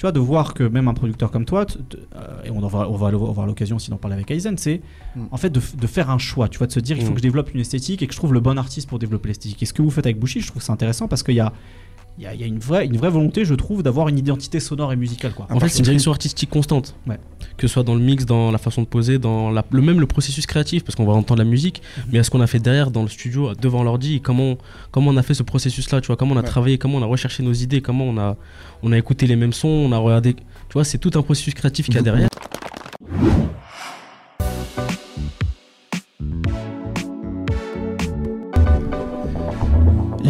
tu vois, de voir que même un producteur comme toi, et on va, on va avoir l'occasion aussi d'en parler avec Aizen, c'est mm. en fait de, de, faire un choix, tu vois, de se dire il faut mm. que je développe une esthétique et que je trouve le bon artiste pour développer l'esthétique. Et ce que vous faites avec Bushi, je trouve c'est intéressant parce qu'il y a il y, a, une, vraie, une vraie volonté, je trouve, d'avoir une identité sonore et musicale. Quoi. En fait, c'est une direction artistique constante. Que ce soit dans le mix, dans la façon de poser, dans le même le processus créatif, parce qu'on va entendre la musique, mhm. mais à ce qu'on a fait derrière dans le studio, devant l'ordi, comment, comment on a fait ce processus-là, tu vois, comment on a travaillé, comment on a recherché nos idées, comment on a, on a écouté les mêmes sons, on a regardé. Tu vois, c'est tout un processus créatif qu'il y a derrière.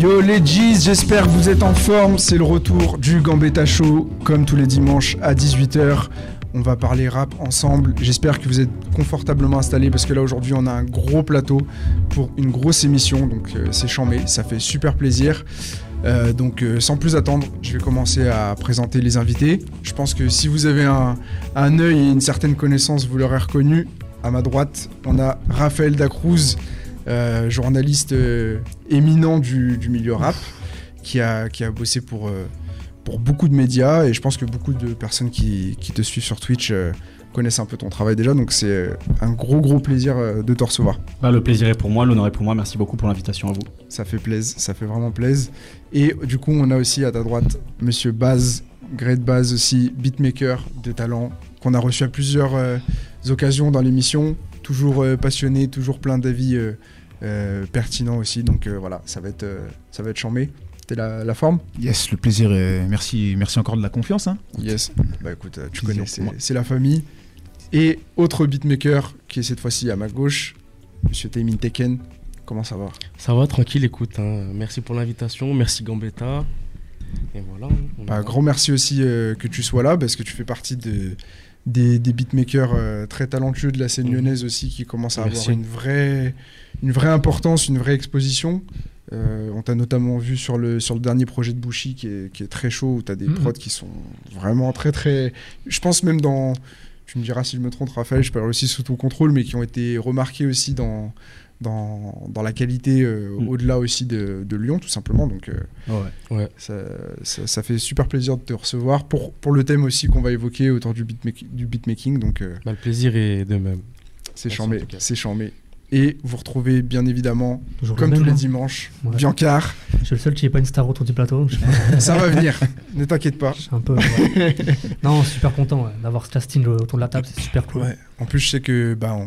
Yo les G's, j'espère que vous êtes en forme. C'est le retour du Gambetta Show, comme tous les dimanches à 18h. On va parler rap ensemble. J'espère que vous êtes confortablement installés parce que là aujourd'hui on a un gros plateau pour une grosse émission. Donc euh, c'est chambé, ça fait super plaisir. Euh, donc euh, sans plus attendre, je vais commencer à présenter les invités. Je pense que si vous avez un, un œil et une certaine connaissance, vous l'aurez reconnu. À ma droite, on a Raphaël Dacruz. Euh, journaliste euh, éminent du, milieu rap, qui a, qui a bossé pour, euh, pour beaucoup de médias et je pense que beaucoup de personnes qui, te suivent sur Twitch connaissent un peu ton travail déjà, donc c'est un gros gros plaisir de te recevoir. Bah, le plaisir est pour moi, l'honneur est pour moi, merci beaucoup pour l'invitation à vous. Ça fait plaisir, ça fait vraiment plaisir. Et du coup, on a aussi à ta droite Monsieur Baz, Great Baz aussi, beatmaker de talent, qu'on a reçu à plusieurs occasions dans l'émission, toujours passionné, toujours plein d'avis euh, pertinent aussi. Donc euh, voilà, ça va être, euh, ça va être chambé. T'es la, la forme? Yes, le plaisir. Et merci, merci encore de la confiance. Hein. Yes. Bah écoute, tu connais, c'est la famille. Et autre beatmaker qui est cette fois-ci à ma gauche, Monsieur Taimin Teken. Comment ça va? Ça va, tranquille, écoute. Hein. Merci pour l'invitation, merci Gambetta. Et voilà. Hein, bah, grand merci aussi que tu sois là parce que tu fais partie de, des, beatmakers euh, très talentueux de la scène mhm. lyonnaise aussi qui commencent à avoir une vraie, une vraie importance, une vraie exposition. Euh, on t'a notamment vu sur le, sur le dernier projet de Bushi qui est, qui est très chaud, où tu as des mhm. prods qui sont vraiment très très... Je pense même dans... Tu me diras si je me trompe Raphaël, je parle aussi sous ton contrôle, mais qui ont été remarqués aussi dans, dans, dans la qualité euh, mm. au-delà aussi de, de, Lyon, tout simplement. Donc, euh, ouais. Ça, ça, fait super plaisir de te recevoir pour, pour le thème aussi qu'on va évoquer autour du, beatmaking. Du beatmaking donc, euh, bah, le plaisir est de même. C'est charmé, c'est charmé. Et vous retrouvez bien évidemment, comme tous les hein. dimanches, Biancar. Je suis le seul qui n'est pas une star autour du plateau. ça va venir, ne t'inquiète pas. Je suis un peu. non, super content d'avoir ce casting autour de la table, c'est super cool. En plus, je sais que bah,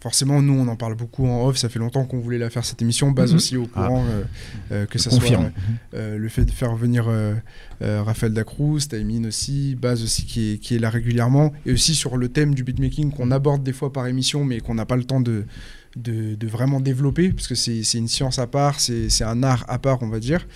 forcément, nous, on en parle beaucoup en off. Ça fait longtemps qu'on voulait la faire cette émission. Base mhm. aussi au courant ah. euh, euh, que ça soit euh, le fait de faire venir Raphaël Dacruz, Taimin aussi, Base aussi qui est, qui est là régulièrement, et aussi sur le thème du beatmaking qu'on aborde des fois par émission, mais qu'on n'a pas le temps de, de, vraiment développer, parce que c'est une science à part, c'est un art à part, on va dire.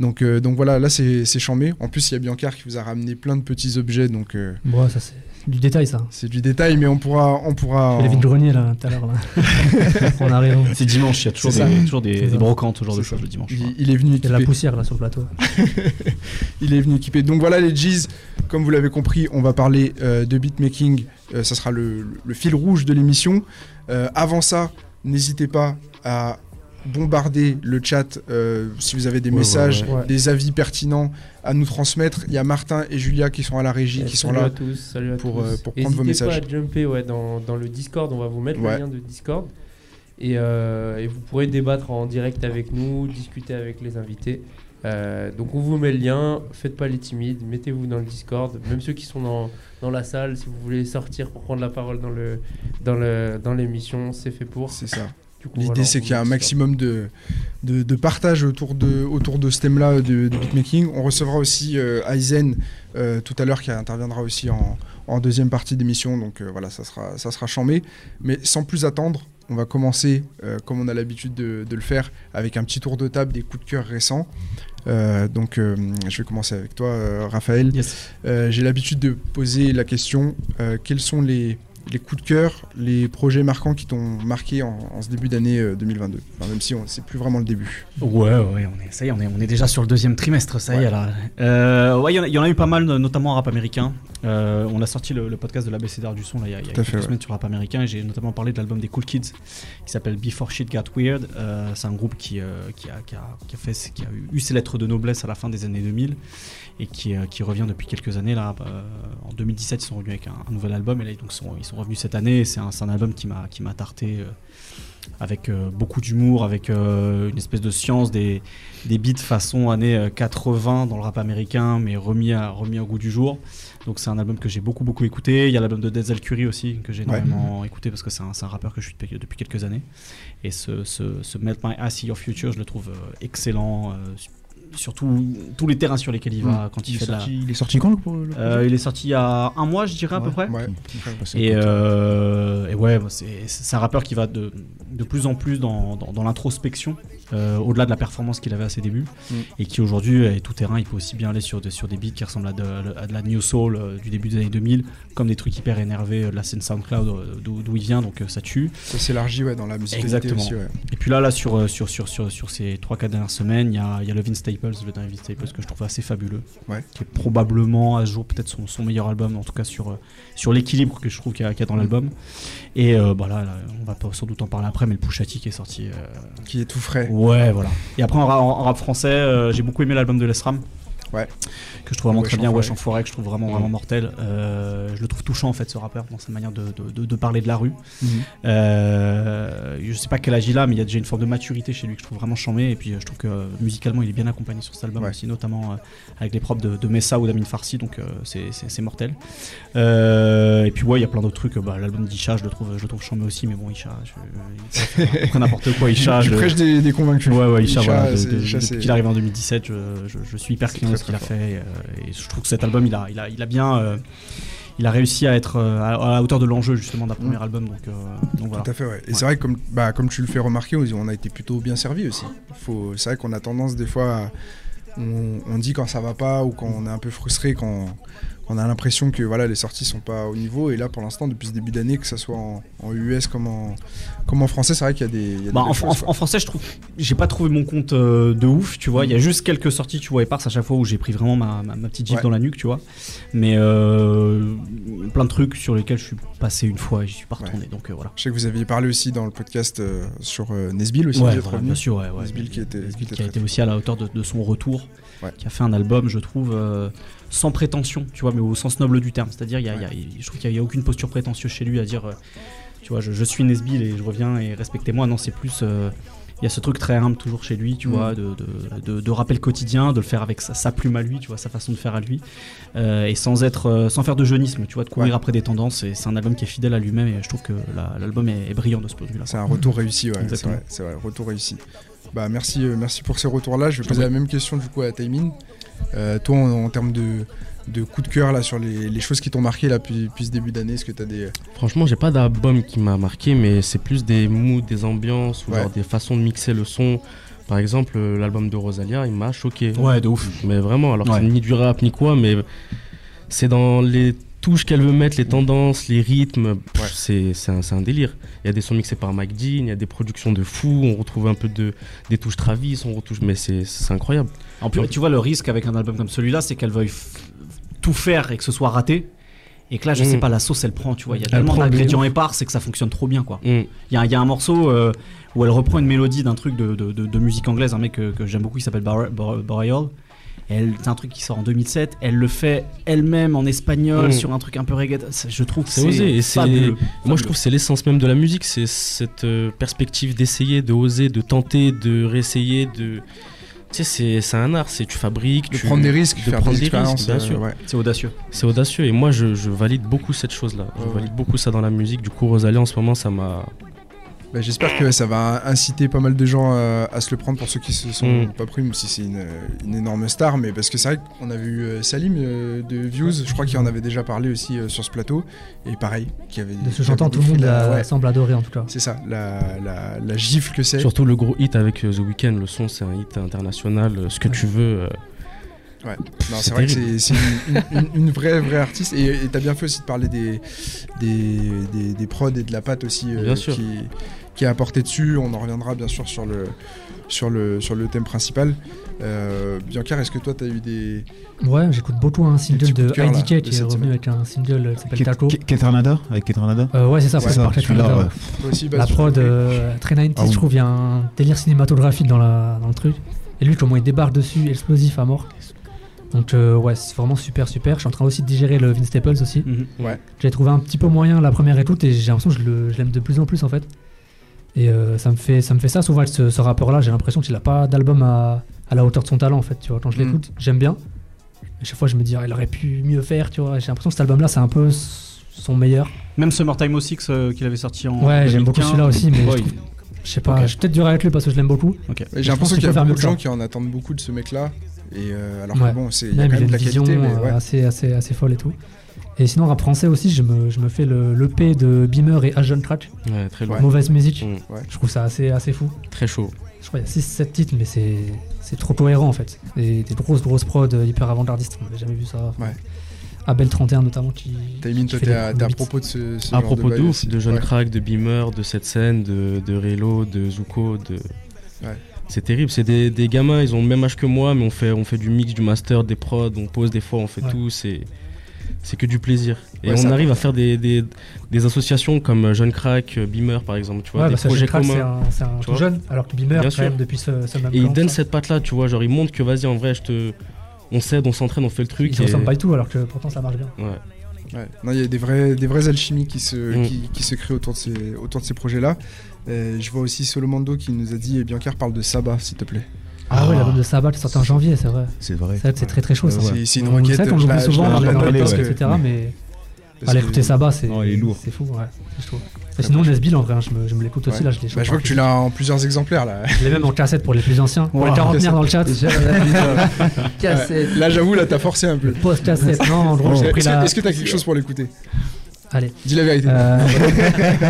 Donc, donc voilà, là c'est chambé. En plus, il y a Biancar qui vous a ramené plein de petits objets. Donc, bon, ça c'est du détail, ça. C'est du détail, mais on pourra. On pourra Il y avait grenier, là, tout à l'heure. on arrive. C'est dimanche, il y a toujours, des, toujours des, brocantes, toujours de choses le dimanche. Il, est venu équipé. Il y a la poussière, là, sur le plateau. il est venu équipé. Donc voilà, les G's, comme vous l'avez compris, on va parler euh, de beatmaking. Euh, ça sera le, fil rouge de l'émission. Euh, avant ça, n'hésitez pas à bombarder le chat euh, si vous avez des messages, des avis pertinents à nous transmettre. Il y a Martin et Julia qui sont à la régie, qui sont là pour, euh, pour prendre vos messages. N'hésitez pas à jumper ouais, dans, dans, le Discord, on va vous mettre le lien de Discord. Et, euh, et, vous pourrez débattre en direct avec nous, discuter avec les invités. donc on vous met le lien, faites pas les timides, mettez-vous dans le Discord, même ceux qui sont dans, dans, la salle, si vous voulez sortir pour prendre la parole dans le dans l'émission, dans c'est fait pour. C'est ça. L'idée, c'est qu'il y a un maximum de, de, partage autour de, autour de ce thème-là de, beatmaking. On recevra aussi euh, Aizen euh, tout à l'heure qui interviendra aussi en, en deuxième partie d'émission. Donc euh, voilà, ça sera, ça sera chambé. Mais sans plus attendre, on va commencer, comme on a l'habitude de, le faire, avec un petit tour de table des coups de cœur récents. donc je vais commencer avec toi, Raphaël. J'ai l'habitude de poser la question quels sont les les coups de cœur, les projets marquants qui t'ont marqué en, ce début d'année 2022 euh, Même si c'est plus vraiment le début. Ouais, ouais, on est, ça y est, on est, on est déjà sur le deuxième trimestre, ça y est là. Euh, ouais, il y, en a eu pas mal, notamment en rap américain. on a sorti le, podcast de l'ABCDR du son il y a, quelques semaines sur rap américain et j'ai notamment parlé de l'album des Cool Kids qui s'appelle Before Shit Got Weird. c'est un groupe qui, qui, a, qui, a, fait, qui a eu ses lettres de noblesse à la fin des années 2000 et qui, qui revient depuis quelques années. Là, en 2017, ils sont revenus avec un, nouvel album et là donc, sont, ils sont revenus cette année. C'est un, un, album qui m'a tarté avec euh, beaucoup d'humour, avec euh, une espèce de science, des, des beats façon années 80 euh, dans le rap américain, mais remis, à, remis au goût du jour. Donc c'est un album que j'ai beaucoup beaucoup écouté. Il y a l'album de Denzel Curry aussi que j'ai énormément écouté parce que c'est un, un, rappeur que je suis depuis, depuis quelques années. Et ce, ce, ce Melt My Ass Your Future, je le trouve excellent, surtout tous les terrains sur lesquels il va mm. quand il, fait sorti, la... Il est sorti quand le, euh, Il est sorti il y a un mois, je dirais à peu près. Et, euh, et, ouais, c'est un rappeur qui va de, de plus en plus dans, dans, l'introspection, euh, au-delà de la performance qu'il avait à ses débuts, mm. et qui aujourd'hui est tout terrain. Il peut aussi bien aller sur, de, sur des beats qui ressemblent à de, à de la New Soul du début des années 2000, comme des trucs hyper énervés de la scène SoundCloud d'où il vient, donc ça tue. Ça s'élargit ouais, dans la musique. Exactement. Et puis là, là sur, sur, sur, sur, sur ces 3-4 dernières semaines, il y a, y a le Vince Staples, le dernier Staples que je trouve assez fabuleux, qui est probablement à ce jour peut-être son, son, meilleur album, en tout cas sur, euh, sur l'équilibre que je trouve qu'il y, a dans l'album. Et euh, bah on va sans doute en parler après, mais le Pushati qui est sorti. Euh, qui est tout frais. Ouais, voilà. Et après en, rap français, j'ai beaucoup aimé l'album de Lesram. Ouais. Que je trouve vraiment très bien, Wesh en forêt, que je trouve vraiment, vraiment mortel. Euh, je le trouve touchant en fait, ce rappeur, dans sa manière de, de, de, parler de la rue. Mhm. euh, je sais pas quel âge il a, mais il y a déjà une forme de maturité chez lui que je trouve vraiment chambé. Et puis euh, je trouve que musicalement, il est bien accompagné sur cet album aussi, notamment euh, avec les propres de, Messa ou d'Amin Farsi, donc c'est mortel. et puis ouais, il y a plein d'autres trucs. Bah, L'album d'Isha, je le trouve, je le trouve chambé aussi, mais bon, Isha, je, n'importe quoi. Isha, je prêche des, des, convaincus. Ouais, ouais, Isha, voilà, depuis qu'il arrive en 2017, je, je, suis hyper client ce qu'il a fait. Euh, et je trouve que cet album, il a, il a, il a bien euh, il a réussi à être euh, à, la hauteur de l'enjeu justement d'un premier mm. album. Donc, voilà. Tout à fait, ouais. Et c'est vrai que comme, bah, comme tu le fais remarquer, on a été plutôt bien servi aussi. C'est vrai qu'on a tendance des fois, on, on, dit quand ça va pas ou quand on est un peu frustré, quand, on a l'impression que voilà, les sorties sont pas au niveau. Et là, pour l'instant, depuis ce début d'année, que ce soit en, US comme en, comme en français, c'est vrai qu'il y a des. bah, en, français, je trouve, j'ai pas trouvé mon compte euh, de ouf, tu vois. Il y a juste quelques sorties, tu vois, et à chaque fois où j'ai pris vraiment ma, ma, petite gifle dans la nuque, tu vois. Mais euh, plein de trucs sur lesquels je suis passé une fois et j'y suis pas retourné. Donc euh, voilà. Je sais que vous aviez parlé aussi dans le podcast sur Nesbill aussi. Ouais, bien sûr, ouais, Nesbill qui, était, qui, a été aussi à la hauteur de, de son retour, qui a fait un album, je trouve sans prétention, tu vois, mais au sens noble du terme. C'est-à-dire, y a, je trouve qu'il n'y a, aucune posture prétentieuse chez lui à dire, euh, tu vois, je, suis Nesbill et je reviens et respectez-moi. Non, c'est plus. Euh, il y a ce truc très humble toujours chez lui, tu mm. vois, de, de, de, rappel quotidien, de le faire avec sa, plume à lui, tu vois, sa façon de faire à lui, euh, et sans être, sans faire de jeunisme, tu vois, de courir après des tendances. Et c'est un album qui est fidèle à lui-même, et je trouve que l'album est, brillant de ce point de vue-là. C'est un retour réussi, ouais. C'est vrai, vrai, retour réussi. Bah merci, merci pour ces retours-là. Je vais poser la même question du coup à Taimin. Euh, toi, en, termes de, de coup de cœur là sur les, choses qui t'ont marqué là depuis, ce début d'année Est-ce que tu as des Franchement, j'ai pas d'album qui m'a marqué, mais c'est plus des moods, des ambiances ou des façons de mixer le son. Par exemple, l'album de Rosalia, il m'a choqué. Ouais, de ouf. Mais vraiment, alors c'est ni du rap ni quoi, mais c'est dans les touches qu'elle veut mettre, les tendances, les rythmes, c'est un, un, délire. Il y a des sons mixés par Mike Dean, il y a des productions de fou, on retrouve un peu de, des touches Travis, on retouche, mais c'est incroyable. En plus, tu vois, le risque avec un album comme celui-là, c'est qu'elle veuille tout faire et que ce soit raté. Et que là, je sais mm. pas, la sauce, elle prend, tu vois. Il y a tellement d'ingrédients épars, c'est que ça fonctionne trop bien, quoi. Mm. Il y, a, y, a, un morceau euh, où elle reprend une mélodie d'un truc de, de, de, musique anglaise, un mec que, j'aime beaucoup, il s'appelle Boreal. C'est un truc qui sort en 2007. Elle le fait elle-même en espagnol mm. sur un truc un peu reggae. Je trouve que c'est osé. Moi, je trouve que c'est l'essence même de la musique. C'est cette euh, perspective d'essayer, de oser, de tenter, de réessayer, de tu sais, c'est un art, c'est tu fabriques, de tu prendre des risques, de prendre des, risques, bien sûr. C'est audacieux. C'est audacieux et moi je, je, valide beaucoup cette chose-là. je valide beaucoup ça dans la musique. Du coup, Rosalie en ce moment, ça m'a bah, j'espère que ça va inciter pas mal de gens euh, à, se le prendre pour ceux qui se sont mm. pas pris, même si c'est une, énorme star. Mais parce que c'est vrai qu'on a vu euh, Salim euh, de Views, je crois qu'il en avait déjà parlé aussi sur ce plateau. Et pareil, qui avait. De ce chantant, tout le monde semble adorer en tout cas. C'est ça, la, la, gifle que c'est. Surtout le gros hit avec The Weeknd, le son c'est un hit international, ce que tu veux. Ouais, c'est vrai que c'est une, vraie, vraie artiste. Et t'as bien fait aussi de parler des, des, des, prods et de la patte aussi euh, qui, qui est apporté dessus. On en reviendra bien sûr sur le, sur le, sur le thème principal. Euh, Biancar, est-ce que toi, tu as eu des. Ouais, j'écoute beaucoup un single de IDK qui est revenu avec un single qui s'appelle Taco. Ketranada Avec Ketranada euh, Ouais, c'est ça, ouais, ça. la prod euh, très 90, ah je trouve, il y a un délire cinématographique dans, la, dans le truc. Et lui, comment il débarque dessus, explosif à mort. Donc euh, ouais, c'est vraiment super super. Je suis en train aussi de digérer le Vince Staples aussi. Mhm. Ouais. J'ai trouvé un petit peu moyen la première écoute et j'ai l'impression que je l'aime de plus en plus en fait. Et euh, ça, me fait, ça me fait ça souvent avec ce, rappeur-là. J'ai l'impression qu'il n'a pas d'album à, à, la hauteur de son talent en fait. Tu vois, quand je mm. l'écoute, j'aime bien. À chaque fois, je me dis, ah, il aurait pu mieux faire. Tu vois, j'ai l'impression que cet album-là, c'est un peu son meilleur. Même Summertime 06 euh, qu'il avait sorti en. Ouais, j'aime beaucoup celui-là aussi, mais je, sais pas. Je suis peut-être dur avec lui parce que je l'aime beaucoup. J'ai l'impression qu'il y a beaucoup de gens qui en attendent beaucoup de ce mec-là. Et euh, alors que bon, c'est il y a quand même de la qualité, mais ouais. assez, assez, assez folle et tout. Et sinon, rap français aussi, je me, je me fais le l'EP de Beamer et Agent Track. Ouais, très. Mauvaise musique. Mm. Je trouve ça assez, assez fou. Très chaud. Je crois qu'il y a 6-7 titres, mais c'est trop cohérent en fait. Et des grosses, grosses prods hyper avant-gardistes. On n'avait jamais vu ça. Ouais. Abel 31 notamment qui. T'as mis toi, t'es à, propos de ce. ce à propos de, ouf, de John Crack, de Beamer, de cette scène, de, de Relo, de Zuko, de. Ouais. C'est terrible, c'est des, des, gamins, ils ont le même âge que moi, mais on fait, on fait du mix, du master, des prods, on pose des fois, on fait tout. C'est c'est que du plaisir. Et on arrive à faire des, des, des, associations comme Jeune Crack, euh, Beamer par exemple, tu vois, des bah projets communs. C'est un, tout jeune, alors que Beamer, quand même, depuis ce, ce même Et il donne cette patte-là, tu vois, genre il montre que vas-y, en vrai, je te... on s'aide, on s'entraîne, on fait le truc. Il et... ressemble pas du tout, alors que pourtant ça marche bien. Ouais. Ouais. Non, il y a des vraies, des vraies alchimies qui se, mm. qui, qui, se créent autour de ces, autour de ces projets-là. je vois aussi Solomando qui nous a dit, Biancar parle de Sabah, s'il te plaît. Ah, ouais, l'album de Sabbath est sorti en janvier, c'est vrai. C'est vrai. C'est très très chaud ça. C'est une requête. C'est qu'on l'oublie souvent dans les posts, etc. Mais allez écouter Sabbath, c'est fou, ouais. C'est chaud. sinon, Nesbill, en vrai, hein, je me, je me l'écoute aussi. Là, je, bah, je vois que tu l'as en plusieurs exemplaires. là. Je l'ai même en cassette pour les plus anciens. Pour les quarantenaires dans le chat. cassette. Là, j'avoue, là, t'as forcé un peu. Post-cassette. Non, en gros, j'ai pris la. Est-ce que t'as quelque chose pour l'écouter? Allez. Dis la vérité. Euh,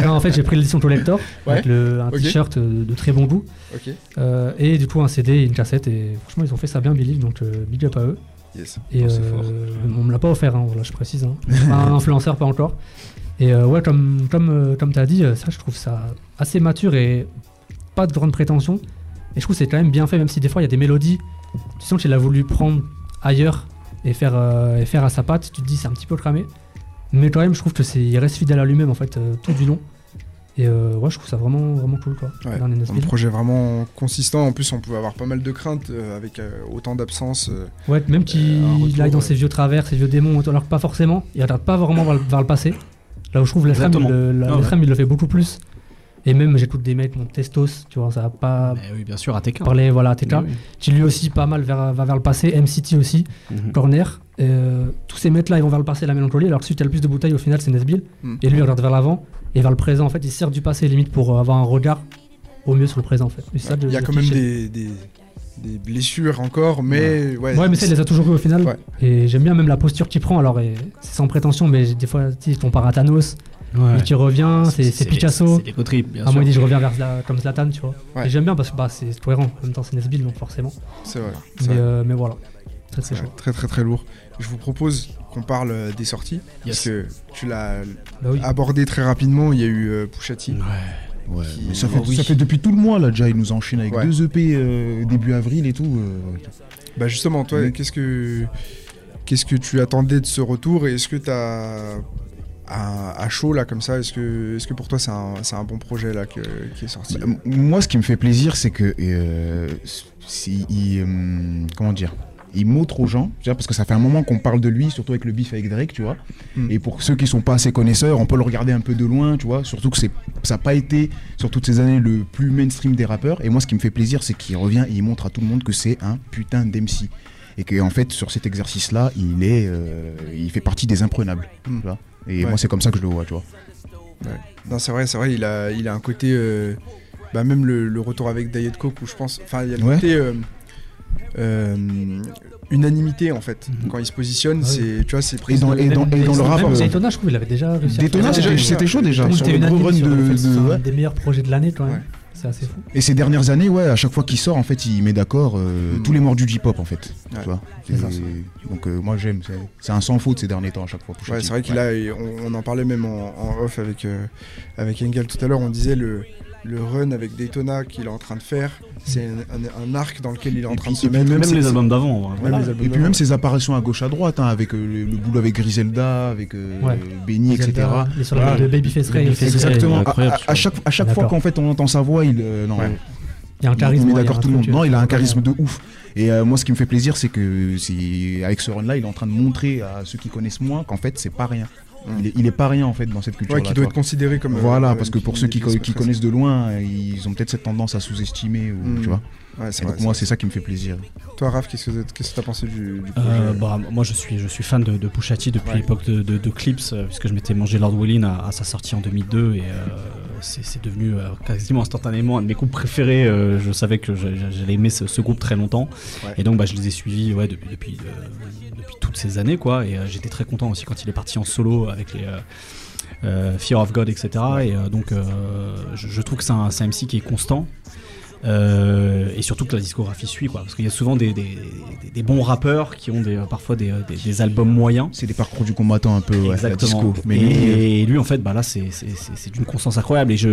non, en fait, j'ai pris l'édition collector avec le, un t-shirt de, très bon goût. Euh, et du coup, un CD et une cassette. Et franchement, ils ont fait ça bien, Billy. Donc, euh, big up à eux. Yes. Et oh, on me l'a pas offert, hein, voilà, je précise. Hein. un influenceur, pas encore. Et ouais, comme, comme, comme tu as dit, ça, je trouve ça assez mature et pas de grande prétention. Et je trouve que c'est quand même bien fait, même si des fois, il y a des mélodies. Tu sens qu'il a voulu prendre ailleurs et faire, et faire à sa patte. Tu te dis, c'est un petit peu cramé. Mais quand même, je trouve que c'est, il reste fidèle à lui-même en fait euh, tout du long. Et euh, ouais, je trouve ça vraiment, vraiment cool quoi. un projet vraiment consistant. En plus, on pouvait avoir pas mal de craintes euh, avec autant d'absence. ouais, même qu'il aille dans ses vieux travers, ses vieux démons, alors que pas forcément. Il regarde pas vraiment vers le, passé. Là où je trouve il, le, ah il le fait beaucoup plus. Et même, j'écoute des mecs, mon Testos, tu vois, ça va pas. oui, bien sûr, ATK. Parler, voilà, ATK. Qui lui aussi, pas mal vers, va vers le passé. MCT aussi, mhm. Corner. Euh, tous ces mecs-là, ils vont vers le passé la mélancolie. Alors que celui qui a le plus de bouteilles, au final, c'est Nesbill. Mhm. Et lui, il regarde vers l'avant et vers le présent. En fait, il sert du passé, limite, pour avoir un regard au mieux sur le présent, en fait. il y a quand même des, des, blessures encore, mais. Ouais, ouais, mais ça, il les a toujours eu au final. Et j'aime bien même la posture qu'il prend. Alors, c'est sans prétention, mais des fois, il compare à Thanos. Ouais. tu reviens, c'est Picasso. C'est des bien ah, Moi, il dit je reviens vers comme Zlatan, tu vois. Et j'aime bien parce que bah, c'est cohérent. En même temps, c'est Nesbill, donc forcément. C'est vrai. Mais, euh, mais, voilà. Très très, chaud. très très très lourd. Je vous propose qu'on parle euh, des sorties. Parce que tu l'as bah abordé très rapidement. Il y a eu euh, Pouchati. Ouais. Ouais, mais ça, fait, ça fait depuis tout le mois là déjà, il nous enchaîne avec deux EP début avril et tout. Bah justement, toi, qu'est-ce que qu'est-ce que tu attendais de ce retour et est-ce que tu as à, chaud là comme ça Est-ce que, est que pour toi c'est un, un, bon projet là qui est sorti? Bah, Moi ce qui me fait plaisir c'est que euh, il, euh, comment dire il montre aux gens, parce que ça fait un moment qu'on parle de lui, surtout avec le bif avec Drake, tu vois. Hmm. Et pour ceux qui sont pas assez connaisseurs, on peut le regarder un peu de loin, tu vois. Surtout que c'est, ça n'a pas été, sur toutes ces années, le plus mainstream des rappeurs. Et moi, ce qui me fait plaisir, c'est qu'il revient et il montre à tout le monde que c'est un putain d'MC. Et qu'en en fait, sur cet exercice-là, il est, euh, il fait partie des imprenables. Hmm. Tu vois et moi, c'est comme ça que je le vois, tu vois. Non, c'est vrai, c'est vrai, il a, il a un côté. Euh, bah, même le, retour avec Diet Coke, où je pense. Enfin, il y a le côté. Euh, euh, unanimité en fait mhm. quand il se positionne c'est tu vois c'est et dans, et dans, le rapport Daytona je trouve il avait déjà réussi Daytona c'était chaud déjà c'était une run de, de, un des meilleurs projets de l'année quand même C'est assez fou. Et ces dernières années, ouais, à chaque fois qu'il sort, en fait, il met d'accord euh, mm. tous les morts du hip-hop, en fait. Tu vois donc euh, moi j'aime, c'est un sans faute ces derniers temps à chaque fois. Ouais, c'est vrai qu'il a, on, en parlait même en, off avec, euh, avec Engel tout à l'heure, on disait le, le run avec Daytona qu'il est en train de faire, c'est un, arc dans lequel il est en train de se mettre. Même, les albums d'avant. et puis même ses apparitions à gauche à droite, hein, avec euh, le, boulot avec Griselda, avec euh, Benny, etc. Les voilà. de Babyface Ray. Exactement. À, chaque, à chaque fois qu'en fait on entend sa voix, il, euh, non, il y a un charisme. d'accord tout le monde. Non, il a un charisme de ouf. Et moi, ce qui me fait plaisir, c'est que avec ce run-là, il est en train de montrer à ceux qui connaissent moins qu'en fait, c'est pas rien. Il est, pas rien en fait dans cette culture. Ouais, qui doit être considéré comme. Voilà, parce que pour ceux qui, connaissent de loin, ils ont peut-être cette tendance à sous-estimer, ou, tu vois. Ouais, donc moi, c'est ça qui me fait plaisir. Toi, Raph, qu'est-ce que tu as pensé du, projet euh, bah, Moi, je suis, je suis fan de, de Pushati depuis l'époque de, de, Clips, euh, puisque je m'étais mangé Lord Wallin à, sa sortie en 2002, et euh, c'est devenu quasiment instantanément un de mes groupes préférés. je savais que j'allais aimer ce, groupe très longtemps, et donc bah, je les ai suivis ouais, depuis, depuis, depuis toutes ces années, quoi. Et j'étais très content aussi quand il est parti en solo avec les. Fear of God, etc. Et donc, je, je, trouve que c'est un, un, MC qui est constant, euh, et surtout que la discographie suit, quoi. Parce qu'il y a souvent des, des, bons rappeurs qui ont des, parfois des, albums moyens. C'est des parcours du combattant un peu, Exactement. Mais et, lui, en fait, bah là, c'est d'une constance incroyable. Et je,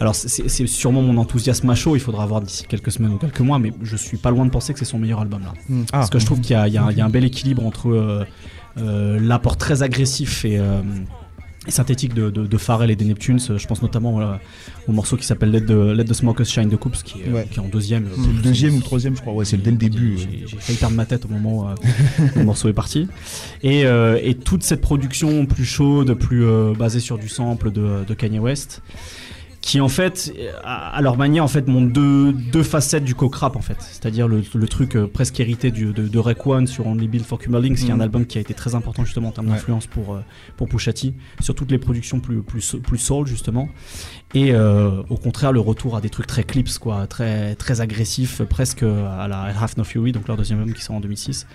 alors, c'est sûrement mon enthousiasme à chaud. Il faudra voir d'ici quelques semaines ou quelques mois, mais je suis pas loin de penser que c'est son meilleur album là. Hmm. Parce que je trouve qu'il y, y, a un bel équilibre entre euh, euh, l'apport très agressif et synthétique de, de, Pharrell et des Neptunes. Je pense notamment au morceau qui s'appelle Let the, Let the Smokers Shine the Coops, qui, est, en deuxième. Le deuxième ou troisième, je crois. Ouais, c'est dès le début. J'ai failli perdre ma tête au moment où euh, le morceau est parti. Et, euh, et, toute cette production plus chaude, plus euh, basée sur du sample de, de Kanye West qui en fait, à leur manière, en fait, montrent deux, deux facettes du coke rap en fait. C'est-à-dire le, le, truc euh, presque hérité du, de, de Rec One sur Only Build for Cumberlings, qui est un mm. album qui a été très important justement en termes d'influence pour, euh, pour Pusha sur toutes les productions plus, plus, plus soul justement. Et euh, au contraire, le retour à des trucs très clips, quoi, très, très agressifs, presque à la Half No Fury, donc leur deuxième album qui sort en 2006,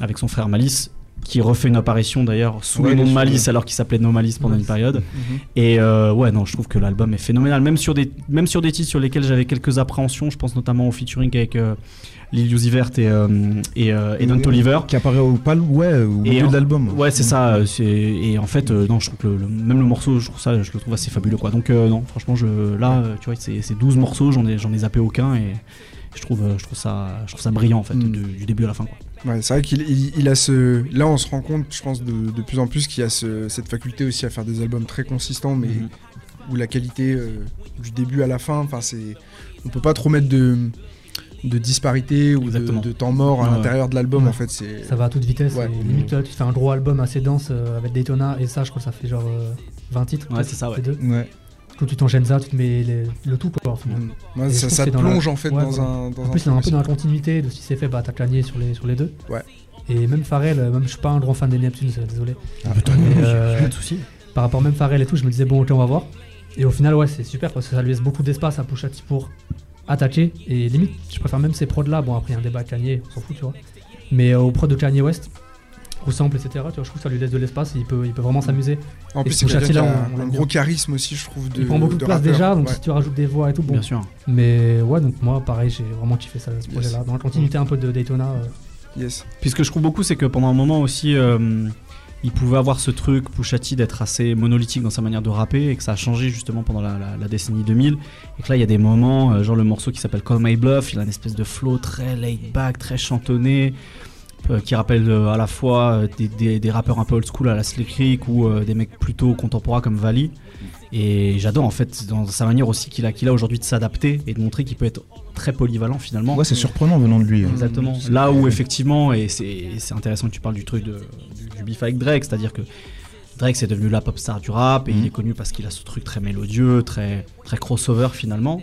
avec son frère Malice qui refait une apparition d'ailleurs sous le nom de Malice alors qu'il s'appelait No Malice pendant une période. Mhm. Et euh, ouais, non, je trouve que l'album est phénoménal. Même sur, des, même sur des titres sur lesquels j'avais quelques appréhensions, je pense notamment au featuring avec euh, Lil Uzi Vert et, euh, et, euh, et Don Oliver. Qui apparaît au, pal, ouais, au milieu de l'album. Ouais, c'est ça. Et en fait, non, je trouve que le, même le morceau, je trouve, ça, je le trouve assez fabuleux. Quoi. Donc, non, franchement, je, là, tu vois, c'est 12 morceaux, j'en ai, ai zappé aucun. Et je trouve, je trouve, ça, je trouve ça brillant en fait, mm. du, début à la fin. Quoi c'est vrai qu'il il, a ce. Là, on se rend compte, je pense, de, de plus en plus qu'il a ce, cette faculté aussi à faire des albums très consistants, mais mhm. où la qualité euh, du début à la fin, enfin, c'est. On peut pas trop mettre de, de disparité ou de, temps mort à l'intérieur de l'album, en fait. c'est Ça va à toute vitesse. Limite, tu fais un gros album assez dense euh, avec Daytona, et ça, je crois que ça fait genre 20 euh, titres. Ouais, c'est ça, ouais. Deux. Quand tu t'enchaînes ça, tu te mets le tout quoi. Mm. ça, te plonge en fait dans, un. en plus, c'est un peu dans la continuité de ce qui s'est fait, bah t'as Kanye sur les, sur les deux. Ouais. Et même Pharrell, euh, même je suis pas un grand fan des Neptunes, euh, désolé. Ah, mais euh, de soucis. Par rapport même Pharrell et tout, je me disais bon ok on va voir. Et au final ouais c'est super parce que ça lui laisse beaucoup d'espace à Pushati pour attaquer. Et limite je préfère même ces prods là, bon après il y a un débat Kanye, on s'en fout tu vois. Mais au prod de Kanye West, au sample, etc. Tu vois, je trouve que ça lui laisse de l'espace, il peut, il peut vraiment s'amuser. En plus, c'est qui a un, gros charisme aussi, je trouve. De, il prend beaucoup de, place déjà, donc si tu rajoutes des voix et tout, bon. Bien sûr. Mais ouais, donc moi, pareil, j'ai vraiment kiffé ça, ce projet-là. Dans la continuité un peu de Daytona. Euh. Yes. Puis ce que je trouve beaucoup, c'est que pendant un moment aussi. Euh, il pouvait avoir ce truc, Pushati, d'être assez monolithique dans sa manière de rapper et que ça a changé justement pendant la, décennie 2000. Et que là, il y a des moments, euh, genre le morceau qui s'appelle Call My Bluff, il a une espèce de flow très laid back, très chantonné. Euh, qui rappelle euh, à la fois euh, des, rappeurs un peu old school à la Slick Rick ou des mecs plutôt contemporains comme Valley. Et j'adore en fait dans sa manière aussi qu'il a, qu'il a aujourd'hui de s'adapter et de montrer qu'il peut être très polyvalent finalement. Ouais, c'est surprenant venant de lui. Hein. Exactement. Là où effectivement, et c'est, intéressant que tu parles du truc de, du, du avec Drake, c'est-à-dire que Drake c'est devenu la pop star du rap et il mhm. est connu parce qu'il a ce truc très mélodieux, très, très crossover finalement.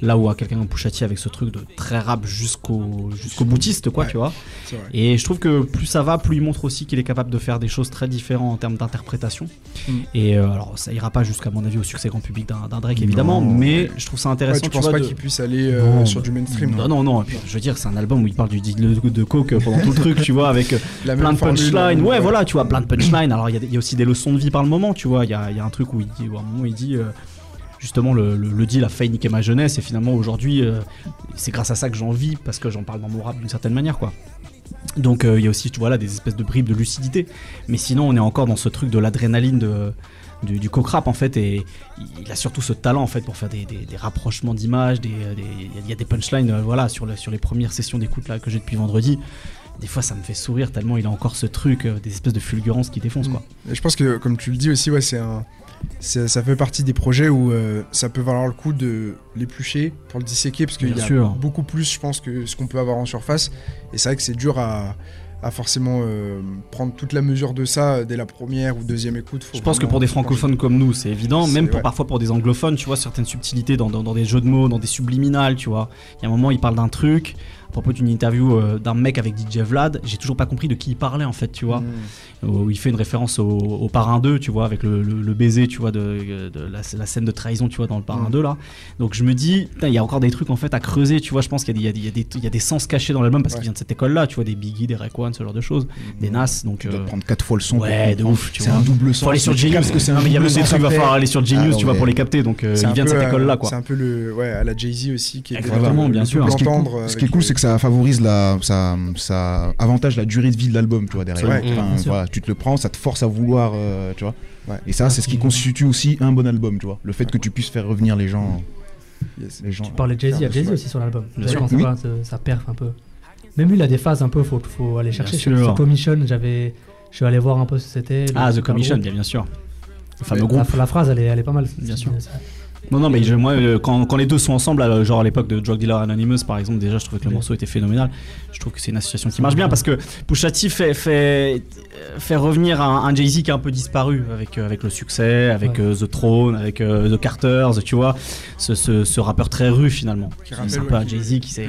Là où à quelqu'un comme Pushati avec ce truc de très rap jusqu'au jusqu'au boutiste, quoi, tu vois. Et je trouve que plus ça va, plus il montre aussi qu'il est capable de faire des choses très différentes en termes d'interprétation. Mm. Et euh, alors, ça ira pas jusqu'à mon avis au succès grand public d'un Drake, évidemment, mais je trouve ça intéressant. tu, penses pas qu'il puisse aller euh, sur du mainstream Non, non, non. je veux dire, c'est un album où il parle du deal de, coke pendant tout le truc, tu vois, avec euh, plein de punchlines. Ouais, voilà, tu vois, plein de punchlines. Alors, il y, a aussi des leçons de vie par le moment, tu vois. Il y a, un truc où il dit, où à un moment, il dit. Justement le, le, deal a failli niquer ma jeunesse et finalement aujourd'hui c'est grâce à ça que j'en vis parce que j'en parle dans mon rap d'une certaine manière quoi. Donc il y a aussi voilà des espèces de bribes de lucidité, mais sinon on est encore dans ce truc de l'adrénaline de du, du en fait et il a surtout ce talent en fait pour faire des, rapprochements d'images il y a des punchlines euh, voilà sur, sur les premières sessions d'écoute là que j'ai depuis vendredi. Des fois ça me fait sourire tellement il a encore ce truc euh, des espèces de fulgurances qui défoncent quoi. Et je pense que comme tu le dis aussi ouais c'est un ça fait partie des projets où euh, ça peut valoir le coup de l'éplucher pour le disséquer parce qu'il y a beaucoup plus je pense que ce qu'on peut avoir en surface et c'est vrai que c'est dur à à forcément euh, prendre toute la mesure de ça dès la première ou deuxième écoute. je pense que pour des francophones comme nous, c'est évident, même pour, parfois pour des anglophones, tu vois, certaines subtilités dans, dans, des jeux de mots, dans des subliminales, tu vois. Il y a un moment, il parle d'un truc, à propos d'une interview euh, d'un mec avec DJ Vlad, j'ai toujours pas compris de qui il parlait en fait, tu vois. Hmm. Où il fait une référence au, Parrain 2, tu vois, avec le, baiser, tu vois, de, la, scène de trahison, tu vois, dans le Parrain 2 hmm. là. Donc je me dis, il y a encore des trucs en fait à creuser, tu vois. Je pense qu'il y, y, y, a des sens cachés dans l'album parce qu'il vient de cette école là, tu vois, des Biggie, des Rayquan, ce genre de choses, hmm. des Nas. Donc tu dois euh, prendre quatre fois le son. Ouais, de ouf, C'est un double son. Faut aller sur Genius, que c'est un. Il y a même des trucs, il va falloir aller sur Genius, ah tu vois, pour les capter. Donc euh, il vient de cette école là, quoi. C'est un peu le, ouais, à la Jay Z aussi qui est. Exactement, bien sûr. Ce qui est cool, c'est que ça favorise la ça, avantage la durée de vie de l'album, tu vois, derrière. Tu te le prends, ça te force à vouloir, euh, tu vois. Et ça, c'est ce qui constitue aussi un bon album, tu vois. Le fait que tu puisses faire revenir les gens. Les gens tu parlais de Jay-Z, il y a Jay-Z aussi sur l'album. D'ailleurs, ça, ça perf un peu. Même lui, il a des phases un peu, faut, faut aller chercher. Sur Commission, j'avais, je suis allé voir un peu ce que c'était. Ah, The Commission, bien, sûr. Le fameux groupe. La, phrase, elle est, elle est pas mal. Bien sûr. Non, non, mais moi, euh, quand, quand, les deux sont ensemble, genre à l'époque de Drug Dealer Anonymous, par exemple, déjà, je trouvais que le morceau était phénoménal. Je trouve que c'est une association qui marche bien parce que Pusha T fait, fait, fait revenir un, Jay-Z qui a un peu disparu avec, euh, avec le succès, avec euh, The Throne, avec The Carters, tu vois, ce, ce, ce, rappeur très rue finalement. C'est un peu un Jay-Z qui s'est.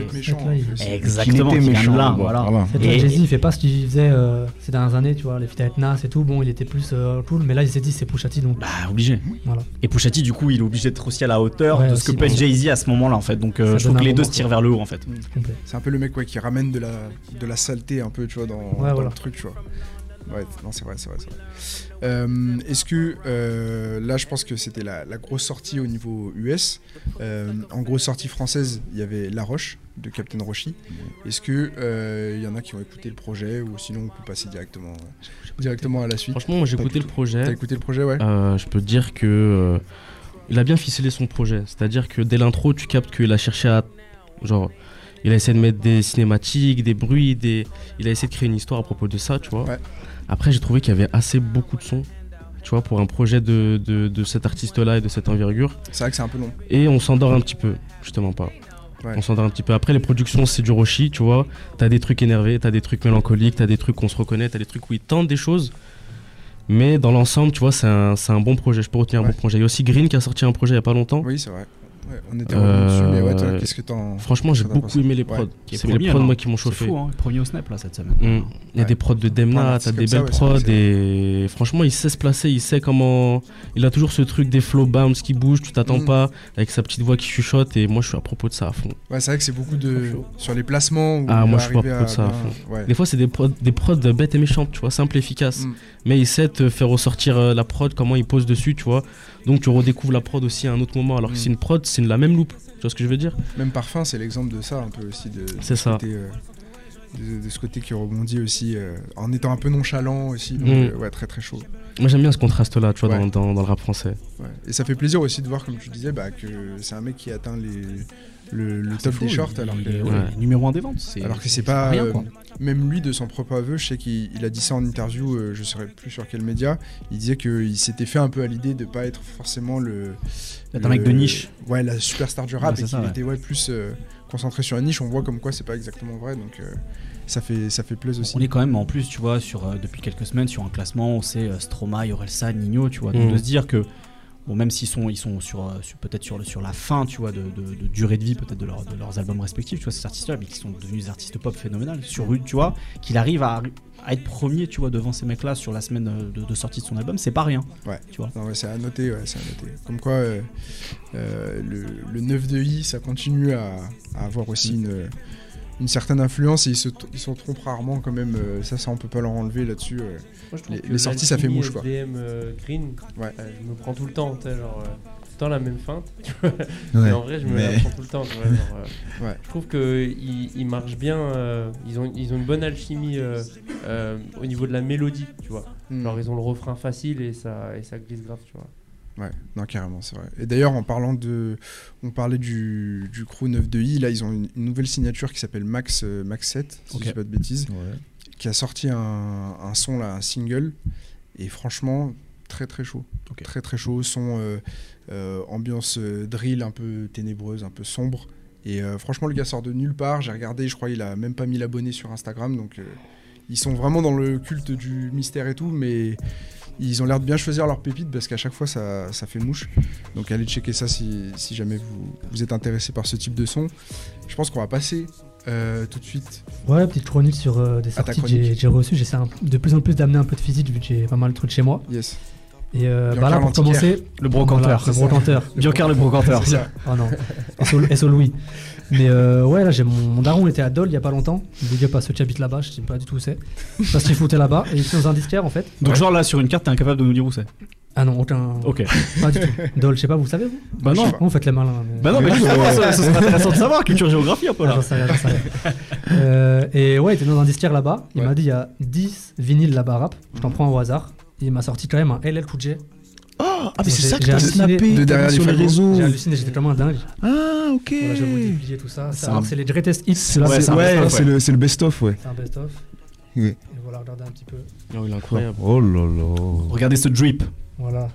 Exactement, qui de là. Voilà. Et Jay-Z, il fait pas ce qu'il faisait ces dernières années, tu vois, les feats avec Nas et tout. Bon, il était plus cool, mais là, il s'est dit, c'est Pusha T donc. Bah, obligé. Voilà. Et Pusha T, du coup, il est obligé d'être aussi à la hauteur de ce que peut être Jay-Z à ce moment-là en fait. Donc euh, je trouve que les deux se tirent vers le haut en fait. C'est un peu le mec ouais, qui ramène de la, de la saleté un peu tu vois dans, le truc tu vois. Ouais, non, c'est vrai, c'est vrai. Euh, est-ce que euh, là, je pense que c'était la, grosse sortie au niveau US. en grosse sortie française, il y avait La Roche de Captain Roshi. Est-ce que il y en a qui ont écouté le projet ou sinon on peut passer directement, directement à la suite? Franchement, moi j'ai écouté le projet. T'as écouté le projet, ouais? je peux te dire que il a bien ficelé son projet. C'est-à-dire que dès l'intro, tu captes qu'il a cherché à. Genre, il a essayé de mettre des cinématiques, des bruits, des... il a essayé de créer une histoire à propos de ça, tu vois. Après, j'ai trouvé qu'il y avait assez beaucoup de sons, tu vois, pour un projet de, de, cet artiste-là et de cette envergure. C'est vrai que c'est un peu long. Et on s'endort un petit peu, justement pas. On s'endort un petit peu. Après, les productions, c'est du Roshi, tu vois. T'as des trucs énervés, t'as des trucs mélancoliques, t'as des trucs qu'on se reconnaît, t'as des trucs où il tente des choses. Mais dans l'ensemble, tu vois, c'est un, un, bon projet. Je peux retenir un bon projet. Il y a aussi Green qui a sorti un projet il n'y a pas longtemps. Oui, c'est vrai on était dessus, mais ouais, euh, qu'est-ce que t'en. Franchement, j'ai beaucoup aimé les prods. C'est les prods, moi, qui m'ont chauffé. C'est fou, hein, premier au snap, là, cette semaine. Mm. Il y a des prods de Demna, t'as des belles prods, et franchement, il sait se placer, il sait comment. Il a toujours ce truc des flow bounce qui bouge, tu t'attends mm. pas, avec sa petite voix qui chuchote, et moi, je suis à propos de ça à fond. Ouais, c'est vrai que c'est beaucoup de. Sur les placements. Ah, moi, je suis à propos de ça à fond. Des fois, c'est des prods, des prods bêtes et méchantes, tu vois, simple et efficace. Mm. Mais il sait te faire ressortir euh, la prod, comment il pose dessus, tu vois. Donc, tu redécouvres la prod aussi à un autre moment, alors que c'est une prod, c'est la même loupe. Tu vois ce que je veux dire? Même Parfum, c'est l'exemple de ça, un peu aussi. De, c'est ça. Euh, de, ce côté qui rebondit aussi, euh, en étant un peu nonchalant aussi. Donc, mm. euh, ouais, très très chaud. Moi j'aime bien ce contraste-là, tu vois, dans, dans, le rap français. Et ça fait plaisir aussi de voir, comme tu disais, bah, que c'est un mec qui atteint les, le, ah, top des shorts. alors que, numéro 1 des ventes. Alors que c'est pas. Rien, même lui, de son propre aveu, je sais qu'il a dit ça en interview, je ne saurais plus sur quel média. Il disait qu'il s'était fait un peu à l'idée de pas être forcément le. un mec de niche. Ouais, la superstar du rap et qu'il était ouais, plus concentré sur la niche, on voit comme quoi c'est pas exactement vrai. Donc euh, ça fait ça fait plaisir aussi. On est quand même en plus, tu vois, sur euh, depuis quelques semaines sur un classement, on sait euh, Stromae, Orelsan, Nino, tu vois. Donc mm. de se dire que bon, même s'ils sont ils sont sur, peut-être sur sur la fin, tu vois, de, durée de vie peut-être de, leurs albums respectifs, tu vois, ces artistes-là, mais qui sont devenus des artistes pop phénoménales sur rue, tu vois, qu'il arrive à être premier, tu vois, devant ces mecs-là sur la semaine de, sortie de son album, c'est pas rien. Ouais. Tu vois. c'est à noter, ouais, c'est à noter. Comme quoi, le, le, 9 de I, ça continue à, avoir aussi une, une certaine influence et ils se, ils se trompent rarement quand même. Euh, ça, ça on peut pas leur enlever là-dessus. Euh. les, sorties, ça fait mouche quoi. SDM euh, Green, ouais. je me prends tout le temps, genre. le temps la même feinte. mais en vrai, je me la prends tout le temps. Euh, je trouve qu'ils ils marchent bien. Euh, ils, ont, ils ont une bonne alchimie euh, au niveau de la mélodie, tu vois. Hmm. Genre, ils ont le refrain facile et ça, et ça glisse grave, tu vois. Ouais, non, carrément, c'est vrai. Et d'ailleurs, en parlant de. On parlait du, du crew 9 de I, là, ils ont une, nouvelle signature qui s'appelle Max, Max 7, si je dis pas de bêtises, qui a sorti un, un, son, là, un single. Et franchement, très très chaud. Très très chaud. Son euh, euh, ambiance euh, drill un peu ténébreuse, un peu sombre. Et franchement, le gars sort de nulle part. J'ai regardé, je crois, il a même pas mis l'abonné sur Instagram. Donc, ils sont vraiment dans le culte du mystère et tout. Mais ils ont l'air de bien choisir leurs pépites parce qu'à chaque fois, ça, ça, fait mouche. Donc, allez checker ça si, si jamais vous, vous, êtes intéressé par ce type de son. Je pense qu'on va passer tout de suite. Ouais, petite chronique sur des sorties que j'ai reçues. J'essaie de plus en plus d'amener un peu de physique vu que j'ai pas mal de trucs chez moi. Yes. Et euh, bah là, pour commencer, le brocanteur. le brocanteur. Biocar le brocanteur. oh non, SO Louis. Mais euh, ouais, là, j'ai mon, daron, il était à Dole il y a pas longtemps. Big up à ceux qui habitent là-bas, je sais pas du tout où c'est. Parce qu'il foutait là-bas et il était dans un disquaire en fait. Donc, genre là, sur une carte, t'es incapable de nous dire où c'est Ah non, aucun. Ok. Pas du tout. Dole, je sais pas, vous savez vous Bah non. Vous faites les malins. Bah non, mais justement, ça, serait intéressant de savoir, culture géographie un peu là. Ah, sais rien, sais rien. Euh, et ouais, il était dans un disquaire là-bas. Il m'a dit il y a 10 vinyles là-bas rap. Je t'en prends au hasard. Il m'a sorti quand même un LL Cool J Oh, ah, mais c'est ça que t'as snappé de derrière sur les réseaux. J'ai halluciné, j'étais comme un dingue. Ah, ok. Voilà, je vais vous déplier tout ça. C'est les greatest hits. C'est le, best-of, ouais. C'est un best-of. Oui. Et voilà, regardez un petit peu. Oh, il est incroyable. Oh là là. Regardez ce drip. Voilà.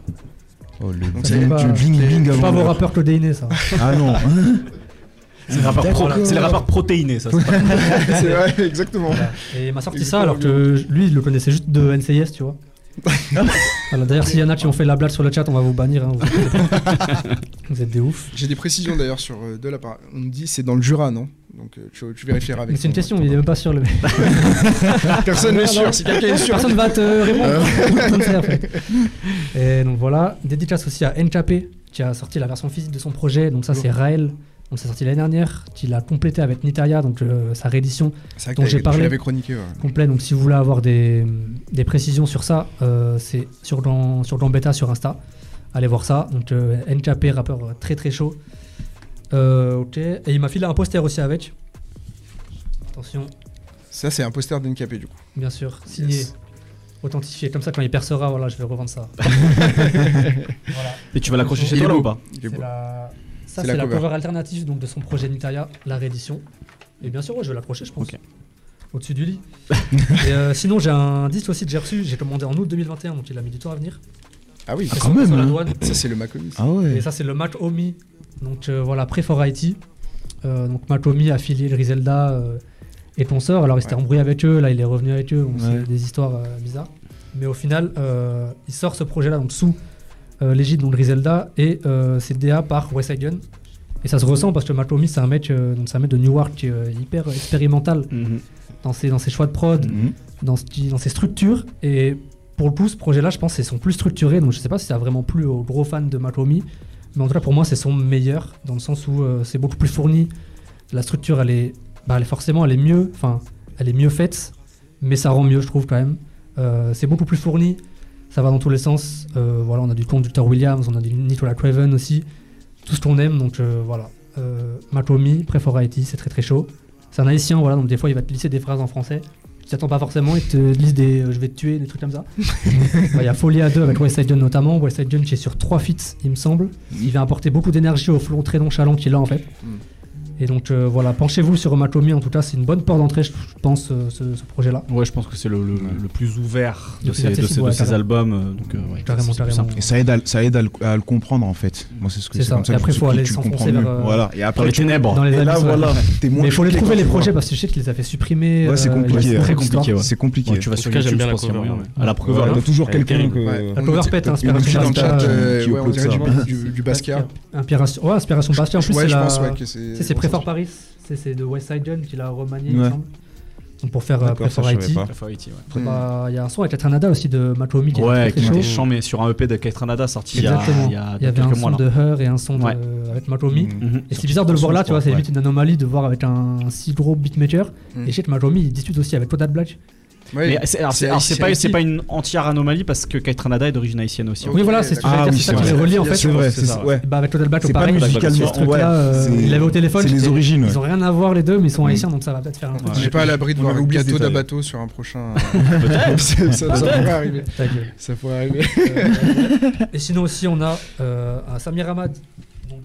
Oh, le du bling bling avant. pas vos rappeurs codéinés, ça. Ah non. C'est les rappeurs, pro, rappeurs protéinés, ça. C'est vrai, exactement. Et il m'a sorti ça alors que lui, il le connaissait juste de NCIS, tu vois. D'ailleurs, s'il y en a qui ont fait la blague sur le chat, on va vous bannir. Hein, vous, êtes... des ouf. J'ai des précisions d'ailleurs sur euh, de la part. On me dit c'est dans le Jura, non? Donc euh, tu, tu, vérifieras avec. C'est une question, il est même pas sûr. Le... Personne n'est sûr. Si quelqu'un est sûr. Personne va te répondre. Et donc voilà, dédicace aussi à NKP qui a sorti la version physique de son projet. Donc ça, c'est Raël. Donc c'est sorti l'année dernière, qu'il a complété avec Nitaria, donc euh, sa réédition dont j'ai parlé. chroniqué. Complet, donc si vous voulez avoir des, des précisions sur ça, euh, c'est sur, dans, sur Gambetta sur Insta. Allez voir ça. Donc euh, NKP, rappeur très très chaud. ok. Et il m'a filé un poster aussi avec. Attention. Ça c'est un poster d'NKP du coup. Bien sûr, signé. Authentifié, comme ça quand il percera, voilà, je vais revendre ça. voilà. Et tu vas l'accrocher chez toi là ou pas ça, c'est la, cover. alternative donc, de son projet Nitaria, la réédition. Et bien sûr, je vais l'accrocher, je pense. Au-dessus du lit. et euh, sinon, j'ai un disque aussi que j'ai reçu. J'ai commandé en août 2021, donc il a mis du temps à venir. Ah oui, ah, quand même. Hein. Ça, c'est le Mac Omi. Ah ouais. Et ça, c'est le Mac Omi. Donc euh, voilà, pré for IT. Euh, donc Mac Omi affilié le Rizelda et ton sort. Alors il s'était embrouillé avec eux, là il est revenu avec eux. Donc c'est des histoires bizarres. Mais au final, il sort ce projet-là donc sous euh, l'égide donc Griselda et euh, c'est DA par West Side Gun. Et ça se ressent parce que Matomi c'est un mec, euh, donc c'est un mec de Newark qui est hyper expérimental mhm. dans, ses, dans ses choix de prod, mhm. dans, dans ses structures. Et pour le coup, ce projet-là, je pense, c'est son plus structuré. Donc je sais pas si ça a vraiment plu aux gros fans de Matomi. Mais en tout cas, pour moi, c'est son meilleur, dans le sens où c'est beaucoup plus fourni. La structure, elle est, bah, elle est forcément, elle est mieux, enfin, elle est mieux faite, mais ça rend mieux, je trouve, quand même. c'est beaucoup plus fourni ça va dans tous les sens. Euh, voilà, on a du conducteur Williams, on a du Nicolas Craven aussi, tout ce qu'on aime. Donc euh, voilà, euh, Matomi, IT, c'est très très chaud. C'est un haïtien, voilà, donc des fois il va te lisser des phrases en français. Tu t'attends pas forcément, il te lise des je vais te tuer, des trucs comme ça. Il y a à deux avec West Side Gun notamment. West Side Gun qui est sur trois feats, il me semble. Il va apporter beaucoup d'énergie au flot très nonchalant qu'il a en fait. Mm. Et donc euh, voilà, penchez-vous sur Matomi, en tout cas, c'est une bonne porte d'entrée, je pense, euh, ce, projet-là. Ouais, je pense que c'est le, plus ouvert de, ces, de ces, albums. Euh, donc, ouais, carrément, carrément. Et ça aide, à, ça aide à, le, comprendre, en fait. Moi, c'est ce que c'est ça. et après, il faut aller s'enfoncer vers. voilà, et après, les ténèbres. Dans les et là, voilà. Mais il faut les trouver, les projets, parce que je sais qu'il les a fait supprimer. Ouais, c'est compliqué. très compliqué. C'est compliqué. Tu vas sur j'aime bien la cover. À la cover. Il y a toujours quelqu'un que. La cover pète, inspiration Du Basquiat. Inspiration Basquiat. En plus, c'est Préfort Paris. C'est de West Side Gun qui l'a remanié, il me semble. Donc pour faire Prefer IT. Il y a un son avec Katranada aussi de qui ouais, est très, très chaud. mais sur un EP de Katranada sorti il y, a, il y a, il y avait un son de Her et un son de, avec Matomi. Mm-hmm. Et c'est bizarre de le voir là, tu vois, c'est limite une anomalie de voir avec un si gros beatmaker. Mm. Et je sais que Matomi il dispute aussi avec Total Black. Mais c'est pas, pas une entière anomalie parce que Kate Ranada est d'origine haïtienne aussi. Oui, voilà, c'est ah, ça qui les relie en fait. C'est vrai, c'est Bah, avec Total Battle, pareil. Pas musicalement. Euh, il avait au téléphone. C'est les origines. Ils ont rien à voir les deux, mais ils sont haïtiens donc ça va peut-être faire un truc. J'ai pas à l'abri de voir un gâteau d'abato sur un prochain. Ça pourrait arriver. Ça pourrait arriver. Et sinon aussi, on a Samir Ahmad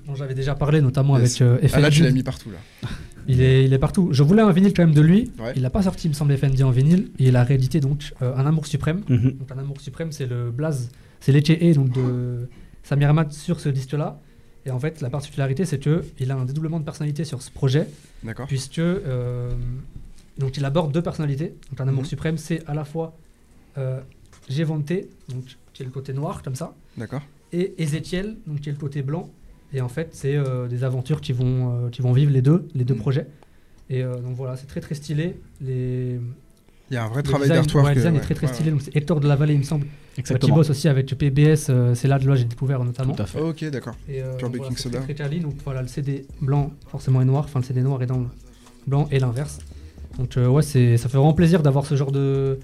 dont j'avais déjà parlé, notamment avec FND. Ah là, tu l'as mis partout là. Il est, il est partout. Je voulais un vinyle quand même de lui. Il n'a pas sorti, il me semble, FND en vinyle. Et il a réédité donc euh, Un Amour Suprême. Mhm. Donc, un Amour Suprême, c'est le blaze, c'est l'ETE donc de Samir Ahmad sur ce disque-là. Et en fait, la particularité, c'est qu'il a un dédoublement de personnalité sur ce projet. D'accord. Puisque euh, donc il aborde deux personnalités. Donc Un Amour mhm. Suprême, c'est à la fois euh, donc qui est le côté noir, comme ça. D'accord. Et Ezekiel, donc qui est le côté blanc. Et en fait, c'est euh, des aventures qui vont, euh, qui vont vivre les deux, les deux mm. projets. Et euh, donc voilà, c'est très très stylé. Les... Il y a un vrai travail d'artwork. le design est très très stylé. Donc c'est Hector de la Vallée, il me semble. Exactement. Qui bosse aussi avec PBS. c'est là que j'ai découvert notamment. Tout à fait. ok, d'accord. Pure Baking Soda. Très donc voilà, le CD blanc forcément est noir. Enfin, le CD noir est dans le blanc et l'inverse. Donc ouais, ça fait vraiment plaisir d'avoir ce genre de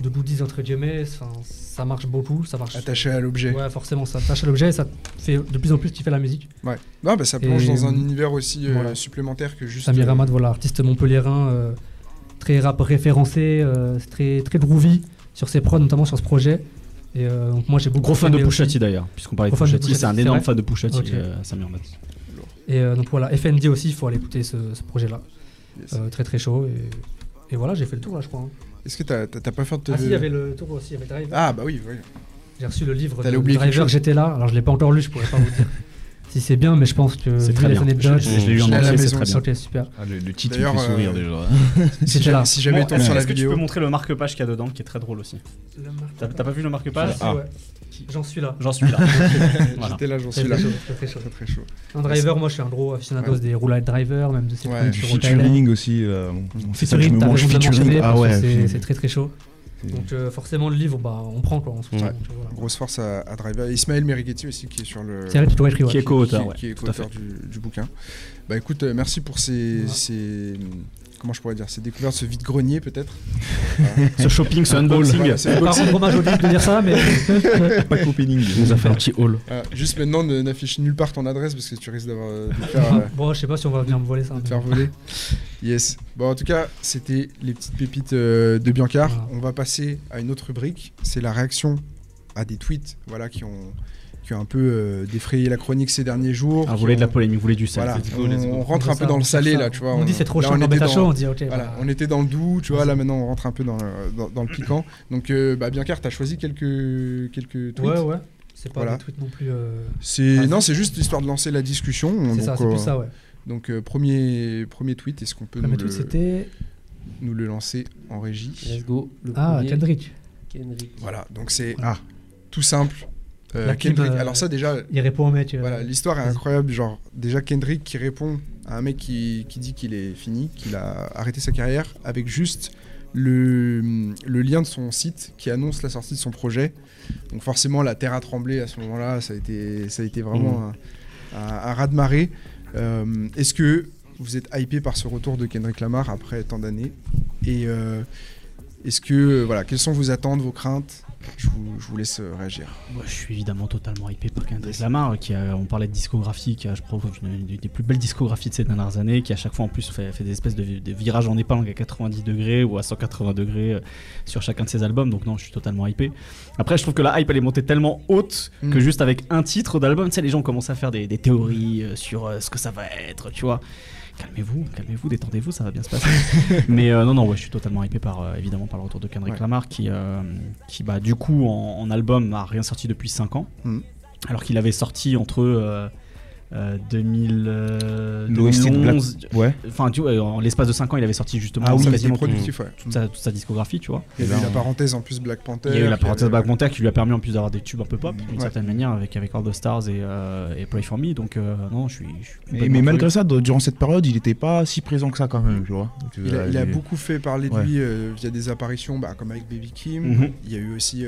de goodies entre guillemets, ça marche beaucoup, ça marche. Attaché à l'objet. Ouais, forcément, ça attache à l'objet, ça fait de plus en plus kiffer la musique. Ouais. Non, bah ça plonge dans un univers aussi euh, supplémentaire que juste. Samir Hamad, voilà, artiste montpelliérain, euh, très rap référencé, euh, très très groovy sur ses prods, notamment sur ce projet. Et donc moi j'ai beaucoup. Gros fan de Pushati d'ailleurs, puisqu'on parlait de Pushati, c'est un énorme fan de Pushati, Samir Hamad. Et donc voilà, FND aussi, il faut aller écouter ce, projet-là. très très chaud. Et, et voilà, j'ai fait le tour là, je crois. Hein. Est-ce que t'as pas fait de te... Ah si, il y avait le tour aussi, il y avait Driver. Ah bah oui, oui. J'ai reçu le livre de Driver, j'étais là. Alors je l'ai pas encore lu, je pourrais pas vous dire si c'est bien, mais je pense que c'est très bien. Je, je, l'ai lu en entier, c'est très bien. Ok, super. Ah, le, le, titre fait sourire euh, déjà. C'était là. Si jamais bon, tombe sur la vidéo. Est-ce que tu peux montrer le marque-page qu'il y a dedans, qui est très drôle aussi T'as pas vu le marque-page ah. ouais. J'en suis là. J'en suis là. J'étais là, j'en suis là. Très chaud. Très chaud. Un driver, moi je suis un gros aficionado des roulades driver, même de ces featuring aussi. Featuring, t'as raison de Ah ouais. C'est très très chaud. Donc euh, forcément le livre, bah, on prend quoi. En ouais. Grosse force à, à Driver. Ismaël Merighetti aussi qui est sur le. C'est qui, qui est co-auteur, qui, est co-auteur du, du, bouquin. Bah écoute, euh, merci pour ces, ces comment je pourrais dire, c'est découvert ce vide-grenier peut-être. ce shopping, ce unboxing. Voilà, c'est pas rendre hommage au de dire ça, mais. pas. Il nous a fait un petit haul. Euh, juste maintenant, n'affiche nulle part ton adresse parce que tu risques d'avoir. Euh, euh, bon, je sais pas si on va venir me voler ça. De faire voler. yes. Bon, en tout cas, c'était les petites pépites de Biancar. On va passer à une autre rubrique. C'est la réaction à des tweets voilà, qui ont qui a un peu euh, défrayé la chronique ces derniers jours. Ah, vous voulez de la polémique, vous voulez du sel. on, rentre un peu dans le salé là, tu vois. On, dit c'est trop chaud, on, était dans, on dit ok. Voilà, on était dans le doux, tu vois. Là maintenant, on rentre un peu dans, dans, le piquant. Donc, euh, bah, Biancar, t'as choisi quelques quelques tweets. Ouais, ouais. C'est pas des tweets non plus. Euh, c'est non, c'est juste histoire de lancer la discussion. C'est ça, c'est plus ça, ouais. Donc premier premier tweet, est-ce qu'on peut nous le, c'était nous le lancer en régie? Let's go. ah, Kendrick. Kendrick. Voilà, donc c'est ah, tout simple. Euh, Kendrick, euh, alors ça déjà. Il répond au mec. Euh, voilà, l'histoire est incroyable. Genre, déjà Kendrick qui répond à un mec qui, qui dit qu'il est fini, qu'il a arrêté sa carrière, avec juste le, le, lien de son site qui annonce la sortie de son projet. Donc forcément, la terre a tremblé à ce moment-là. Ça a été, ça a été vraiment mmh. un, un, raz-de-marée. Est-ce que vous êtes hypé par ce retour de Kendrick Lamar après tant d'années? Et est-ce que, voilà, quelles sont vos attentes, vos craintes? Je vous, laisse euh, réagir. Moi, je suis évidemment totalement hypé par Kendrick Lamar, qui a, on parlait de discographie, qui a, je une, des plus belles discographies de ces dernières années, qui à chaque fois en plus fait, fait des espèces de, virages en épingle à 90 degrés ou à 180 degrés euh, sur chacun de ses albums. Donc non, je suis totalement hypé. Après, je trouve que la hype elle est montée tellement haute que mm. juste avec un titre d'album, tu sais, les gens commencent à faire des, des théories euh, sur ce que ça va être, tu vois calmez-vous, calmez-vous, détendez-vous, ça va bien se passer. Mais euh, non, non, ouais, je suis totalement hypé par, euh, évidemment par le retour de Kendrick Lamar qui, euh, qui bah, du coup, en, album, n'a rien sorti depuis 5 ans. Mm. Alors qu'il avait sorti entre 2000, euh, 2011. Euh, ouais. Enfin, tu vois, en l'espace de 5 ans, il avait sorti justement ah, oui, quasiment productif, toute, sa, toute, sa, discographie, tu vois. Il y a eu la parenthèse en plus Black Panther. Il y a eu la parenthèse Black Panther qui lui a permis en plus d'avoir des tubes un peu pop, d'une certaine manière, avec, avec All the Stars et, euh, et Play for Me. Donc, euh, non, je suis. mais, mais malgré ça, durant cette période, il n'était pas si présent que ça quand même, tu vois. Il a, il a beaucoup fait parler de lui via des apparitions, bah, comme avec Baby Kim. Mhm. Il y a eu aussi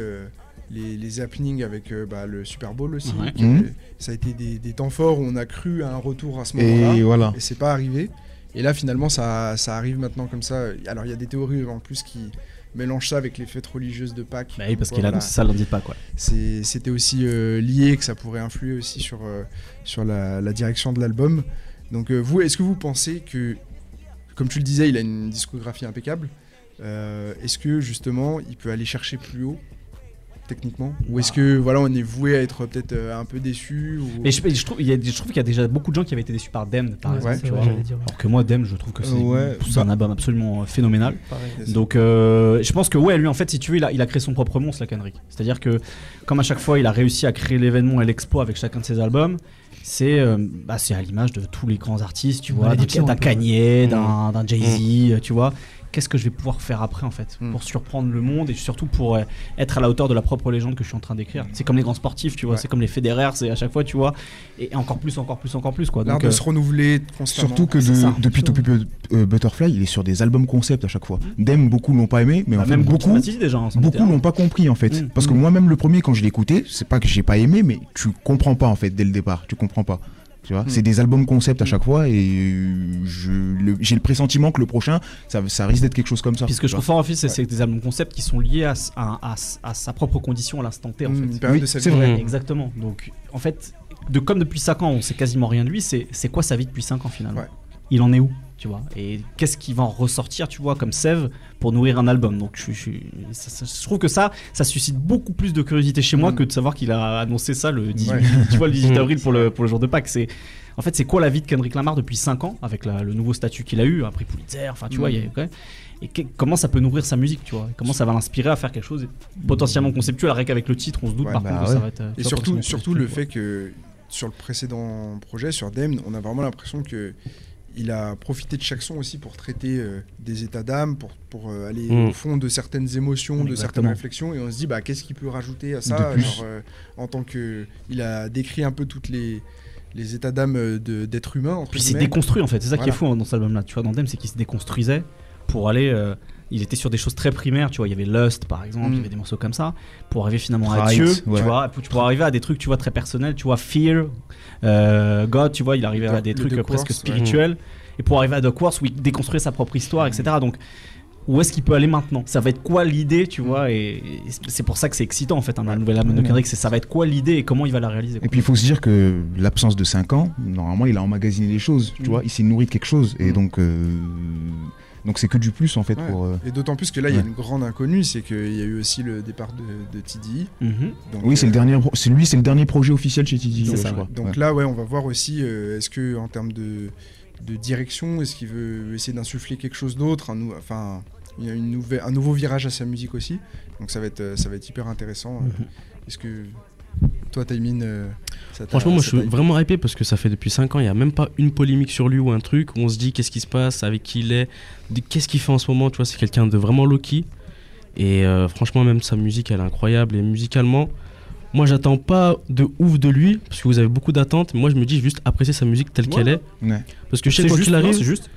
les, les happenings avec euh, bah, le Super Bowl aussi. Mhm. Ça a été des, temps forts où on a cru à un retour à ce moment-là. Et, voilà. et c'est pas arrivé. Et là, finalement, ça, ça, arrive maintenant comme ça. Alors, il y a des théories en plus qui, mélange ça avec les fêtes religieuses de Pâques. Bah oui, parce qu'il a annoncé ça lundi de Pâques. C'était aussi lié, que ça pourrait influer aussi sur, sur la, la, direction de l'album. Donc vous, est-ce que vous pensez que, comme tu le disais, il a une discographie impeccable Est-ce que justement, il peut aller chercher plus haut techniquement Ou est-ce que voilà, on est voué à être peut-être euh, un peu déçu Mais je, trouve, il y a, je trouve qu'il y a déjà beaucoup de gens qui avaient été déçus par Dem, par exemple. Alors que moi, Dem, je trouve que c'est un bah album absolument euh, phénoménal. Donc, euh, je pense que ouais, lui, en fait, si tu veux, il a, il a créé son propre monstre, la Kendrick. C'est-à-dire que, comme à chaque fois, il a réussi à créer l'événement et l'exploit avec chacun de ses albums c'est bah, à l'image de tous les grands artistes, tu vois, d'un Kanye, d'un mm. Jay-Z, mm. tu vois qu'est-ce que je vais pouvoir faire après en fait hmm. pour surprendre le monde et surtout pour euh, être à la hauteur de la propre légende que je suis en train d'écrire. C'est comme les grands sportifs, tu vois, c'est comme les Federer, c'est à chaque fois, tu vois, et encore plus, encore plus, encore plus quoi. Donc, de euh, se renouveler constamment. Surtout que depuis Topi euh, Butterfly, il est sur des albums concept à chaque fois. Hmm. Dem, beaucoup l'ont pas aimé, mais bah, même beaucoup, déjà, hein, beaucoup l'ont pas compris en fait. Hmm. Parce que moi-même le premier quand je l'ai écouté, c'est pas que j'ai pas aimé, mais tu comprends pas en fait dès le départ, tu comprends pas. Hmm. C'est des albums concept à chaque fois et j'ai le pressentiment que le prochain, ça, ça risque d'être quelque chose comme ça. Puisque je trouve fort en fait, c'est des albums concept qui sont liés à, à, à, sa propre condition à l'instant T. En hmm, fait. c'est vrai. Exactement. Donc en fait, de, comme depuis 5 ans, on sait quasiment rien de lui, c'est quoi sa vie depuis 5 ans finalement? Il en est où? Tu vois. Et qu'est-ce qui va en ressortir tu vois comme sève pour nourrir un album. Donc je, je, je, trouve que ça ça suscite beaucoup plus de curiosité chez moi mm. que de savoir qu'il a annoncé ça le 18 tu vois le 18 avril pour le pour le jour de Pâques. C'est en fait c'est quoi la vie de Kendrick Lamar depuis 5 ans avec le nouveau statut qu'il a eu un prix Pulitzer enfin tu vois mm. il y a, et comment ça peut nourrir sa musique, tu vois? Comment ça va l'inspirer à faire quelque chose potentiellement conceptuel Avec avec le titre, on se doute par bah contre que ça va être. Et surtout, surtout le fait que sur le précédent projet, sur Dem, on a vraiment l'impression que il a profité de chaque son aussi pour traiter euh, des états d'âme, pour, pour euh, aller mm. au fond de certaines émotions, de certaines réflexions. Et on se dit, bah, qu'est-ce qu'il peut rajouter à ça? Euh, En tant que. Il a décrit un peu toutes les, les états d'âme d'être humain. Puis il s'est déconstruit en fait. C'est ça qui est fou hein, dans cet album-là. Tu vois, dans Dem, c'est qu'il se déconstruisait pour aller. Il était sur des choses très primaires, tu vois, il y avait Lust par exemple, il y mm. avait des morceaux comme ça, pour arriver finalement à Dieu, tu vois, pour, arriver à des trucs, tu vois, très personnels, tu vois, Fear, euh, God, tu vois, il arrivait à des trucs presque spirituels. Et pour arriver à Duckworth, où il déconstruire sa propre histoire, etc. Donc, où est-ce qu'il peut aller maintenant? Ça va être quoi l'idée, tu vois? Et c'est pour ça que c'est excitant en fait, un nouvel album de Kendrick, c'est ça va être quoi l'idée et comment il va la réaliser. Et puis il faut se dire que l'absence de 5 ans, normalement il a emmagasiné les choses, tu mm. vois, il s'est nourri de quelque chose. Et mm. donc. Euh, donc c'est que du plus en fait pour. Euh, et d'autant plus que là il y a une grande inconnue, c'est qu'il y a eu aussi le départ de, de TDI. Mhm. oui, c'est le dernier, c'est lui, c'est le dernier projet officiel chez TDI. je crois. Donc là, ouais, on va voir aussi, euh, est-ce que en termes de, de direction, est-ce qu'il veut essayer d'insuffler quelque chose d'autre, enfin, il y a une nouvelle, un nouveau virage à sa musique aussi. Donc ça va être, ça va être hyper intéressant. Mhm. Est-ce que toi, Taimine, euh, Franchement, moi je suis vraiment hypé parce que ça fait depuis 5 ans, il n'y a même pas une polémique sur lui ou un truc. Où on se dit qu'est-ce qui se passe, avec qui il est, qu'est-ce qu'il fait en ce moment. Tu vois, c'est quelqu'un de vraiment low-key. Et euh, franchement, même sa musique, elle est incroyable. Et musicalement, moi j'attends pas de ouf de lui parce que vous avez beaucoup d'attentes. Moi je me dis juste apprécier sa musique telle qu'elle est. Parce que je sais quoi qu'il arrive. juste.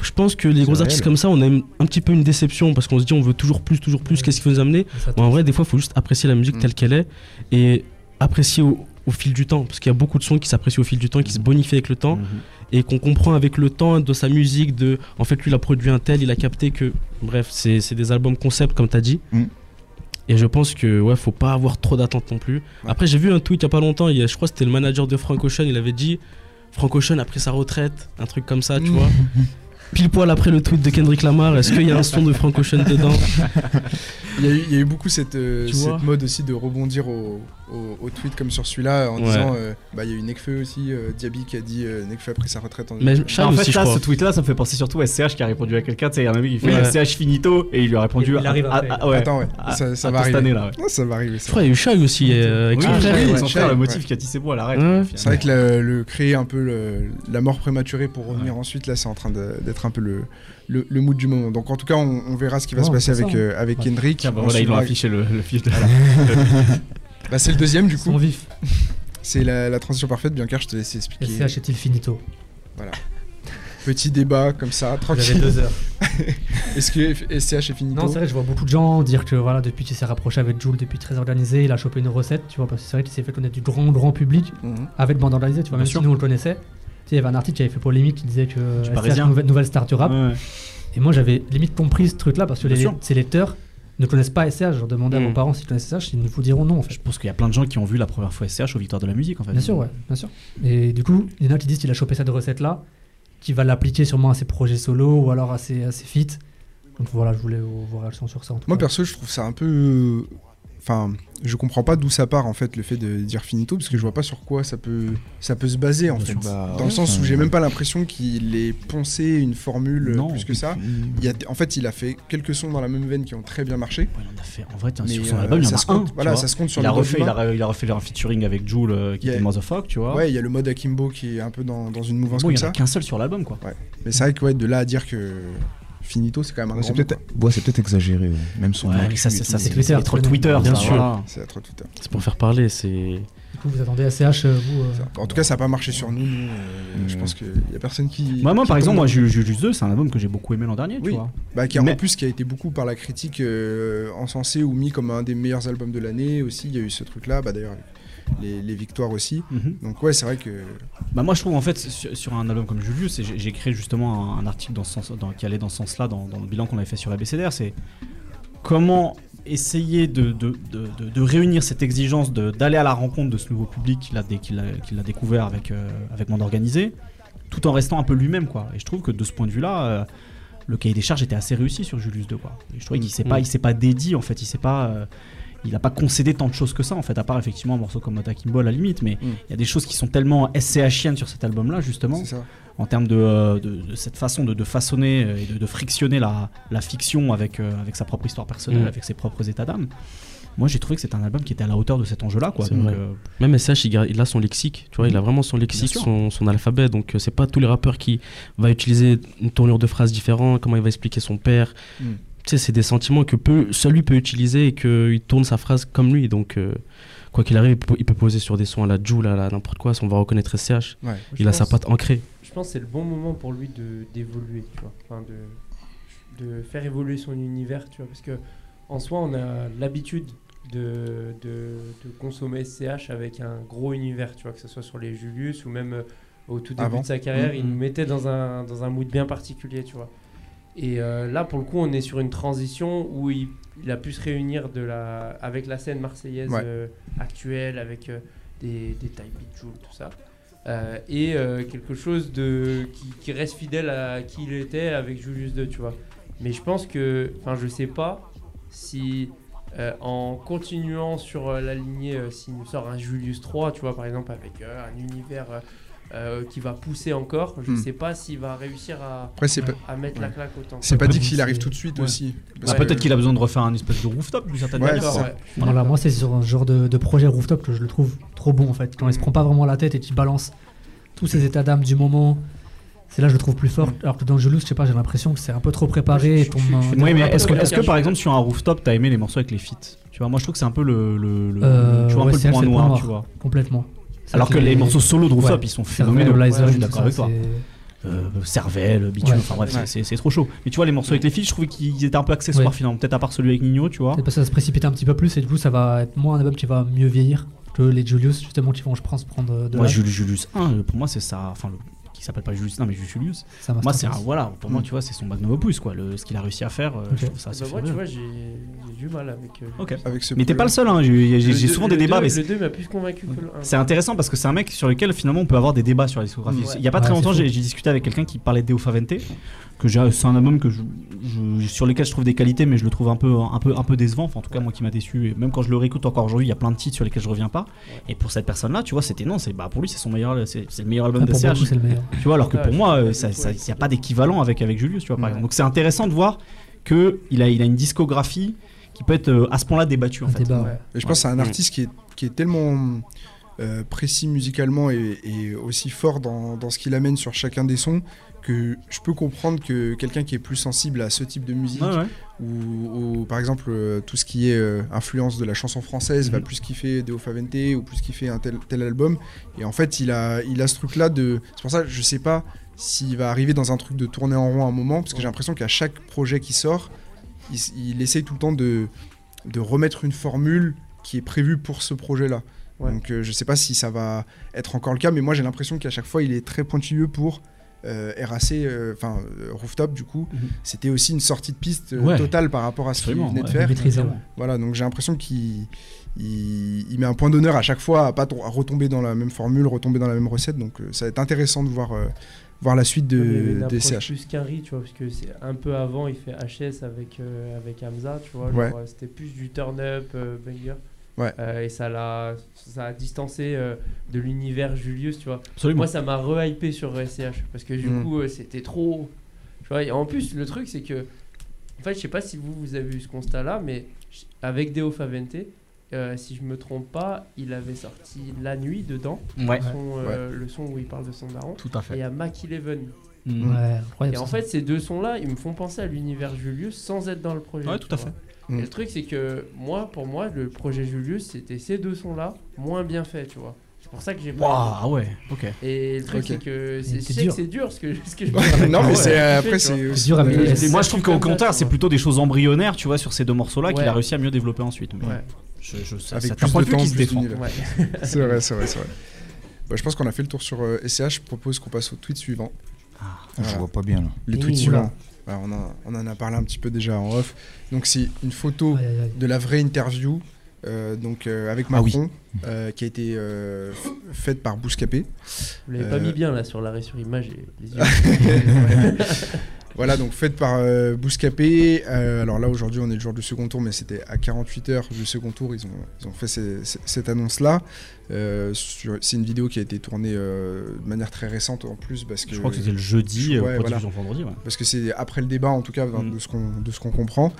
Je pense que les gros artistes comme ça, on a un petit peu une déception parce qu'on se dit on veut toujours plus, toujours plus, qu'est-ce qu'il faut nous amener En vrai, des fois, il faut juste apprécier la musique mm. telle qu'elle est. Et apprécier au, fil du temps, parce qu'il y a beaucoup de sons qui s'apprécient au fil du temps, qui se bonifient avec le temps, mhm. et qu'on comprend avec le temps de sa musique, de en fait lui il a produit un tel, il a capté que, bref, c'est des albums concept comme tu as dit. Mhm. Et je pense que ouais, faut pas avoir trop d'attentes non plus. Après, j'ai vu un tweet il y a pas longtemps, il y a, je crois que c'était le manager de Frank Ocean, il avait dit Frank Ocean a pris sa retraite, un truc comme ça, tu vois. pile poil après le tweet de Kendrick Lamar, est-ce qu'il y a un son de Frank Ocean dedans? Il y, a eu, il y, a eu, beaucoup cette, euh, cette mode aussi de rebondir au, au, tweet comme sur celui-là en disant euh, bah il y a eu Nekfeu aussi euh, Diaby qui a dit Nekfeu a pris sa retraite en mais en fait là ce tweet là ça me fait penser surtout à SCH qui a répondu à quelqu'un tu sais il y a un mec qui fait SCH finito et il lui a répondu il, arrive à, à, ouais, attends ouais ça, ça va arriver. année, là, ouais. ça va arriver je crois il y a eu Shag aussi avec son frère le motif qui a tissé bon à l'arrêt c'est vrai que le créer un peu la mort prématurée pour revenir ensuite là c'est en train d'être un peu le le, le, mood du moment. Donc en tout cas, on, on verra ce qui va se passer avec, euh, avec Kendrick. bah voilà, ils vont afficher le, le fil. De... bah, c'est le deuxième du coup. Son vif. C'est la, la, transition parfaite. Bien car je te laisse expliquer. SCH est-il finito Voilà. Petit débat comme ça, tranquille. J'avais deux heures. Est-ce que SCH est finito Non, c'est vrai, je vois beaucoup de gens dire que voilà, depuis qu'il s'est rapproché avec Jules, depuis très organisé, il a chopé une recette, tu vois, parce que c'est vrai qu'il s'est fait connaître du grand, grand public mhm. avec bande organisée, tu vois, même si nous on le connaissait il y avait un article qui avait fait polémique qui disait que c'était une nouvelle, nouvelle star du rap. Et moi, j'avais limite compris ce truc-là parce que les, ces lecteurs, ne connaissent pas SCH. Je leur demandais à vos parents s'ils connaissent SCH, ils vous diront non en fait. Je pense qu'il y a plein de gens qui ont vu la première fois SCH aux Victoires de la musique en fait. Bien sûr, ouais, bien sûr. Et du coup, il y en a qui disent qu'il a chopé cette recette-là, qu'il va l'appliquer sûrement à ses projets solo ou alors à ses, à ses feats. Donc voilà, je voulais vos, vos réactions sur ça. En tout Moi cas. perso, je trouve ça un peu. Enfin, je comprends pas d'où ça part en fait le fait de dire finito parce que je vois pas sur quoi ça peut ça peut se baser en fait. Bah, Dans le sens où j'ai même pas l'impression qu'il ait poncé une formule Non. plus que ça. Il y a, en fait, il a fait quelques sons dans la même veine qui ont très bien marché. Ouais, il en a fait. En vrai, tiens, Mais, sur son euh, album, il y en ça a se un. tu voilà, vois. ça se compte sur il a le refait, il a, il a refait un featuring avec Jules euh, qui Il a- était Motherfuck, tu vois. Ouais, il y a le mode Akimbo qui est un peu dans, dans une mouvance Bon, il comme y en a ça. qu'un seul sur l'album, quoi. Mais c'est vrai que ouais, de là à dire que finito, c'est quand même un Ouais, c'est grand peut-être ouais, c'est peut-être exagéré, ouais. même son Ouais, ça, c'est tout. ça, c'est Twitter, c'est trop le très Twitter, bien sûr. voilà. C'est trop Twitter. C'est pour faire parler, c'est. Du coup, vous attendez SCH, euh, vous euh, En tout cas, ça n'a pas marché sur nous. nous, euh, Je pense qu'il y a personne qui. Moi, moi, qui par exemple, moi, Julius Julius 2, c'est un album que j'ai beaucoup aimé l'an dernier, tu vois. Bah, qui a, Mais- En plus, qui a été beaucoup par la critique euh, encensé ou mis comme un des meilleurs albums de l'année aussi. Il y a eu ce truc-là. Bah, D'ailleurs, les, les victoires aussi. Mhm. Donc, ouais, c'est vrai que. Bah moi je trouve en fait sur, sur un album comme Julius, j'ai créé justement un, un article dans ce sens, dans- qui allait dans ce sens-là dans, dans le bilan qu'on avait fait sur ABCDR, c'est comment essayer de, de, de, de- de réunir cette exigence d'aller à la rencontre de ce nouveau public qu'il a, dé- qu'il a, découvert avec, euh, avec Monde Organisé, tout en restant un peu lui-même quoi. Et je trouve que de ce point de vue-là, euh, le cahier des charges était assez réussi sur Julius 2 quoi. Et je trouvais qu'il s'est Mm. pas, il s'est pas dédié en fait, il s'est pas euh, il n'a pas concédé tant de choses que ça en fait, à part effectivement un morceau comme Mota Kimbo à la limite, mais Mm. il y a des choses qui sont tellement SCHiennes sur cet album-là justement, en termes de, euh, de, de cette façon de, de façonner et de, de frictionner la, la fiction avec, euh, avec sa propre histoire personnelle, Mm. avec ses propres états d'âme. Moi j'ai trouvé que c'était un album qui était à la hauteur de cet enjeu-là. quoi. Donc, euh, Même SCH, il, il a son lexique, tu vois, il a vraiment son lexique, son, son alphabet, donc euh, c'est pas tous les rappeurs qui va utiliser une tournure de phrase différente, comment il va expliquer son père. Mm. Tu sais, c'est des sentiments que peut, seul lui peut utiliser et qu'il tourne sa phrase comme lui, donc euh, quoi qu'il arrive, il peut, il peut poser sur des sons à la Joule, à la n'importe quoi, on va reconnaître SCH. Ouais. Il Je a sa patte ancrée. Je pense que c'est le bon moment pour lui de d'évoluer, tu vois. Enfin, de, de faire évoluer son univers, tu vois. Parce que en soi, on a l'habitude de, de, de consommer SCH avec un gros univers, tu vois, que ce soit sur les Julius ou même euh, au tout début Avant. de sa carrière, il Mhm. nous mettait dans un, dans un mood bien particulier, tu vois. Et euh, là, pour le coup, on est sur une transition où il, il a pu se réunir de la, avec la scène marseillaise Ouais. euh, actuelle, avec euh, des, des Type tout ça. Euh, et quelque chose de, qui, qui reste fidèle à qui il était avec Julius 2, tu vois. Mais je pense que, enfin, je sais pas si en continuant sur la lignée, s'il nous sort un Julius 3, tu vois, par exemple, avec un univers euh, euh, qui va pousser encore, je Hmm. sais pas s'il va réussir à, Après, c'est pas, à mettre la claque autant. c'est pas dit qu'il arrive tout de suite ouais. aussi. bah, Peut-être qu'il a besoin de refaire une espèce de rooftop d'une certaine Ouais, manière. Voilà, moi c'est sur un genre de, de projet rooftop que je le trouve trop bon en fait. Quand il se prend pas vraiment la tête et qu'il balance tous ses états d'âme du moment, c'est là que je le trouve plus fort. Alors que dans Julius, je sais pas, j'ai l'impression que c'est un peu trop préparé. et Je- ton je- je- main- je- Oui, mais un est-ce que, par exemple sur un rooftop t'as aimé les morceaux avec les feats? Tu vois, moi je trouve que c'est un peu le, le, le- Euh, tu vois, un ouais, peu c'est le point noir, tu vois. complètement. Alors que les morceaux solo de rooftop Ouais. ils sont phénoménaux. Liza, je suis d'accord avec toi. c'est- Euh, cervelle, bitume, Ouais. enfin bref, Ouais. c'est- trop chaud. Mais tu vois, les morceaux avec les filles, je trouvais qu'ils étaient un peu accessoires Ouais. finalement. Peut-être à part celui avec Nino, tu vois. Parce que ça se précipite un petit peu plus et du coup ça va être moins un album qui va mieux vieillir que les Julius justement qui vont je pense prendre de Moi. Julius, Julius 1, pour moi, c'est ça. Enfin, le, qui s'appelle pas Julius, non, mais Julius. Ça Moi, c'est un, voilà, pour moi, Mm. tu vois, c'est son magnum opus, quoi. Le, ce qu'il a réussi à faire, euh, Ok. je trouve ça Bah, assez moi, tu vois, j'ai du mal avec. euh, Ok. avec ce Mais t'es pas le seul, hein. J'ai souvent des débats, deux- mais Le c'est 2 m'a plus convaincu que le 1. c'est intéressant parce que c'est un mec sur lequel finalement on peut avoir des débats sur la discographie. Il y a pas Ouais, très longtemps, j'ai discuté avec quelqu'un qui parlait d'Eo Favente, que c'est un album que je, je- sur lequel je trouve des qualités, mais je le trouve un peu, un peu, un peu décevant. Enfin, en tout cas, moi qui m'a déçu. Et même quand je le réécoute encore aujourd'hui, il y a plein de titres sur lesquels je reviens pas. Et pour cette personne-là, tu vois, c'était non, c'est bah pour lui, c'est son meilleur, c'est le meilleur album Ah, de CH. c'est le meilleur. Tu vois, alors que Ouais, pour moi, euh, il n'y a ça. pas d'équivalent avec, avec Julius, tu vois, par Ouais. exemple. Donc c'est intéressant de voir que il a, il a une discographie qui peut être euh, à ce point-là débattue, en Un fait. débat, Ouais. ouais. Et je pense que c'est un Ouais. artiste qui est, qui est tellement euh, précis musicalement et, et aussi fort dans, dans ce qu'il amène sur chacun des sons que je peux comprendre que quelqu'un qui est plus sensible à ce type de musique ouais. ou, ou, par exemple euh, tout ce qui est euh, influence de la chanson française va Mhm. plus kiffer Deo Favente ou plus kiffer un tel, tel album et en fait il a, il a ce truc là de c'est pour ça que je sais pas s'il va arriver dans un truc de tourner en rond à un moment parce que j'ai l'impression qu'à chaque projet qui sort il, essaye tout le temps de, de remettre une formule qui est prévue pour ce projet là Ouais. donc euh, je sais pas si ça va être encore le cas mais moi j'ai l'impression qu'à chaque fois il est très pointilleux pour RAC, enfin Rooftop du coup, mhm. c'était aussi une sortie de piste totale par rapport à ce qu'il venait de faire. Voilà, donc j'ai l'impression qu'il il, met un point d'honneur à chaque fois à pas à retomber dans la même formule, retomber dans la même recette. Donc ça va être intéressant de voir voir la suite de, des CH. plus qu'Harry, tu vois, parce que c'est un peu avant, il fait HS avec, avec Hamza, tu vois. C'était plus du turn-up, banger. Euh, et ça l'a ça a distancé euh, de l'univers Julius, tu vois. Moi, ça m'a re-hypé sur SCH parce que du mm. coup, euh, c'était trop. Tu vois, et en plus, le truc, c'est que. En fait, je sais pas si vous, vous avez eu ce constat-là, mais avec Deo Favente, si je me trompe pas, il avait sorti La Nuit dedans, le son où il parle de son daron. Tout à fait. Et il y a Mac Eleven. Mm. et en fait, ces deux sons-là, ils me font penser à l'univers Julius sans être dans le projet. Ouais, tout à fait. Et le mm. truc, c'est que moi, pour moi, le projet Julius, c'était ces deux sons-là, moins bien faits, tu vois. C'est pour ça que j'ai pas. ah ouais, ok. Et le truc, c'est que c'est dur ce que, ce que je Non, mais c'est après, c'est dur à Moi, je trouve qu'au contraire, c'est plutôt des choses embryonnaires, tu vois, sur ces deux morceaux-là qu'il a réussi à mieux développer ensuite. Mais ouais. je, je, Avec plus de temps, se défend. c'est vrai, c'est vrai, c'est vrai. Bah, je pense qu'on a fait le tour sur SCH. Euh, je propose qu'on passe au tweet suivant. Ah, Je vois pas bien là. Les tweets suivants. Bah, on, on, en a parlé un petit peu déjà en off. Donc c'est une photo de la vraie interview euh, donc, euh, avec ah Macron euh, qui a été faite par Bouscapé. Vous l'avez pas mis bien là sur l'arrêt sur image et les yeux. Voilà, donc faite par Bouscapé. alors là, aujourd'hui, on est le jour du second tour, mais c'était à 48 heures du second tour. Ils ont, ils ont fait cette annonce-là. c'est une vidéo qui a été tournée de manière très récente en plus. Parce que, je crois que c'était le jeudi, ouais, vendredi. Parce que c'est après le débat, en tout cas, mm. de ce qu'on comprend.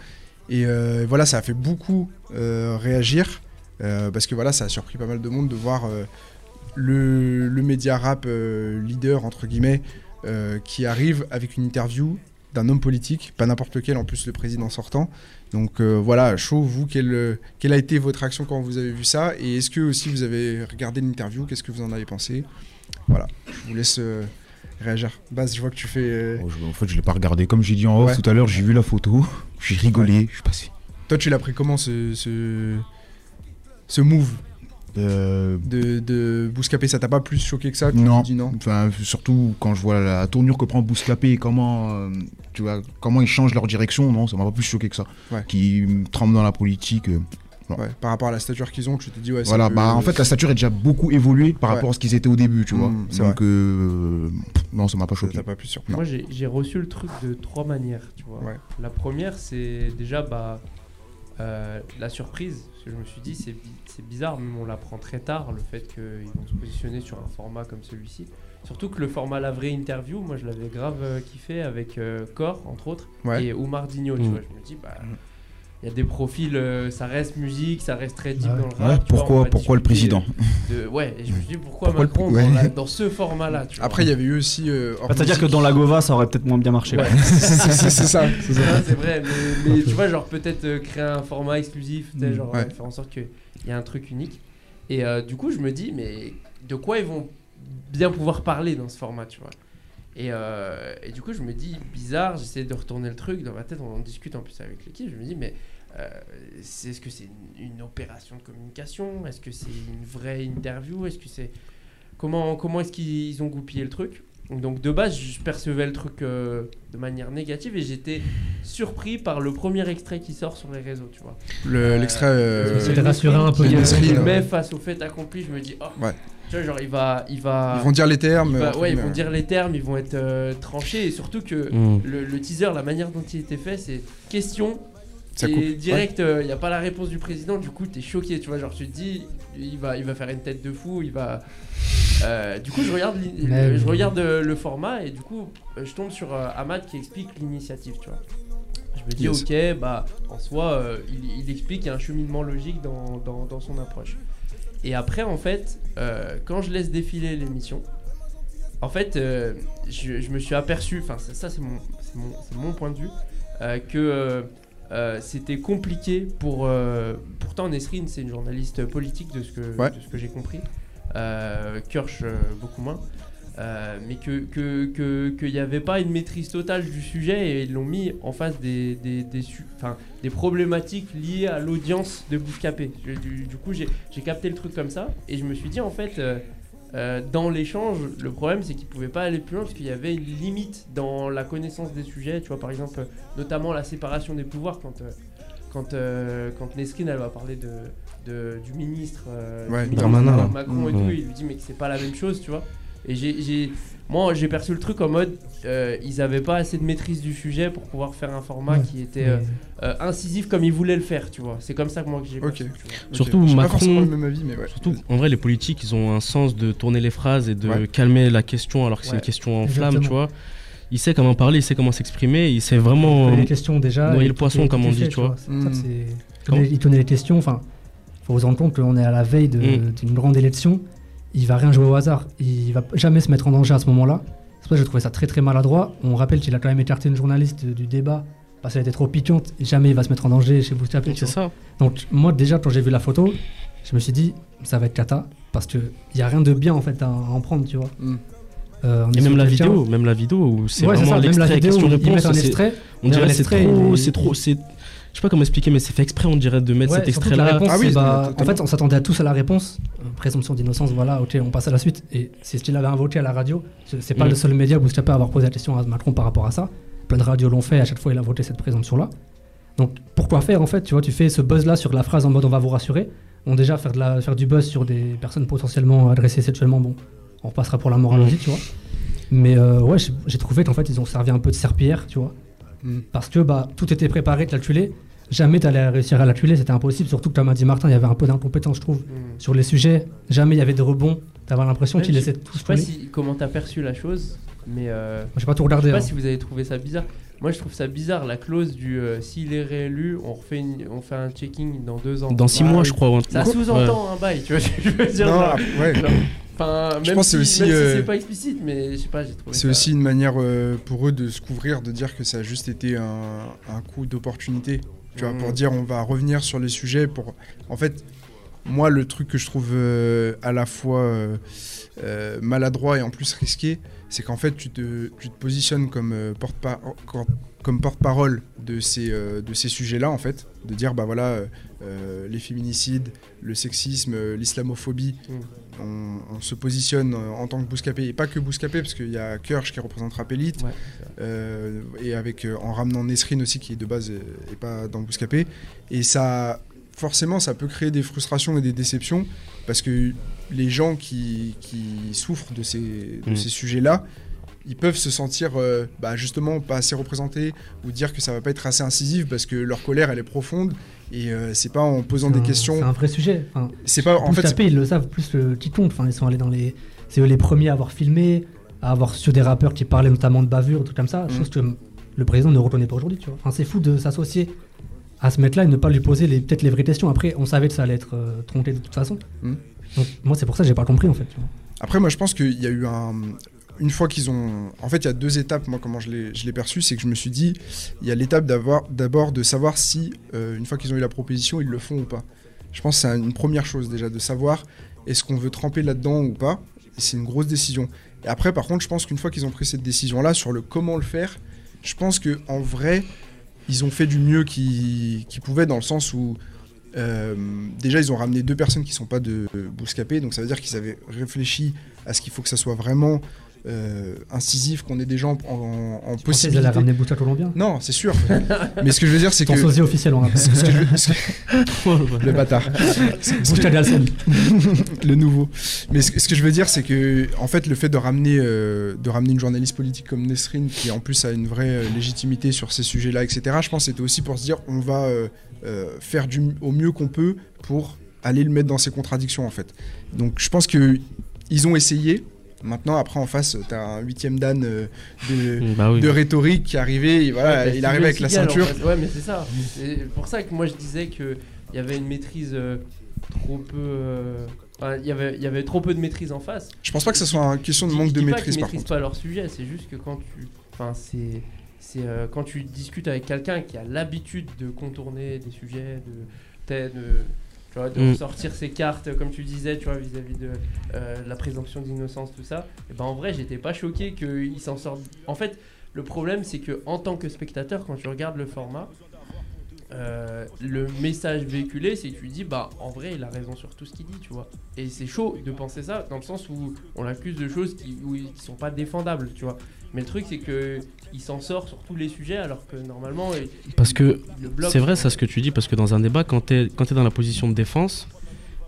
Et euh, voilà, ça a fait beaucoup euh, réagir euh, parce que voilà, ça a surpris pas mal de monde de voir le, le, média rap leader entre guillemets qui arrive avec une interview d'un homme politique, pas n'importe lequel, en plus le président sortant. Donc voilà, chaud, vous, quelle, quelle, a été votre action quand vous avez vu ça? Et est-ce que aussi vous avez regardé l'interview? Qu'est-ce que vous en avez pensé? Voilà, je vous laisse réagir. Baz, je vois que tu fais. Euh, oh, en fait, je l'ai pas regardé. Comme j'ai dit en off tout à l'heure, j'ai vu la photo, j'ai rigolé, je suis passé. Toi, tu l'as pris comment ce, ce, move? Euh, de, de Bouscapé, ça t'a pas plus choqué que ça Non. non? Enfin, surtout quand je vois la tournure que prend Bouscapé et comment, euh, tu vois, comment ils changent leur direction, non, ça m'a pas plus choqué que ça. Qui tremblent dans la politique par rapport à la stature qu'ils ont, tu te dis ouais. Voilà, bah en fait la stature est déjà beaucoup évoluée par rapport à ce qu'ils étaient au début, tu vois. Mmh, Donc euh, non, ça m'a pas choqué. pas plus Moi j'ai reçu le truc de trois manières, tu vois. La première c'est déjà bah euh, la surprise, parce que je me suis dit c'est bizarre, mais on l'apprend très tard le fait qu'ils vont se positionner sur un format comme celui-ci. Surtout que le format la vraie interview, moi je l'avais grave euh, kiffé avec Core entre autres et Oumar Digno, tu mmh. vois. Je me dis bah mmh il y a des profils, euh, ça reste musique, ça reste très deep dans le rap. pourquoi pourquoi le président Ouais, et je me suis dit pourquoi, Macron dans, ce format-là Après, il y avait eu aussi. Euh, bah, C'est-à-dire que dans la Gova, ça aurait peut-être moins bien marché. c'est ça. C'est vrai, mais, tu vois, genre peut-être euh, créer un format exclusif, mm. genre faire en sorte qu'il y ait un truc unique. Et du coup, je me dis, mais de quoi ils vont bien pouvoir parler dans ce format, tu vois? Euh, et, du coup, je me dis, bizarre, j'essaie de retourner le truc dans ma tête, on en discute en plus avec l'équipe, je me dis, mais euh, est-ce que c'est une, opération de communication? Est-ce que c'est une vraie interview? Est-ce que c'est comment comment est-ce qu'ils ont goupillé le truc? Donc de base, je percevais le truc euh, de manière négative et j'étais surpris par le premier extrait qui sort sur les réseaux, tu vois. L'extrait. C'était rassurant un peu. Mais face au fait accompli, je me dis, oh, ouais. Tu vois, genre, il va, il va. Ils vont dire les termes. ouais, ils vont dire les termes, ils vont être euh, tranchés. Et surtout que mm. le, teaser, la manière dont il était fait, c'est question. Ça et direct, il n'y euh, a pas la réponse du président, du coup, t'es choqué, tu vois. Genre, tu te dis, il va, il va faire une tête de fou, il va. Euh, du coup, je regarde, je regarde le format et du coup, je tombe sur Ahmad qui explique l'initiative, tu vois. Je me dis, ok, bah, en soi, il, il, explique qu'il y a un cheminement logique dans, dans, dans son approche. Et après, en fait, euh, quand je laisse défiler l'émission, en fait, euh, je, me suis aperçu, enfin, ça, c'est mon, mon, point de vue, euh, que c'était compliqué pour. pourtant, Nesrine, c'est une journaliste politique de ce que, ce que j'ai compris. Kirsch, beaucoup moins. Mais que qu'il que, que, n'y avait pas une maîtrise totale du sujet et ils l'ont mis en face des, des, des, des problématiques liées à l'audience de Bouscapé. Du, du, coup, j'ai capté le truc comme ça et je me suis dit, en fait, euh, euh, dans l'échange, le problème c'est qu'il pouvait pas aller plus loin parce qu'il y avait une limite dans la connaissance des sujets. Tu vois, par exemple, notamment la séparation des pouvoirs quand euh, quand euh, quand Nesrine elle va parler de, de du ministre, ouais, du ministre Macron et tout, il lui dit mais que c'est pas la même chose, tu vois. Et j'ai moi, j'ai perçu le truc en mode, euh, ils avaient pas assez de maîtrise du sujet pour pouvoir faire un format qui était euh, euh, incisif comme ils voulaient le faire, tu vois. C'est comme ça que moi que j'ai. Ok. Surtout Macron. Surtout, en vrai, les politiques, ils ont un sens de tourner les phrases et de calmer la question alors que c'est une question en flamme, tu vois. Il sait comment parler, il sait comment s'exprimer, il sait vraiment. Les questions déjà. Noyer le poisson, comme on dit, tu vois. Hmm. Il tenait les questions. Enfin, faut vous rendre compte qu'on est à la veille hmm. d'une grande élection il va rien jouer au hasard. Il va jamais se mettre en danger à ce moment-là. C'est pour ça que j'ai trouvé ça très très maladroit. On rappelle qu'il a quand même écarté une journaliste du débat parce qu'elle était trop piquante. Et jamais il va se mettre en danger chez Boustapé. C'est ça. Donc moi déjà quand j'ai vu la photo, je me suis dit ça va être cata parce que il y a rien de bien en fait à, en prendre, tu vois. Mm. Euh, et même la vidéo, même la vidéo où c'est vraiment l'extrait question-réponse. On dirait c'est trop, c'est trop, c'est je sais pas comment expliquer, mais c'est fait exprès, on dirait, de mettre cet extrait-là. Ah oui, bah, en fait, on s'attendait à tous à la réponse. Présomption d'innocence, voilà, ok, on passe à la suite. Et c'est ce qu'il avait invoqué à la radio. C'est pas mm. le seul média où je pas avoir posé la question à Macron par rapport à ça. Plein de radios l'ont fait, à chaque fois, il a voté cette présomption-là. Donc, pourquoi faire, en fait Tu vois, tu fais ce buzz-là sur la phrase en mode on va vous rassurer. Bon, déjà, faire, de la, faire du buzz sur des personnes potentiellement adressées sexuellement, bon, on repassera pour la morale mm. tu vois. Mais euh, ouais, j'ai trouvé qu'en fait, ils ont servi un peu de serpillière, tu vois. Mm. Parce que bah, tout était préparé, calculé jamais tu allais réussir à la tuer, c'était impossible. Surtout que, comme a dit Martin, il y avait un peu d'incompétence, je trouve, mm. sur les sujets. Jamais il y avait de rebond. T'avais l'impression qu'il laissait tout Je sais pas si, comment t'as perçu la chose, mais. Euh, j'ai pas tout regardé. Je sais pas hein. si vous avez trouvé ça bizarre. Moi, je trouve ça bizarre, la clause du euh, s'il est réélu, on, refait on fait un checking dans deux ans. Dans six mois, je crois. Ça sous-entend un bail, tu vois ce que je veux dire. Non, ouais. Enfin, je pense si, aussi, même si euh, c'est pas explicite, mais je sais pas, j'ai trouvé. C'est aussi une manière pour eux de se couvrir, de dire que ça a juste été un, un coup d'opportunité tu vois, pour mm. dire on va revenir sur les sujets. Pour... En fait, moi, le truc que je trouve euh, à la fois euh, euh, maladroit et en plus risqué, c'est qu'en fait, tu te, tu te positionnes comme porte-parole comme porte-parole de ces, de ces sujets-là, en fait, de dire, bah voilà, les féminicides, le sexisme, l'islamophobie, mm. on, se positionne en tant que Bouscapé, et pas que Bouscapé, parce qu'il y a Kirsch qui représente Rapélite, et avec, en ramenant Nesrine aussi, qui est de base et pas dans Bouscapé, et ça, forcément, ça peut créer des frustrations et des déceptions, parce que les gens qui, qui souffrent de ces, de mm. ces sujets-là, ils peuvent se sentir euh, bah, justement pas assez représentés ou dire que ça va pas être assez incisif parce que leur colère elle est profonde et euh, c'est pas en posant des questions. C'est un vrai sujet. c'est pas en fait. Taper, ils le savent plus le qui compte. Enfin, ils sont allés dans les. C'est eux les premiers à avoir filmé, à avoir sur des rappeurs qui parlaient notamment de bavure, tout comme ça. Mm. Chose que le président ne reconnaît pas aujourd'hui. Tu vois. Enfin, c'est fou de s'associer à ce mec-là et ne pas lui poser peut-être les vraies questions. Après, on savait que ça allait être euh, tronqué de toute façon. Mm. Donc, moi, c'est pour ça que j'ai pas compris en fait. Après, moi, je pense qu'il y a eu un, une fois qu'ils ont. En fait, il y a deux étapes, moi, comment je l'ai perçu, c'est que je me suis dit, il y a l'étape d'abord de savoir si, euh, une fois qu'ils ont eu la proposition, ils le font ou pas. Je pense que c'est une première chose déjà, de savoir est-ce qu'on veut tremper là-dedans ou pas. C'est une grosse décision. Et après, par contre, je pense qu'une fois qu'ils ont pris cette décision-là sur le comment le faire, je pense que en vrai, ils ont fait du mieux qu'ils pouvaient dans le sens où euh, déjà, ils ont ramené deux personnes qui ne sont pas de Bouscapé, donc ça veut dire qu'ils avaient réfléchi à ce qu'il faut que ça soit vraiment euh, incisif, qu'on ait des gens en, en, possibilité. Ils ramener Boucha Colombien Non, c'est sûr. Mais ce que je veux dire, c'est que. Ton sosie officiel, on rappelle. le bâtard. Boucha Le nouveau. Mais ce, que je veux dire, c'est que, en fait, le fait de ramener, euh, de ramener une journaliste politique comme Nesrine, qui en plus a une vraie euh, légitimité sur ces sujets-là, etc., je pense que c'était aussi pour se dire, on va faire du, au mieux qu'on peut pour aller le mettre dans ses contradictions, en fait. Donc, je pense qu'ils ont essayé Maintenant, après, en face, tu as un huitième Dan euh, de, bah de, rhétorique qui est arrivé. voilà, bah, il arrive avec la ceinture. Ouais, mais c'est ça. C'est pour ça que moi je disais qu'il y avait une maîtrise euh, trop peu. Euh, il y, avait, y avait trop peu de maîtrise en face. Je pense pas que ce soit une question de manque de maîtrise. Ils maîtrisent pas leur sujet, c'est juste que quand tu. Enfin, c'est. C'est quand tu discutes avec quelqu'un qui a l'habitude de contourner des sujets, de, de, tu vois, de mm. sortir ses cartes, comme tu disais, tu vois, vis-à-vis de euh, la présomption d'innocence, tout ça. Et ben en vrai, j'étais pas choqué qu'il s'en sorte. En fait, le problème, c'est que en tant que spectateur, quand tu regardes le format, euh, le message véhiculé, c'est que tu dis, bah en vrai, il a raison sur tout ce qu'il dit, tu vois. Et c'est chaud de penser ça, dans le sens où on l'accuse de choses qui, où, qui sont pas défendables, tu vois. Mais le truc, c'est que il s'en sort sur tous les sujets, alors que normalement. Parce que c'est vrai, ça, ce que tu dis, parce que dans un débat, quand tu es, es dans la position de défense,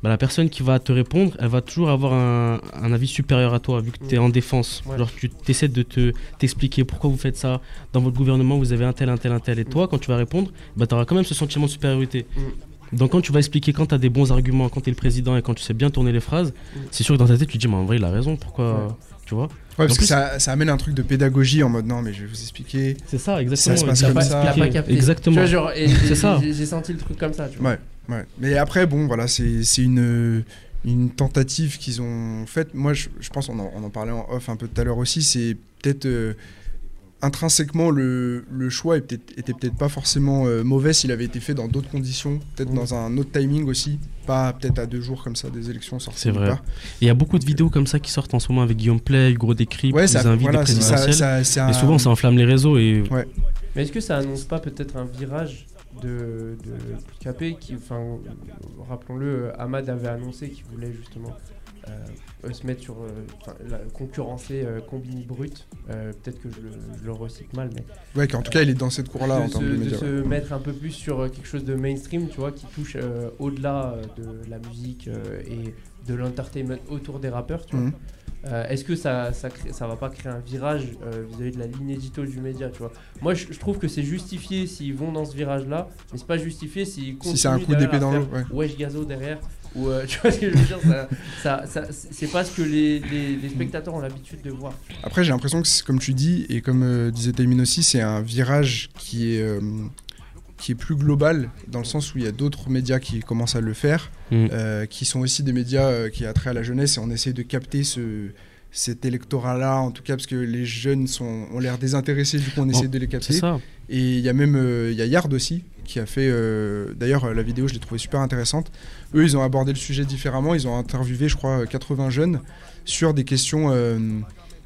bah, la personne qui va te répondre, elle va toujours avoir un, un avis supérieur à toi, vu que tu es en défense. Genre, tu essaies de te, t'expliquer pourquoi vous faites ça. Dans votre gouvernement, vous avez un tel, un tel, un tel. Et toi, quand tu vas répondre, bah, tu auras quand même ce sentiment de supériorité. Mm. Donc, quand tu vas expliquer, quand tu as des bons arguments, quand tu es le président et quand tu sais bien tourner les phrases, mm. c'est sûr que dans ta tête, tu te dis, mais en vrai, il a raison, pourquoi. Tu vois? Ouais, parce que ça, ça, amène un truc de pédagogie en mode non, mais je vais vous expliquer. C'est ça, exactement. Ça se passe comme pas, ça. Pas capté. Exactement. c'est ça. J'ai senti le truc comme ça. Tu vois. Ouais, ouais. Mais après, bon, voilà, c'est une une tentative qu'ils ont faite. Moi, je, pense, on en, on en, parlait en off un peu tout à l'heure aussi, c'est peut-être euh, intrinsèquement le, le choix était, était peut-être pas forcément euh, mauvais s'il avait été fait dans d'autres conditions, peut-être dans un autre timing aussi, pas peut-être à deux jours comme ça des élections sorties. C'est vrai. Il y a beaucoup de vidéos comme ça qui sortent en ce moment avec Guillaume Play, Hugo Décrypte, ouais, ça, invitent voilà, présidentielles. et souvent, ça enflamme les réseaux. Et... Ouais. Mais est-ce que ça annonce pas peut-être un virage de, de Capé, qui, enfin, rappelons-le, Ahmad avait annoncé qu'il voulait justement euh, se mettre sur euh, la, concurrencer euh, Combini Brut. Peut-être que je le, je recycle mal, mais. Ouais, qu'en tout cas, il est dans cette cour-là en termes de médias. De se mettre un peu plus sur quelque chose de mainstream, tu vois, qui touche au-delà de la musique et de l'entertainment autour des rappeurs, tu vois. Mhm. Euh, est-ce que ça, ça, ça va pas créer un virage euh, vis-à-vis de la ligne édito du média, tu vois? Moi, je, trouve que c'est justifié s'ils vont dans ce virage-là, mais c'est pas justifié s'ils continuent. Si c'est un coup d'épée dans l'eau, ouais. Wesh Gazo derrière. Ou euh, tu vois ce que je veux dire? Ça, ça, C'est pas ce que les, les, spectateurs ont l'habitude de voir. Après, j'ai l'impression que, comme tu dis, et comme disait Taimin aussi, c'est un virage qui est qui est plus global, dans le sens où il y a d'autres médias qui commencent à le faire, mm. euh, qui sont aussi des médias euh, qui attrait à la jeunesse, et on essaie de capter ce, cet électorat-là, en tout cas parce que les jeunes sont, ont l'air désintéressés, du coup on essaie de les capter. Ça. Et il y a même euh, il y a Yard aussi, qui a fait, d'ailleurs la vidéo je l'ai trouvée super intéressante. Eux ils ont abordé le sujet différemment, ils ont interviewé je crois 80 jeunes sur des questions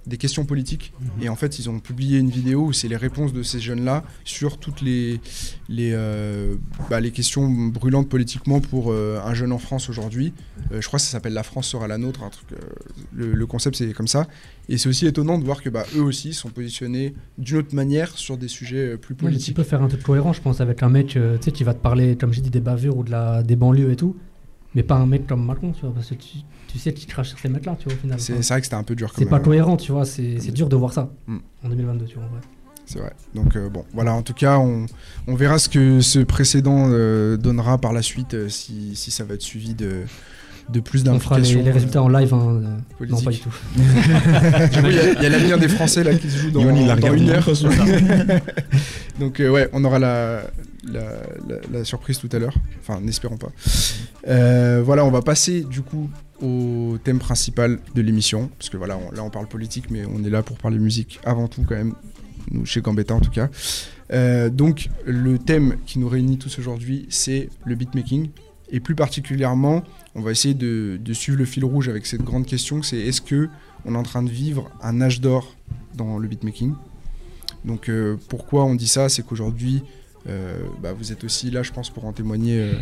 des questions politiques. Et en fait, ils ont publié une vidéo où c'est les réponses de ces jeunes-là sur toutes les, les, euh, bah, les questions brûlantes politiquement pour euh, un jeune en France aujourd'hui. Euh, je crois que ça s'appelle La France sera la nôtre. Un truc, le, concept, c'est comme ça. Et c'est aussi étonnant de voir que bah, eux aussi sont positionnés d'une autre manière sur des sujets plus politiques. tu peux faire un truc cohérent, je pense, avec un mec qui va te parler, comme j'ai dit, des bavures ou de la, des banlieues et tout mais pas un mec comme Macron, tu vois, parce que tu, tu sais tu craches sur ces mecs-là, tu vois, au final. C'est vrai que c'était un peu dur. C'est pas cohérent, tu vois, c'est dur de voir ça mm. en 2022, tu vois, C'est vrai. Donc euh, bon, voilà, en tout cas, on, on, verra ce que ce précédent euh, donnera par la suite, euh, si, si, ça va être suivi de, de plus d'implications. On fera les, résultats en live, hein, non pas du tout. il y a, l'avenir des Français là qui se joue dans, dans une heure. Donc ouais, on aura la, la, surprise tout à l'heure. Enfin, n'espérons pas. Euh, voilà, on va passer du coup au thème principal de l'émission. Parce que voilà, là on parle politique, mais on est là pour parler musique avant tout quand même. Nous, chez Gambetta en tout cas. Euh, donc, le thème qui nous réunit tous aujourd'hui, c'est le beatmaking. Et plus particulièrement, on va essayer de, suivre le fil rouge avec cette grande question, c'est est-ce que on est en train de vivre un âge d'or dans le beatmaking? Donc euh, pourquoi on dit ça? C'est qu'aujourd'hui, bah, vous êtes aussi là, je pense, pour en témoigner, euh,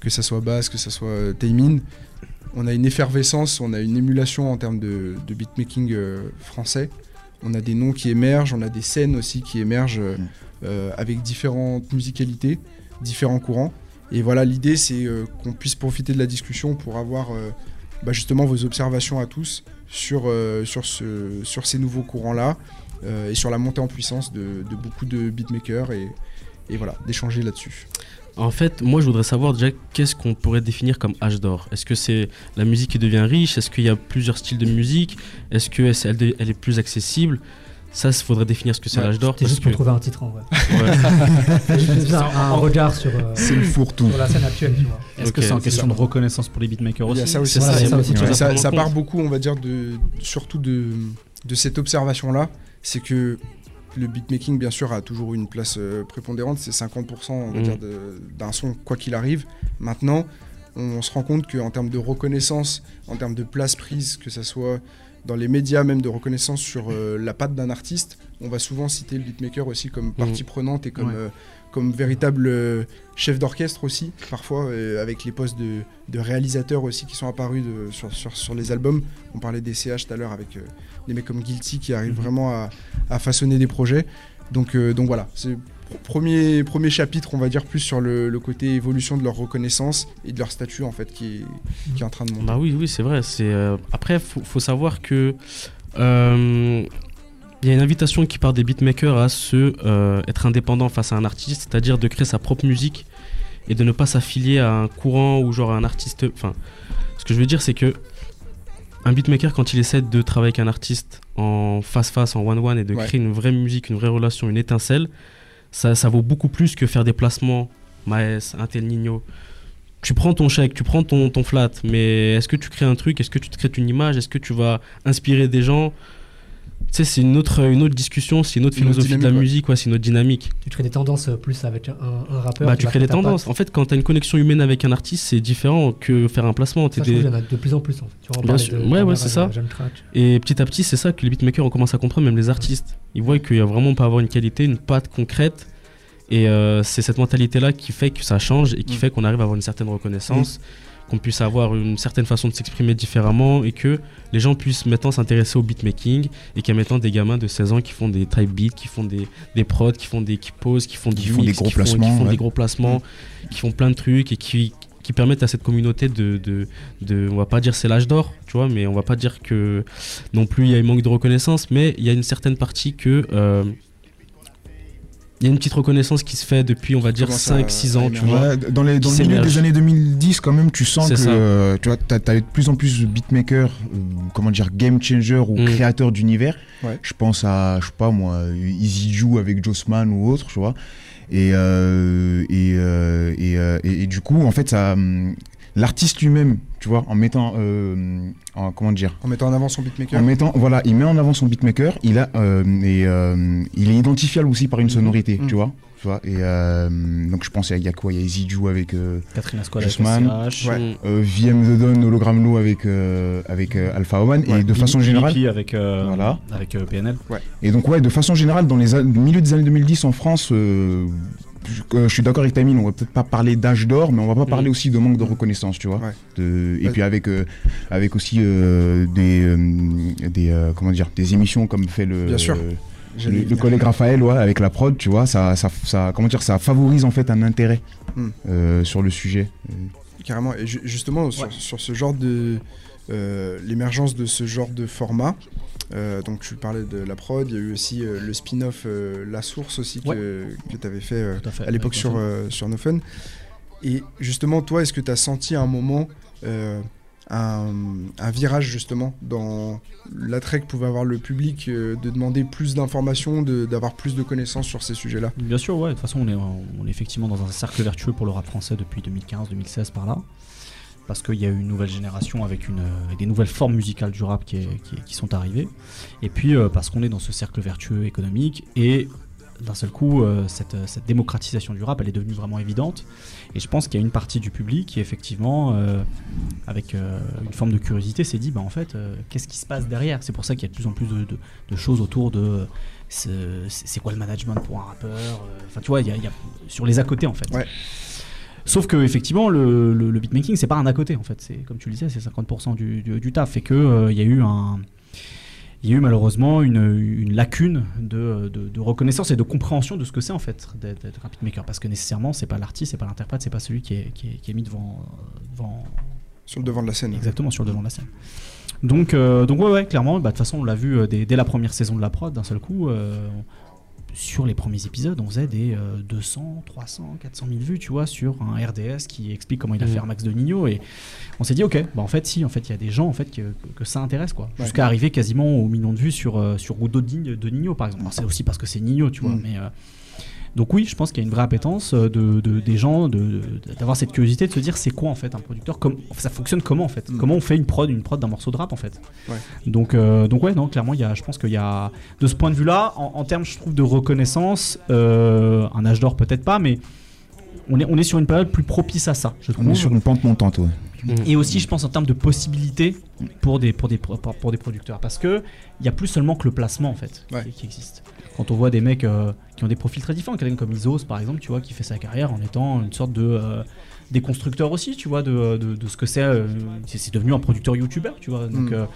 que ça soit Bass, que ça soit euh, Taymin. On a une effervescence, on a une émulation en termes de, beatmaking français. On a des noms qui émergent, on a des scènes aussi qui émergent avec différentes musicalités, différents courants. Et voilà, l'idée c'est qu'on puisse profiter de la discussion pour avoir bah, justement vos observations à tous sur ces nouveaux courants-là et sur la montée en puissance de, de beaucoup de beatmakers et, et voilà, d'échanger là-dessus. En fait, moi je voudrais savoir déjà qu'est-ce qu'on pourrait définir comme âge d'or. Est-ce que c'est la musique qui devient riche? Est-ce qu'il y a plusieurs styles de musique? Est-ce qu'elle elle est plus accessible? Ça, il faudrait définir ce que c'est l'âge d'or. C'est juste pour trouver un titre en vrai. Ouais. un, regard sur, euh, sur la scène actuelle. Est-ce que c'est une question de reconnaissance pour les beatmakers aussi? ça aussi. Ça, ça, part beaucoup, on va dire, de, surtout de, de cette observation-là. C'est que le beatmaking, bien sûr, a toujours une place euh, prépondérante. C'est 50% on va mm. d'un son, quoi qu'il arrive. Maintenant, on, se rend compte qu'en termes de reconnaissance, en termes de place prise, que ce soit dans les médias, même de reconnaissance sur euh, la patte d'un artiste, on va souvent citer le beatmaker aussi comme mm. partie prenante et comme, euh, comme véritable chef d'orchestre aussi, parfois, avec les postes de, de, réalisateurs aussi qui sont apparus de, sur, sur, sur, les albums. On parlait des CH tout à l'heure avec des mecs comme Guilty qui arrivent mhm. vraiment à, à, façonner des projets. Donc, donc voilà, c'est premier, premier chapitre, on va dire, plus sur le, côté évolution de leur reconnaissance et de leur statut, en fait, qui est, qui est en train de monter. Bah oui, oui, c'est vrai. C'est, euh, après, il faut, savoir que. Il y a une invitation qui part des beatmakers à se euh, être indépendant face à un artiste, c'est-à-dire de créer sa propre musique et de ne pas s'affilier à un courant ou genre à un artiste. Enfin, ce que je veux dire, c'est que un beatmaker, quand il essaie de travailler avec un artiste en face-face, en one-one, et de créer une vraie musique, une vraie relation, une étincelle, ça, ça vaut beaucoup plus que faire des placements, Maes, Intel Nino. Tu prends ton chèque, tu prends ton, ton flat, mais est-ce que tu crées un truc? Est-ce que tu te crées une image? Est-ce que tu vas inspirer des gens? Sais, c'est une autre, une autre discussion, c'est une autre philosophie de la musique, ouais, c'est une autre dynamique. Tu crées des tendances euh, plus avec un, un rappeur Bah, tu crées des tendances. En fait, quand tu as une connexion humaine avec un artiste, c'est différent que faire un placement. Ça, des... Il y en a de plus en plus. En fait. Bien sûr. ouais, ouais, c'est ça. Et petit à petit, c'est ça que les beatmakers ont commencé à comprendre, même les artistes. Ils voient qu'il y a vraiment pas avoir une qualité, une patte concrète et euh, c'est cette mentalité-là qui fait que ça change et qui mm. fait qu'on arrive à avoir une certaine reconnaissance. Qu'on puisse avoir une certaine façon de s'exprimer différemment et que les gens puissent maintenant s'intéresser au beatmaking et qu'il y a maintenant des gamins de 16 ans qui font des type beats, qui font des, des prods, qui font des qui posent, qui font, font des gros qui placements, font, qui font des gros placements, qui font plein de trucs et qui, qui permettent à cette communauté de, de, de on va pas dire c'est l'âge d'or, tu vois, mais on va pas dire que non plus il y a un manque de reconnaissance, mais il y a une certaine partie que euh, il y a une petite reconnaissance qui se fait depuis, on va dire, 5-6 ans, tu vois. Dans, les, dans le milieu des années 2010, quand même, tu sens que euh, tu vois, as, as, de plus en plus de beatmakers, euh, comment dire, game changer ou mm. créateurs d'univers. Je pense à, je sais pas moi, Easy avec Jossman ou autre, tu vois. Et, euh, et, et, et, du coup, en fait, ça, l'artiste lui-même, tu vois, en mettant, euh, en, comment dire, en mettant en avant son beatmaker. En mettant, voilà, il met en avant son beatmaker. Il a, euh, et euh, il est identifiable aussi par une mhm. sonorité, mhm. tu vois. Tu vois, et donc je pense qu'il y, a quoi? Il y a Easy avec Catherine ouais. VM The Don, Hologram Low avec, avec Alpha Oman. et de façon générale. avec, voilà. avec PNL. Ouais. Et donc, ouais, de façon générale, dans les milieu des années 2010 en France, je, suis d'accord avec Tamine, on va peut-être pas parler d'âge d'or, mais on va pas parler mm. aussi de manque de reconnaissance, tu vois. et puis avec, euh, avec aussi euh, des, euh, des, comment dire, des émissions comme fait le, le, collègue Raphaël ouais, avec la prod, tu vois, ça, ça, ça, comment dire, ça favorise en fait un intérêt mm. sur le sujet. Carrément, et justement, sur, sur, ce genre de. l'émergence de ce genre de format, euh, donc tu parlais de la prod, il y a eu aussi euh, le spin-off euh, La Source aussi que, tu avais fait, à, l'époque sur, sur No Fun. Et justement, toi, est-ce que tu as senti à un moment un, virage justement dans l'attrait que pouvait avoir le public de demander plus d'informations, d'avoir plus de connaissances sur ces sujets-là? Bien sûr, ouais. De toute façon, on est, on est effectivement dans un cercle vertueux pour le rap français depuis 2015-2016 par là parce qu'il y a eu une nouvelle génération avec euh, des nouvelles formes musicales du rap qui, sont arrivées, et puis euh, parce qu'on est dans ce cercle vertueux économique, et d'un seul coup, euh, cette, démocratisation du rap, elle est devenue vraiment évidente, et je pense qu'il y a une partie du public qui, effectivement, avec une forme de curiosité, s'est dit, bah, en fait, qu'est-ce qui se passe derrière? C'est pour ça qu'il y a de plus en plus de, choses autour de c'est quoi le management pour un rappeur? Enfin, tu vois, il y, a, sur les à côté, en fait. Ouais. Sauf que effectivement, le, le, beatmaking, c'est pas un à côté en fait. C'est comme tu le disais, c'est 50% du, du, taf. Et que il euh, y a eu un, il y a eu malheureusement une, une lacune de, de, reconnaissance et de compréhension de ce que c'est en fait d'être un beatmaker. Parce que nécessairement, c'est pas l'artiste, c'est pas l'interprète, c'est pas celui qui est, qui est, mis devant, devant, Sur le devant de la scène. Exactement, sur le devant de la scène. Donc, euh, donc ouais, ouais, clairement, bah, de toute façon, on l'a vu euh, dès, dès, la première saison de la prod, d'un seul coup sur les premiers épisodes, on faisait des 200, 300, 400 000 vues, tu vois, sur un RDS qui explique comment il a fait mmh. Max de Nino. Et on s'est dit, ok, bah en fait, si, en fait, il y a des gens en fait que, que ça intéresse, quoi. Jusqu'à arriver quasiment au million de vues sur, euh, sur Rudo de, Nino, par exemple. C'est aussi parce que c'est Nino, tu vois, mmh. mais. Euh, donc oui, je pense qu'il y a une vraie appétence euh, de, des gens d'avoir cette curiosité de se dire c'est quoi en fait un producteur, comme ça fonctionne comment en fait, mm. comment on fait une prod, une prod d'un morceau de rap en fait? Donc euh, donc ouais non clairement il y a, je pense qu'il y a de ce point de vue là en, termes je trouve de reconnaissance, euh, un âge d'or peut-être pas mais on est, on est sur une période plus propice à ça, je trouve. On est sur une pente montante, ouais. Et aussi, je pense en termes de possibilités pour des, pour des, pour, des producteurs. Parce que il y a plus seulement que le placement en fait qui, existe. Quand on voit des mecs euh, qui ont des profils très différents, quelqu'un comme Isos par exemple, tu vois, qui fait sa carrière en étant une sorte de euh, des constructeurs aussi, tu vois, de, de, ce que c'est. Euh, c'est devenu un producteur youtubeur, tu vois. Donc, mm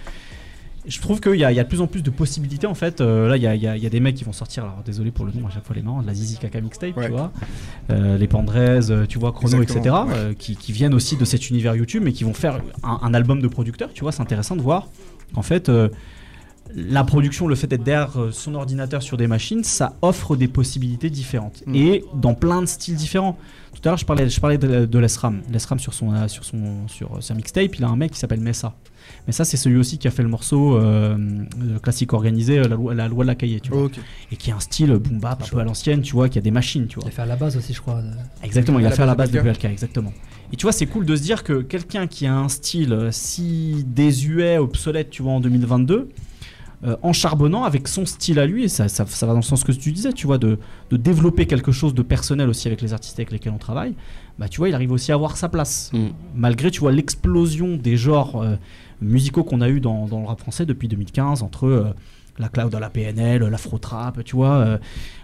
je trouve qu'il y, y, a de plus en plus de possibilités en fait. Euh, là, il y a, y a, des mecs qui vont sortir, alors désolé pour le nom, à chaque fois les noms, la Zizi Kaka mixtape, tu vois, euh, les Pandrez, euh, tu vois, Chrono, etc., qui, qui, viennent aussi de cet univers YouTube, mais qui vont faire un, album de producteur, tu vois. C'est intéressant de voir qu'en fait, la production, le fait d'être derrière son ordinateur sur des machines, ça offre des possibilités différentes mm. et dans plein de styles différents. Tout à l'heure, je parlais, je parlais de, de l'ESRAM. L'ESRAM sur son, sur son, sur sa mixtape, il a un mec qui s'appelle Messa. Mais ça, c'est celui aussi qui a fait le morceau euh, classique organisé, euh, la loi, la loi de la cahier, tu vois. Et qui a un style boom bap un peu à l'ancienne, tu vois, qui a des machines, tu vois. Il a fait à la base aussi, je crois. Exactement, il a fait à la base de PLK, exactement. Et tu vois, c'est cool de se dire que quelqu'un qui a un style si désuet, obsolète, tu vois, en 2022, euh, en charbonnant avec son style à lui, et ça, ça, va dans le sens que tu disais, tu vois, de, de, développer quelque chose de personnel aussi avec les artistes avec lesquels on travaille, bah tu vois, il arrive aussi à avoir sa place. Mm. Malgré, tu vois, l'explosion des genres musicaux qu'on a eu dans, le rap français depuis 2015 entre euh, la cloud à la PNL, l'afro-trap, tu vois, euh,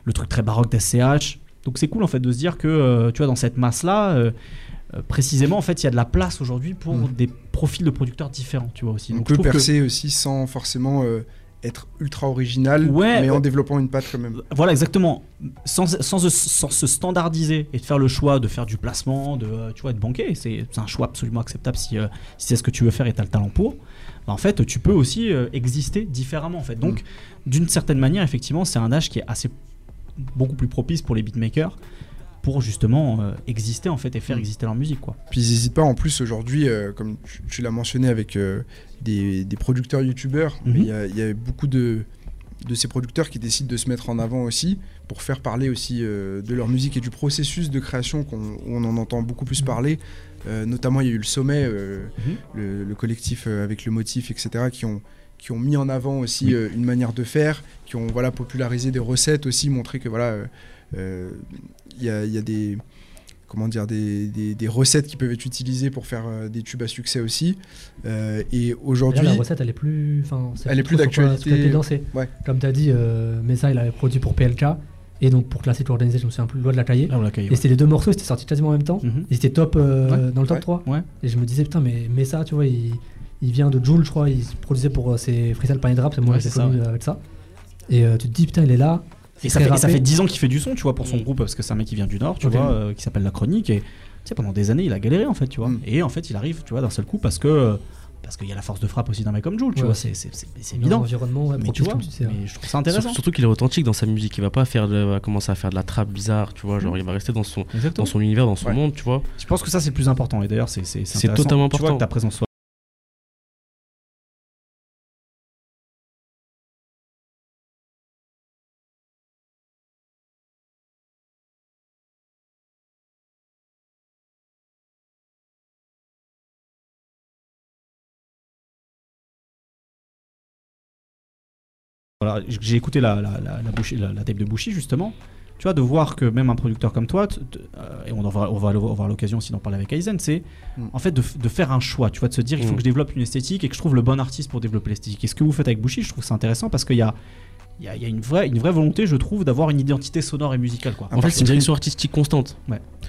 le truc très baroque d'SCH. Donc c'est cool en fait de se dire que euh, tu vois dans cette masse là précisément en fait il y a de la place aujourd'hui pour mm. des profils de producteurs différents tu vois aussi. On peut percer aussi sans forcément être ultra original, mais en développant une patte quand même. Voilà, exactement. Sans, sans, se standardiser et de faire le choix de faire du placement, de euh, tu vois, être banqué, c'est un choix absolument acceptable si, euh, si c'est ce que tu veux faire et tu as le talent pour. Bah, en fait, tu peux aussi euh, exister différemment. En fait. Donc, mm. d'une certaine manière, effectivement, c'est un âge qui est assez beaucoup plus propice pour les beatmakers pour justement exister en fait et faire mm. exister leur musique quoi. Puis ils n'hésitent pas en plus aujourd'hui, comme tu, l'as mentionné avec des, producteurs youtubeurs. Mhm. Il y, a beaucoup de, de ces producteurs qui décident de se mettre en avant aussi pour faire parler aussi euh, de leur musique et du processus de création qu'on on en entend beaucoup plus mhm. parler. Euh, notamment, il y a eu le sommet, euh, mhm. le, collectif avec le motif, etc., qui ont, qui ont mis en avant aussi une manière de faire, qui ont voilà, popularisé des recettes aussi, montré que voilà, il y a, y a des comment dire, des, des, recettes qui peuvent être utilisées pour faire euh, des tubes à succès aussi. Euh, et aujourd'hui. La recette, elle est plus. Elle est plus d'actualité. Ouais. Comme tu as dit, euh, Mesa, il avait produit pour PLK. Et donc pour Classic Organisé, je me souviens plus, Loi de la Cahier. Ah, et c'était les deux morceaux, c'était sorti quasiment en même temps. Mhm. Ils étaient top euh, dans le top 3. Et je me disais, putain, mais Mesa, tu vois, il, il vient de Joule, je crois, il produisait pour ses Freestyle Panier Drap, c'est moi qui connu avec ça. Et tu te dis, putain, il est là, et ça, fait, ça fait 10 ans qu'il fait du son, tu vois, pour son mm. groupe, parce que c'est un mec qui vient du Nord, tu vois, euh, qui s'appelle La Chronique. Et tu sais, pendant des années, il a galéré, en fait, tu vois. Mm. Et en fait, il arrive, tu vois, d'un seul coup, parce que. Parce qu'il y a la force de frappe aussi d'un mec comme Jules, tu vois, c'est évident. Environnement, mais tu vois, mais je trouve ça intéressant. Surtout qu'il est authentique dans sa musique, il va pas faire de, va commencer à faire de la trappe bizarre, tu vois, genre mm. il va rester dans son, dans son univers, dans son monde, tu vois. Je pense que ça c'est le plus important, et d'ailleurs c'est totalement important. Tu vois que ta présence j'ai écouté la, la, la, la, tape de Bouchy justement. Tu vois, de voir que même un producteur comme toi, euh, et on, va, on va avoir l'occasion aussi d'en parler avec Aizen, c'est mm. en fait de, de, faire un choix, tu vois, de se dire il faut mm. que je développe une esthétique et que je trouve le bon artiste pour développer l'esthétique. Et ce que vous faites avec Bouchy, je trouve c'est intéressant parce qu'il y a, il y, a, une, vraie, une vraie volonté, je trouve, d'avoir une identité sonore et musicale. Quoi. En fait, c'est une direction artistique constante.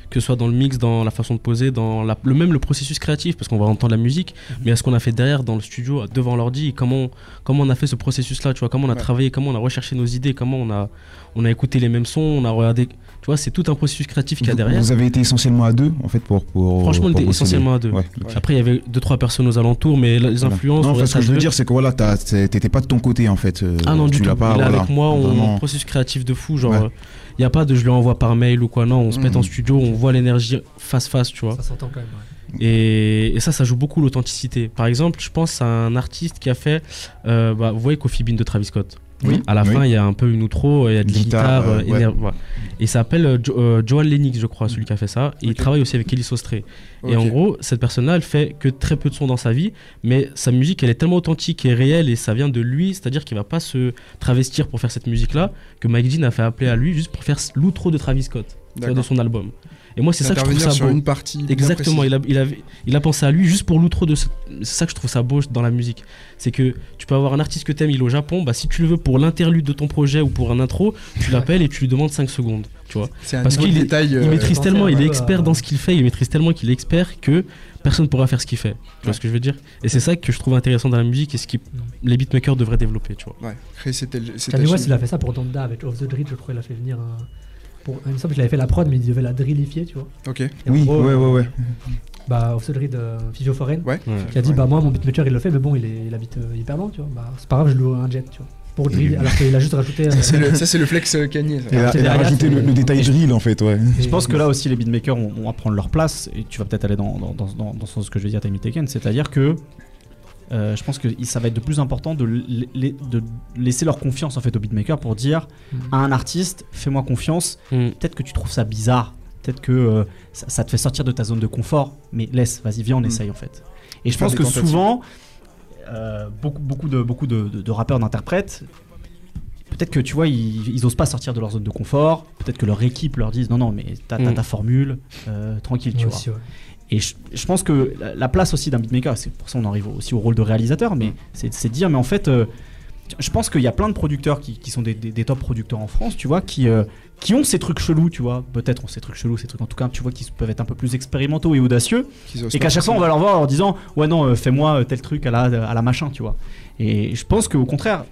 Que ce soit dans le mix, dans la façon de poser, dans le même le processus créatif, parce qu'on va entendre la musique, mhm. mais à ce qu'on a fait derrière dans le studio, devant l'ordi, comment, comment on a fait ce processus-là, tu vois, comment on a travaillé, comment on a recherché nos idées, comment on a, on a écouté les mêmes sons, on a regardé. Tu vois, c'est tout un processus créatif qu'il y a derrière. Vous avez été essentiellement à deux, en fait, pour. pour Franchement, on était essentiellement à deux. Après, il y avait deux, trois personnes aux alentours, mais les influences. Non, ce que je veux dire, c'est que voilà, t'étais pas de ton côté, en fait. Euh, ah non, du tout. Pas, avec moi, on, processus créatif de fou, genre. Il n'y a pas de je lui envoie par mail ou quoi, non, on se met en studio, on voit l'énergie face-face, tu vois. Ça s'entend quand même, et, ça, ça joue beaucoup l'authenticité. Par exemple, je pense à un artiste qui a fait, euh, bah, vous voyez Coffee Bean de Travis Scott. Oui, à la fin, il y a un peu une outro, il y a de guitare. Euh, euh, Et il s'appelle euh, Joel Lennox, je crois, celui qui a fait ça. Et il travaille aussi avec Kelly Sostré. Et en gros, cette personne-là, elle fait que très peu de sons dans sa vie, mais sa musique, elle est tellement authentique et réelle et ça vient de lui, c'est-à-dire qu'il va pas se travestir pour faire cette musique-là, que Mike Dean a fait appeler à lui juste pour faire l'outro de Travis Scott, de son album. Et moi, c'est ça que je trouve ça sur beau. une partie. Exactement, il a, il, a, il a pensé à lui juste pour l'outro de. C'est ça que je trouve ça beau dans la musique. C'est que tu peux avoir un artiste que t'aimes, il est au Japon, bah si tu le veux pour l'interlude de ton projet ou pour un intro, tu l'appelles et tu lui demandes 5 secondes. Tu vois Parce qu'il il euh, maîtrise tellement, il est expert dans ce qu'il fait, il maîtrise tellement qu'il est expert que personne ne pourra faire ce qu'il fait. Tu vois ce que je veux dire? Et c'est ça que je trouve intéressant dans la musique et ce que les beatmakers devraient développer, tu vois. Ouais, créer c'était Kanye West, il a fait ça pour Donda avec Off the Drill, je crois, il a fait venir un. Pour, il me semble qu'il avait fait la prod, mais il devait la drillifier, tu vois. Ok. Et oui, ouais, ouais, ouais. Bah, the Drill de Physio Foreign, ouais. qui a dit Bah, moi, mon beatmaker, il le fait, mais bon, il, est, il habite euh, hyper loin, tu vois. Bah, c'est pas grave, je loue un jet, tu vois pour drill, alors qu'il a juste rajouté. ça, c'est le, le, flex Kanye. Il a, il a rajouté le, le, détail drill en fait, ouais. je pense que là aussi, les beatmakers vont, à prendre leur place, et tu vas peut-être aller dans, dans, dans, dans, ce que je vais dire, Timmy Taken, c'est-à-dire que euh, je pense que ça va être de plus important de, de, laisser leur confiance en fait aux beatmakers pour dire mm. à un artiste, fais-moi confiance, mm. peut-être que tu trouves ça bizarre, peut-être que euh, ça, ça, te fait sortir de ta zone de confort, mais laisse, vas-y, viens, on mm. essaye en fait. Et je pense que souvent, euh, beaucoup, beaucoup, de, beaucoup de, de, rappeurs, d'interprètes, peut-être que tu vois, ils, ils, osent pas sortir de leur zone de confort. Peut-être que leur équipe leur dise non, non, mais t'as as ta formule, euh, tranquille, tu vois. Et je, je, pense que la, place aussi d'un beatmaker, c'est pour ça on arrive aussi au rôle de réalisateur, mais c'est de dire, mais en fait, euh, je pense qu'il y a plein de producteurs qui, qui sont des, des, top producteurs en France, tu vois, qui, qui ont ces trucs chelous, tu vois. Peut-être ont ces trucs chelous, ces trucs en tout cas, tu vois, qui peuvent être un peu plus expérimentaux et audacieux. Et qu'à chaque fois, on va leur voir en leur disant Ouais, non, euh, fais-moi euh, tel truc à la, à la machin, tu vois. Et je pense qu'au contraire,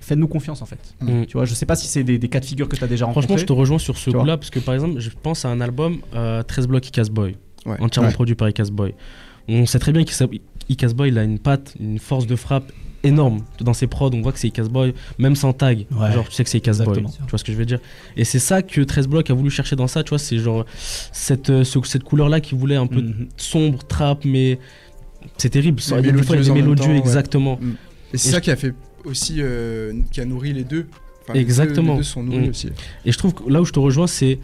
faites-nous confiance en fait. Mm. Tu vois, je sais pas si c'est des, cas de figure que tu as déjà rencontrés. Franchement, je te rejoins sur ce coup-là, parce que par exemple, je pense à un album 13 euh, blocs Icas Boy, entièrement produit par Icas Boy. On sait très bien qu'Icas Boy, il a une patte, une force de frappe énorme dans ses prods. On voit que c'est Casboy, même sans tag. Genre, tu sais que c'est Casboy. Tu vois ce que je veux dire Et c'est ça que 13 Block a voulu chercher dans ça. Tu vois, c'est genre cette, euh, cette couleur-là qui voulait un peu mhm. sombre, trap, mais c'est terrible. Il y a des fois, il mélodieux, exactement. Mm. Et c'est ça qui a fait aussi, euh, qui a nourri les deux. exactement. Les deux, sont nourris mm. aussi. Et je trouve que là où je te rejoins, c'est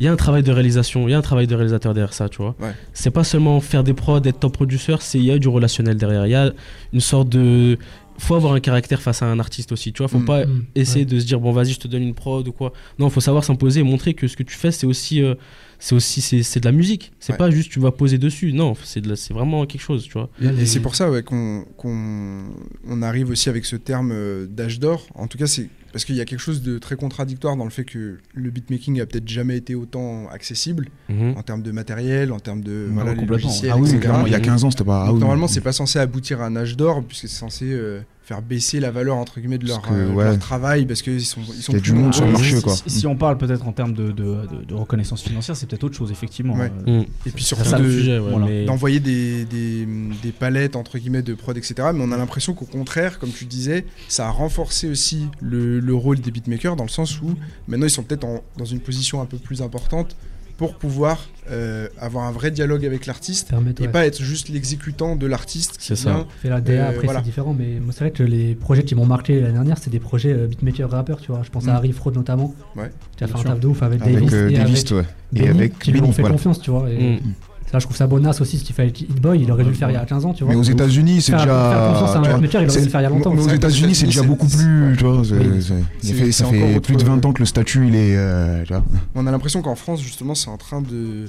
il y a un travail de réalisation, il y a un travail de réalisateur derrière ça, tu vois. C'est pas seulement faire des prods, être top producer, c'est il y a du relationnel derrière. Il y a une sorte de faut avoir un caractère face à un artiste aussi, tu vois. Faut mm. pas mm. essayer de se dire bon vas-y je te donne une prod ou quoi. Non, faut savoir s'imposer et montrer que ce que tu fais c'est aussi euh, c'est aussi c'est de la musique. C'est pas juste tu vas poser dessus. Non, c'est c'est vraiment quelque chose, tu vois. Et, c'est pour ça qu'on on arrive aussi avec ce terme euh, d'âge d'or. En tout cas, c'est parce qu'il y a quelque chose de très contradictoire dans le fait que le beatmaking a peut-être jamais été autant accessible mhm. en termes de matériel, en termes de voilà, logiciels, ah oui, clairement, il y a 15 ans, c'était pas. Ah normalement, c'est pas censé aboutir à un âge d'or, puisque c'est censé euh, faire baisser la valeur entre guillemets de leur, euh, travail parce qu'ils sont ils sont a du monde sur le marché quoi. Si, on parle peut-être en termes de, de, de, reconnaissance financière, c'est peut-être autre chose effectivement. Euh, mm. Et puis surtout d'envoyer des, des, des, palettes entre guillemets de prod etc. Mais on a l'impression qu'au contraire, comme tu disais, ça a renforcé aussi le, le rôle des beatmakers dans le sens où maintenant ils sont peut-être dans une position un peu plus importante pour pouvoir euh, avoir un vrai dialogue avec l'artiste et pas être juste l'exécutant de l'artiste. C'est ça. Fait la DA après c'est différent, mais moi c'est vrai que les projets qui m'ont marqué l'année dernière, c'est des projets euh, beatmaker rappeur, tu vois. Je pense à mm. Harry Fraud notamment. Ouais. Qui a fait un taf de ouf avec, Davis, euh, et avec ouais. et avec qui lui ont fait confiance, tu vois. Et, mm. Là, je trouve ça bonasse aussi. Fais Hit Boy, il aurait dû le faire il y a 15 ans, tu vois. Mais aux États-unis, c'est déjà. Faire confiance à un il aurait dû le faire il y a longtemps. Mais aux États-Unis, c'est déjà beaucoup plus. Tu vois, ça fait plus de 20 ans que le statut, il est. On a l'impression qu'en France, justement, c'est en train de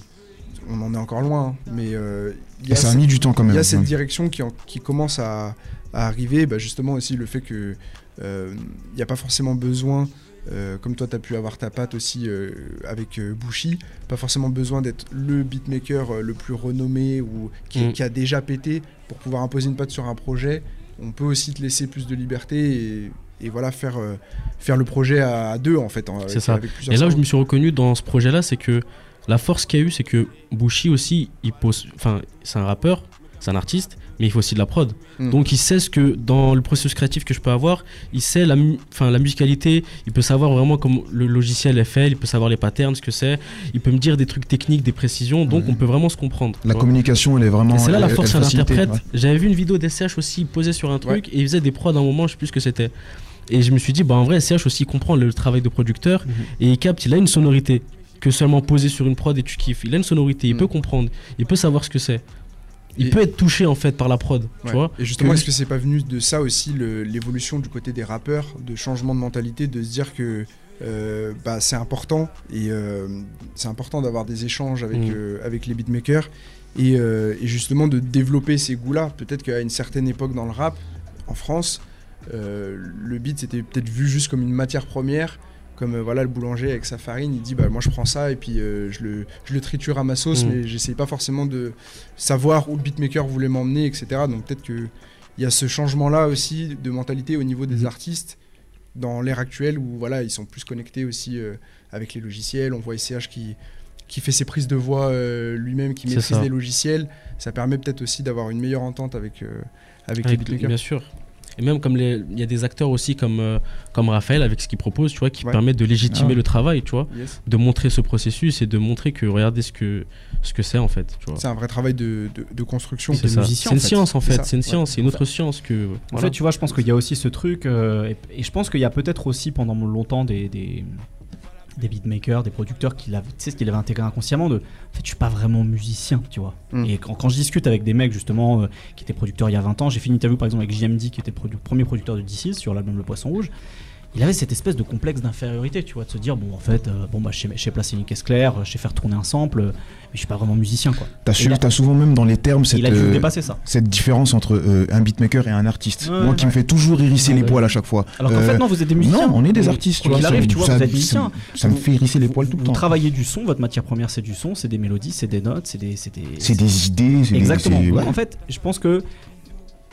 on en est encore loin, hein, mais euh, ça a mis du temps quand même. Il y a cette direction qui, qui commence à, arriver, bah, justement aussi le fait que euh, il n'y a pas forcément besoin, euh, comme toi tu as pu avoir ta patte aussi avec Bushi, pas forcément besoin d'être le beatmaker le plus renommé ou mm. qui, a déjà pété pour pouvoir imposer une patte sur un projet. On peut aussi te laisser plus de liberté et, voilà faire, faire le projet à, deux en fait. C'est ça. et là où je me suis reconnu dans ce projet là, c'est que la force qu'il y a eu, c'est que Bushi aussi, il pose. Enfin, c'est un rappeur, c'est un artiste, mais il faut aussi de la prod. Mm. Donc il sait ce que dans le processus créatif que je peux avoir, il sait la, enfin, la musicalité, il peut savoir vraiment comment le logiciel est fait, il peut savoir les patterns, ce que c'est, il peut me dire des trucs techniques, des précisions, donc on peut vraiment se comprendre. La communication, elle est vraiment. C'est là la force d'un interprète. J'avais vu une vidéo d'SCH aussi posée sur un truc et il faisait des prods à un moment, je sais plus ce que c'était. Et je me suis dit, bah en vrai, SCH aussi comprend le travail de producteur mhm. et il capte, il a une sonorité que seulement poser sur une prod et tu kiffes. Il a une sonorité, il mm. peut comprendre, il peut savoir ce que c'est. Il peut être touché en fait par la prod, tu vois. Et justement, est-ce que c'est pas venu de ça aussi l'évolution du côté des rappeurs, de changement de mentalité, de se dire que bah, c'est important et c'est important d'avoir des échanges avec, mm. avec les beatmakers et, et, justement de développer ces goûts-là? Peut-être qu'à une certaine époque dans le rap, en France, le beat c'était peut-être vu juste comme une matière première comme euh, voilà le boulanger avec sa farine, il dit bah moi je prends ça et puis euh, je, le, je, le, triture à ma sauce, mm. mais j'essaye pas forcément de savoir où le beatmaker voulait m'emmener, etc. Donc peut-être qu'il y a ce changement-là aussi de mentalité au niveau des mm. artistes dans l'ère actuelle où voilà ils sont plus connectés aussi euh, avec les logiciels. On voit SCH qui qui fait ses prises de voix lui-même, qui maîtrise les logiciels. Ça permet peut-être aussi d'avoir une meilleure entente avec, avec, avec les beatmakers. Bien sûr. Et même comme il y a des acteurs aussi comme, euh, comme Raphaël avec ce qu'il propose, tu vois, qui permettent de légitimer ah. le travail, tu vois, de montrer ce processus et de montrer que regardez ce que ce que c'est en fait. C'est un vrai travail de, de, construction. C'est une science en fait. C'est une science, c'est une autre science que. En fait, tu vois, je pense qu'il y a aussi ce truc, euh, et, je pense qu'il y a peut-être aussi pendant longtemps des, des des beatmakers, des producteurs qui l'avaient, tu sais, qu'il avait intégré inconsciemment de en fait je suis pas vraiment musicien, tu vois. Mm. Et quand, quand, je discute avec des mecs justement euh, qui étaient producteurs il y a 20 ans, j'ai fait une interview par exemple avec JMD qui était le premier producteur de DC sur l'album Le Poisson Rouge il avait cette espèce de complexe d'infériorité, tu vois, de se dire bon en fait, euh, bon bah je sais, placer une caisse claire, je sais faire tourner un sample, mais je suis pas vraiment musicien quoi. T'as, as souvent même dans les termes cette, euh, cette différence entre euh, un beatmaker et un artiste. Moi qui me fait toujours hérisser les poils à chaque fois. Alors qu'en fait non, vous êtes des musiciens. Non, on est des artistes. Tu vois, arrive, tu vois, vous êtes musiciens. Ça, me fait hérisser les poils tout le temps. Vous travaillez du son, votre matière première c'est du son, c'est des mélodies, c'est des notes, c'est des, c'est des, c'est des idées. Exactement. En fait, je pense que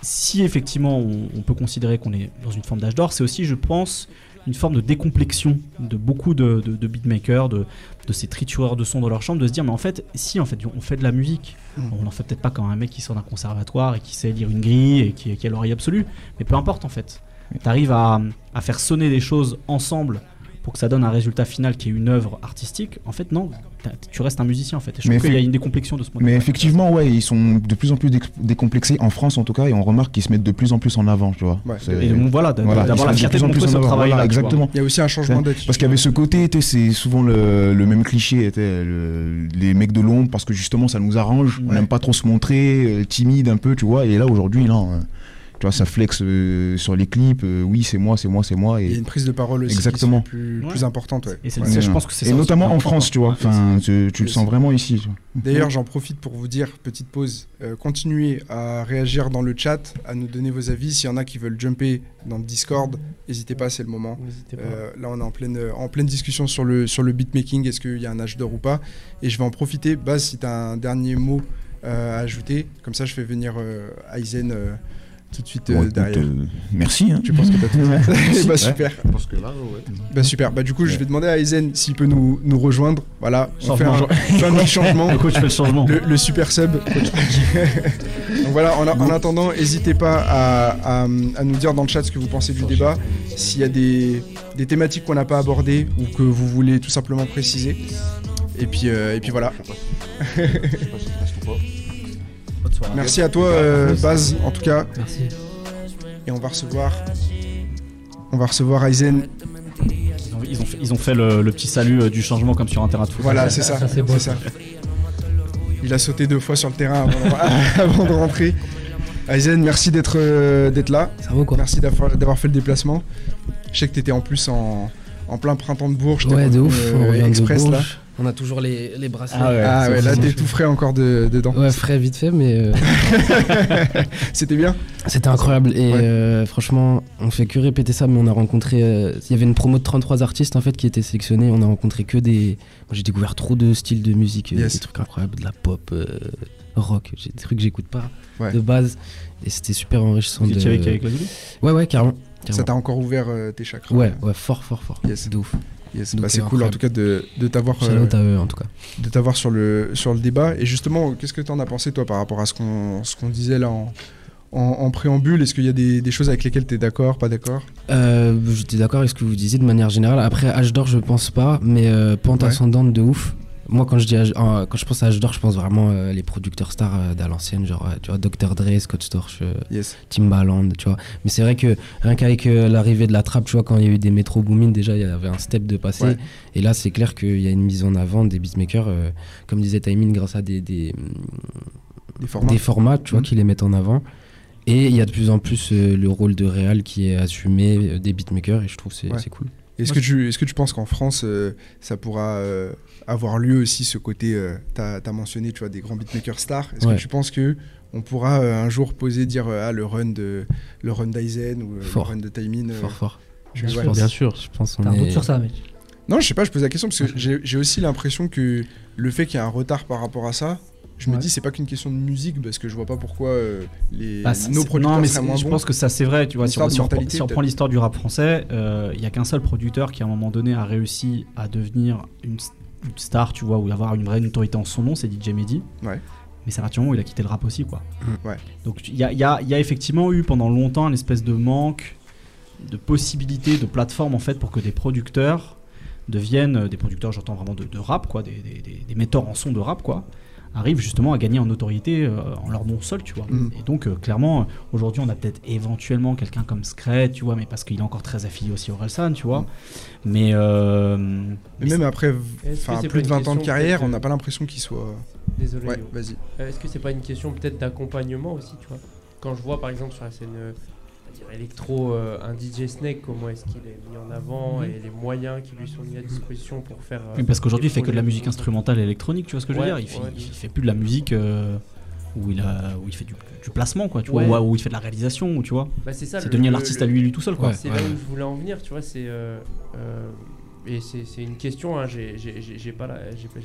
si effectivement on, peut considérer qu'on est dans une forme d'âge d'or, c'est aussi, je pense, une forme de décomplexion de beaucoup de, beatmakers, de, ces tritureurs de son dans leur chambre, de se dire mais en fait, si en fait on fait de la musique, mm. on n'en fait peut-être pas comme un mec qui sort d'un conservatoire et qui sait lire une grille et qui, qui a l'oreille absolue, mais peu importe en fait. Tu arrives à, à faire sonner des choses ensemble pour que ça donne un résultat final qui est une œuvre artistique, en fait, non, tu restes un musicien en fait. je trouve qu'il y a une décomplexion de ce point Mais effectivement, ouais, ils sont de plus en plus décomplexés en France en tout cas, et on remarque qu'ils se mettent de plus en plus en avant, tu vois. Et donc voilà, d'avoir la fierté de montrer ce travail voilà, exactement. Il y a aussi un changement d'attitude. Parce qu'il y avait ce côté, c'est souvent le, même cliché, était les mecs de l'ombre, parce que justement ça nous arrange, on n'aime pas trop se montrer, euh, timide un peu, tu vois. Et là aujourd'hui, là tu vois, ça flex euh, sur les clips. Euh, oui, c'est moi, c'est moi, c'est moi. Et il y a une prise de parole aussi Exactement. plus, plus importante. Ouais. Et, je pense que c'est Et notamment en France, tu vois. Enfin, tu, le sens vraiment ici. D'ailleurs, j'en profite pour vous dire, petite pause, euh, continuez à réagir dans le chat, à nous donner vos avis. S'il y en a qui veulent jumper dans le Discord, n'hésitez pas, c'est le moment. là, on est en pleine, en pleine discussion sur le, sur le beatmaking. Est-ce qu'il y a un âge d'or ou pas Et je vais en profiter. Baz, si tu as un dernier mot à ajouter, comme ça, je fais venir Aizen tout de suite euh, derrière. Euh, merci. Hein. Tu penses que t'as tout bah, super. Je pense que là, ouais. Bah super. Bah du coup, je vais demander à Aizen s'il peut nous, nous rejoindre. Voilà. On fait un, un changement. le coach fait le changement. Le, super sub. Donc voilà. En, en attendant, n'hésitez pas à, à, nous dire dans le chat ce que vous pensez du débat. S'il y a des, des thématiques qu'on n'a pas abordées ou que vous voulez tout simplement préciser. Et puis, euh, et puis voilà. Merci à toi, euh, Baz, en tout cas. Merci. Et on va recevoir. On va recevoir Aizen. Ils ont, fait, le, petit salut euh, du changement comme sur un terrain de foot. Voilà, c'est ça. c'est ça. Il a sauté deux fois sur le terrain avant, de rentrer. Aizen, merci d'être euh, d'être là. Ça va quoi Merci d'avoir fait le déplacement. Je sais que tu étais en plus en, plein printemps de Bourges. Ouais, de ouf. express là. On a toujours les, les bracelets. Ah ouais, ah ouais là t'es tout frais encore de, dedans. Ouais, frais vite fait, mais. Euh, C'était bien C'était incroyable. Et euh, franchement, on fait que répéter ça, mais on a rencontré. Euh, il y avait une promo de 33 artistes en fait qui étaient sélectionnés. On a rencontré que des. Moi j'ai découvert trop de styles de musique, des trucs incroyables, de la pop, rock, des trucs que j'écoute pas de base. Et c'était super enrichissant. Tu de... avec, avec la Ouais, ouais, carrément. Ça t'a encore ouvert tes chakras Ouais, ouais, fort, fort, fort. Yes. De ouf. Bah, c'est cool en tout cas de, de t'avoir euh, en tout cas. de t'avoir sur le sur le débat. Et justement qu'est-ce que tu en as pensé toi par rapport à ce qu'on ce qu'on disait là en, en, préambule? Est-ce qu'il y a des, des, choses avec lesquelles tu es d'accord pas d'accord? Euh, j'étais d'accord avec ce que vous disiez de manière générale. Après âge d'or je pense pas mais euh, pente ascendante de ouf moi, quand je, dis quand je pense à H d'or, je pense vraiment euh, les producteurs stars euh, d'à l'ancienne, genre euh, tu vois, Dr. Dre, Scott Storch, Timbaland, tu vois. Mais c'est vrai que rien qu'avec l'arrivée de la trappe, tu vois, quand il y a eu des métro booming, déjà il y avait un step de passé. Et là, c'est clair qu'il y a une mise en avant des beatmakers, comme disait Taimin, grâce à des, des, formats. tu vois, mm. qui les mettent en avant. Et il y a de plus en plus le rôle de réal qui est assumé des beatmakers, et je trouve c'est c'est cool. Est-ce que, tu, est que tu penses qu'en France, ça pourra avoir lieu aussi ce côté, tu as, mentionné tu vois, des grands beatmakers stars, est-ce que tu penses que on pourra un jour poser, dire ah, le run de le run d'Aizen ou le run de Taimin Fort, fort. Bien, sûr, bien sûr, je pense. T'as un doute sur ça, mec. Non, je sais pas, je pose la question parce que j'ai aussi l'impression que le fait qu'il y ait un retard par rapport à ça, je me dis c'est pas qu'une question de musique parce que je vois pas pourquoi euh, les bah, nos producteurs non, mais moins je pense que ça c'est vrai tu vois si, on, prend l'histoire du rap français euh, il y a qu'un seul producteur qui à un moment donné a réussi à devenir une, star tu vois ou avoir une vraie notoriété en son nom c'est DJ Mehdi. Ouais. Mais c'est à partir du moment où il a quitté le rap aussi quoi. Ouais. donc il y a, y, a, y a, effectivement eu pendant longtemps une espèce de manque de possibilités de plateforme en fait pour que des producteurs deviennent euh, des producteurs j'entends vraiment de, rap quoi des, des, des, metteurs en son de rap quoi arrivent justement à gagner en notoriété euh, en leur nom seul, tu vois. Mm. Et donc, euh, clairement, aujourd'hui, on a peut-être éventuellement quelqu'un comme Scred, tu vois, mais parce qu'il est encore très affilié aussi au Relsan, tu vois. Mm. Mais, euh, mais, même après plus de 20 ans de carrière, on n'a pas l'impression qu'il soit. Désolé. vas-y. Est-ce que c'est pas une question peut-être d'accompagnement aussi, tu vois? Quand je vois par exemple sur la scène électro, euh, un DJ Snake, comment est-ce qu'il est mis en avant mhm. et les moyens qui lui sont mis à disposition pour faire. Euh, parce qu'aujourd'hui, il fait que de la musique instrumentale et électronique, tu vois ce que je veux dire? Il fait, fait, plus de la musique euh, où, il a, où il fait du, placement, quoi, tu vois, où, il fait de la réalisation, tu vois. Bah, c'est ça. C'est devenir l'artiste à lui, lui tout seul, quoi. C'est là où je voulais en venir, tu vois, c'est. et c'est une question, hein, j'ai pas,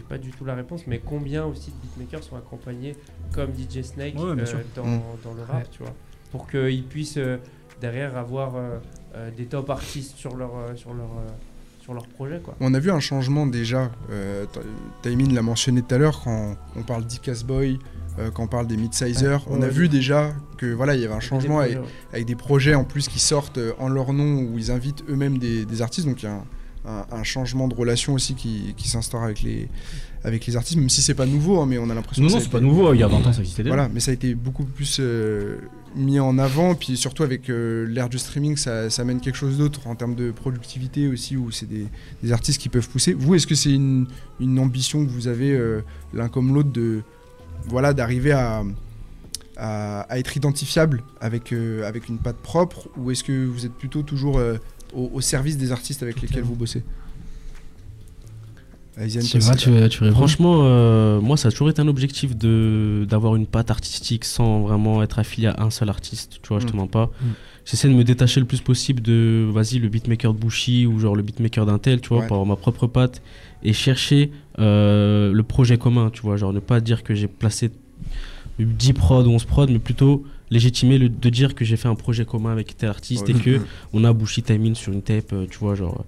pas du tout la réponse, mais combien aussi de beatmakers sont accompagnés comme DJ Snake dans, mm. dans, le rap, tu vois, pour qu'ils puissent derrière avoir euh, euh, des top artistes sur leur, euh, sur leur, sur leur projet. Quoi. On a vu un changement déjà. Euh, l'a mentionné tout à l'heure quand on parle d'Icas Boy, quand on parle des mid-sizers. on a vu déjà que voilà, il y avait un changement avec, des projets en plus qui sortent en leur nom où ils invitent eux-mêmes des, artistes. Donc il y a un, changement de relation aussi qui, qui s'instaure avec les, avec les artistes, même si c'est pas nouveau, hein, mais on a l'impression non, non, c'est pas nouveau, il y a 20 ans ça existait déjà. Voilà, mais ça a été beaucoup plus euh, mis en avant, puis surtout avec euh, l'ère du streaming, ça, ça amène quelque chose d'autre en termes de productivité aussi, où c'est des, des, artistes qui peuvent pousser. Vous, est-ce que c'est une, une, ambition que vous avez euh, l'un comme l'autre de voilà d'arriver à, à, être identifiable avec, avec une patte propre, ou est-ce que vous êtes plutôt toujours au, au, service des artistes avec lesquels vous bossez? Franchement, euh, moi, ça a toujours été un objectif de d'avoir une patte artistique sans vraiment être affilié à un seul artiste. Tu vois, je te mm. mens pas. Mm. J'essaie de me détacher le plus possible de, vas-y, le beatmaker de Bushi ou genre le beatmaker d'un tel, tu vois, pour avoir ma propre patte et chercher euh, le projet commun, tu vois. Genre ne pas dire que j'ai placé 10 prods ou 11 prods, mais plutôt légitimer le, de dire que j'ai fait un projet commun avec tel artiste et que on a Bushi Timing sur une tape, euh, tu vois, genre.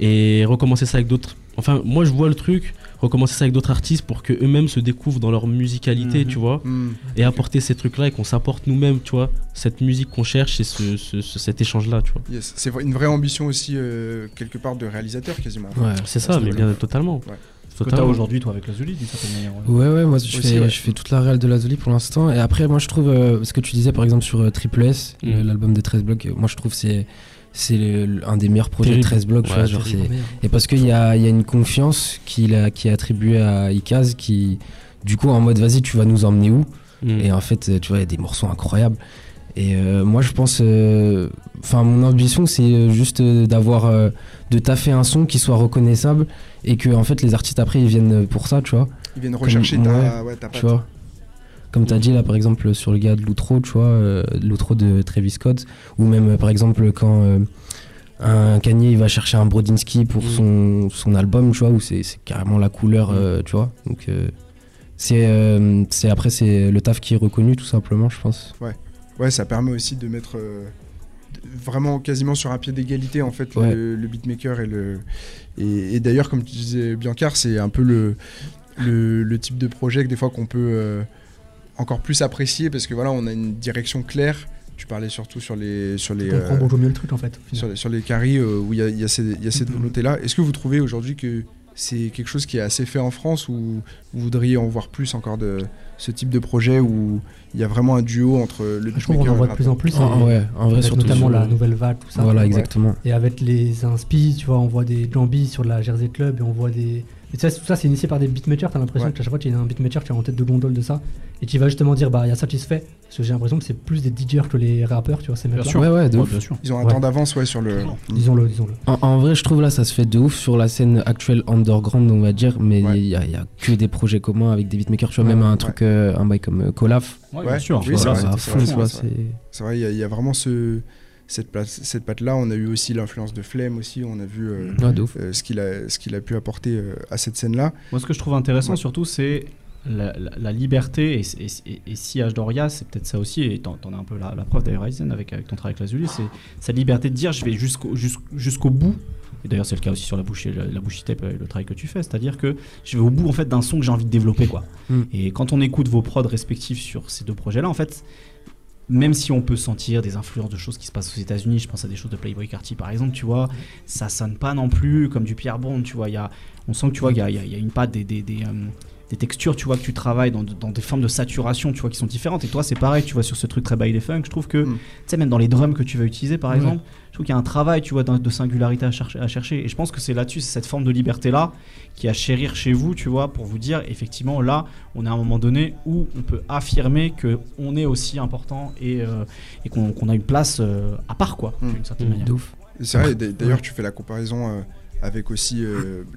Et recommencer ça avec d'autres Enfin, moi, je vois le truc, recommencer ça avec d'autres artistes pour queux mêmes se découvrent dans leur musicalité, mhm. tu vois, mhm. et apporter ces trucs-là et qu'on s'apporte nous-mêmes, tu vois, cette musique qu'on cherche et ce, cet échange-là, tu vois. C'est une vraie ambition aussi, euh, quelque part, de réalisateur quasiment. Ouais, c'est ça, mais bien totalement. Ouais. Que as aujourd'hui, toi, avec Lazuli, d'une certaine manière. Ouais, ouais, moi, je, fais, je fais toute la réelle de Lazuli pour l'instant. Et après, moi, je trouve, euh, ce que tu disais, par exemple, sur euh, Triple S, mm. l'album des 13 blocs, moi, je trouve c'est c'est un des meilleurs projets de 13 blocs. et parce qu'il y a, y a, une confiance qu'il a, qui est attribuée à Ikaz qui, du coup, en mode vas-y, tu vas nous emmener où mm. Et en fait, tu vois, il y a des morceaux incroyables. Et euh, moi, je pense. Euh, enfin, mon ambition, c'est juste d'avoir. Euh, de taffer un son qui soit reconnaissable et que, en fait, les artistes après, ils viennent pour ça, tu vois. Ils viennent rechercher ta, ouais, ta Tu vois comme tu as dit là par exemple sur le gars de l'outro, tu vois, euh, l'outro de Travis Scott, ou même par exemple quand euh, un Kanye il va chercher un Brodinski pour mm. son, son album, tu vois, où c'est carrément la couleur, mm. euh, tu vois. Donc c'est après c'est le taf qui est reconnu tout simplement, je pense. Ouais, ouais, ça permet aussi de mettre vraiment quasiment sur un pied d'égalité en fait le, beatmaker et le et, d'ailleurs comme tu disais Biancar c'est un peu le, le, le type de projet que des fois qu'on peut encore plus apprécié parce que voilà, on a une direction claire. Tu parlais surtout sur les sur les. On comprend beaucoup mieux le truc en fait. Sur les, sur les caries euh, où il y a, y a, cette mm-hmm. volonté là. Est-ce que vous trouvez aujourd'hui que c'est quelque chose qui est assez fait en France ou vous voudriez en voir plus encore de ce type de projet où il y a vraiment un duo entre le Je trouve qu'on en voit de plus en plus. Ah, ouais, en vrai, notamment la nouvelle vague, tout ça. Voilà, exactement. Et avec les inspi, tu vois, on voit des Jambi sur la Jersey Club et on voit des Et ça, tout ça, c'est initié par des beatmakers. T'as l'impression que à chaque fois, tu as un beatmaker qui est en tête de gondole de ça. Et tu vas justement dire, bah, il y a ça qui se fait. Parce que j'ai l'impression que c'est plus des DJers que les rappeurs, tu vois, ces mecs-là. Ouais, ouais, de bien sûr. Ils ont un temps d'avance, ouais, sur le. Disons-le, disons-le. En, vrai, je trouve là, ça se fait de ouf sur la scène actuelle underground, on va dire. Mais il y, a que des projets communs avec des beatmakers. Tu vois, même un truc, euh, un bail comme euh, Colaf. Ouais, bien sûr. Oui, c'est vrai. C'est vrai, il y, a vraiment ce cette, place, cette patte-là. On a eu aussi l'influence de Flemme aussi. On a vu euh, euh, ce qu'il a, ce qu'il a pu apporter euh, à cette scène-là. Moi, ce que je trouve intéressant surtout, c'est la, liberté. Et, et, si H. Doria, c'est peut-être ça aussi. Et t'en, as un peu la, preuve d'ailleurs, Ryzen, avec, avec ton travail avec Lazuli. C'est sa liberté de dire je vais jusqu'au, jusqu'au bout. Et d'ailleurs, c'est le cas aussi sur la bouche, la, la bouche tape, le travail que tu fais. C'est-à-dire que je vais au bout en fait d'un son que j'ai envie de développer. Quoi. Mm. Et quand on écoute vos prods respectifs sur ces deux projets-là, en fait, même si on peut sentir des influences de choses qui se passent aux États-Unis, je pense à des choses de Playboy Carty par exemple, tu vois, ça sonne pas non plus comme du Pierre Bond, tu vois. Y a, on sent que tu vois, il y a, une patte des, euh, des, textures, tu vois, que tu travailles dans, dans, des formes de saturation, tu vois, qui sont différentes. Et toi, c'est pareil, tu vois, sur ce truc très baile funk, je trouve que, mm. tu sais, même dans les drums que tu vas utiliser par exemple, je trouve qu'il y a un travail, tu vois, de singularité à, chercher, à chercher. Et je pense que c'est là-dessus, c'est cette forme de liberté-là qui a chérir chez vous, tu vois, pour vous dire, effectivement, là, on est à un moment donné où on peut affirmer que on est aussi important et, euh, et qu'on a une place euh, à part, quoi, d'une certaine manière. C'est vrai, d'ailleurs, tu fais la comparaison euh, avec aussi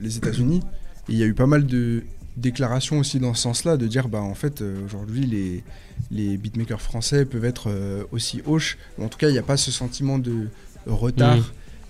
les États-Unis. Il y a eu pas mal de déclarations aussi dans ce sens-là, de dire, bah, en fait, aujourd'hui, les, les beatmakers français peuvent être aussi hoches. En tout cas, il n'y a pas ce sentiment de retard. Mmh.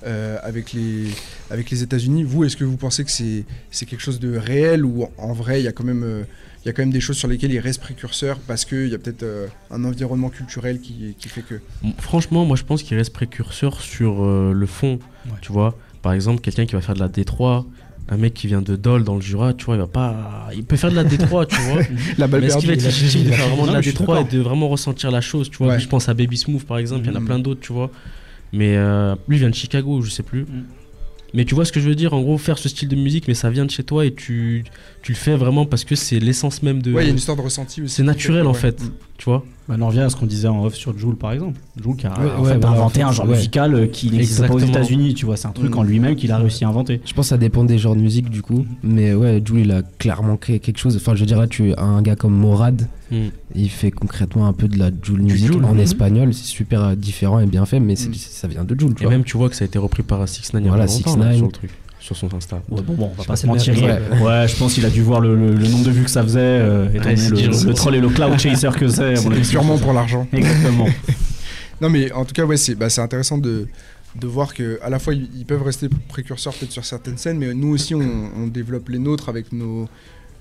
Euh, avec les, avec les États-Unis. Vous, est-ce que vous pensez que c'est, c'est quelque chose de réel ou en vrai, il y, a quand même, euh, il y a quand même des choses sur lesquelles ils restent précurseurs parce qu'il y a peut-être euh, un environnement culturel qui, qui, fait que. Franchement, moi je pense qu'il reste précurseur sur le fond. Tu vois, par exemple, quelqu'un qui va faire de la D3, un mec qui vient de Dole dans le Jura, tu vois, il va pas. Il peut faire de la D3, tu vois. la balle mais est-ce qu'il va être légitime de faire vraiment de la D3 et de vraiment ressentir la chose, tu vois. Je pense à Baby Smooth par exemple, il y en a mm. plein d'autres, tu vois. Mais euh, lui vient de Chicago, je sais plus. Mm. Mais tu vois ce que je veux dire? En gros, faire ce style de musique, mais ça vient de chez toi et tu, tu le fais vraiment parce que c'est l'essence même de. Ouais, il y a une histoire de ressenti aussi. C'est naturel en fait, mm. tu vois on en revient à ce qu'on disait en off sur Joule par exemple. Joule qui a inventé un genre musical euh, qui n'existe pas aux États-Unis, tu vois. C'est un truc en lui-même qu'il a réussi à inventer. Je pense que ça dépend des genres de musique du coup. Mais ouais, Joule il a clairement créé quelque chose. Enfin, je dirais, tu as un gars comme Morad, hmm. il fait concrètement un peu de la Joule music en espagnol. C'est super euh, différent et bien fait, mais ça vient de Joule. Et même, tu vois que ça a été repris par 6 9 Voilà, 6 9 sur le truc sur son Insta. Ouais, bon, bon, on va pas se mentir. Ouais. je pense qu'il a dû voir le, nombre de vues que ça faisait, euh, étant le, troll et le cloud chaser que c'est. sûrement pour l'argent. Exactement. non, mais en tout cas, ouais, c'est bah, intéressant de, de voir que à la fois ils, peuvent rester précurseurs peut-être sur certaines scènes, mais nous aussi on, on développe les nôtres avec nos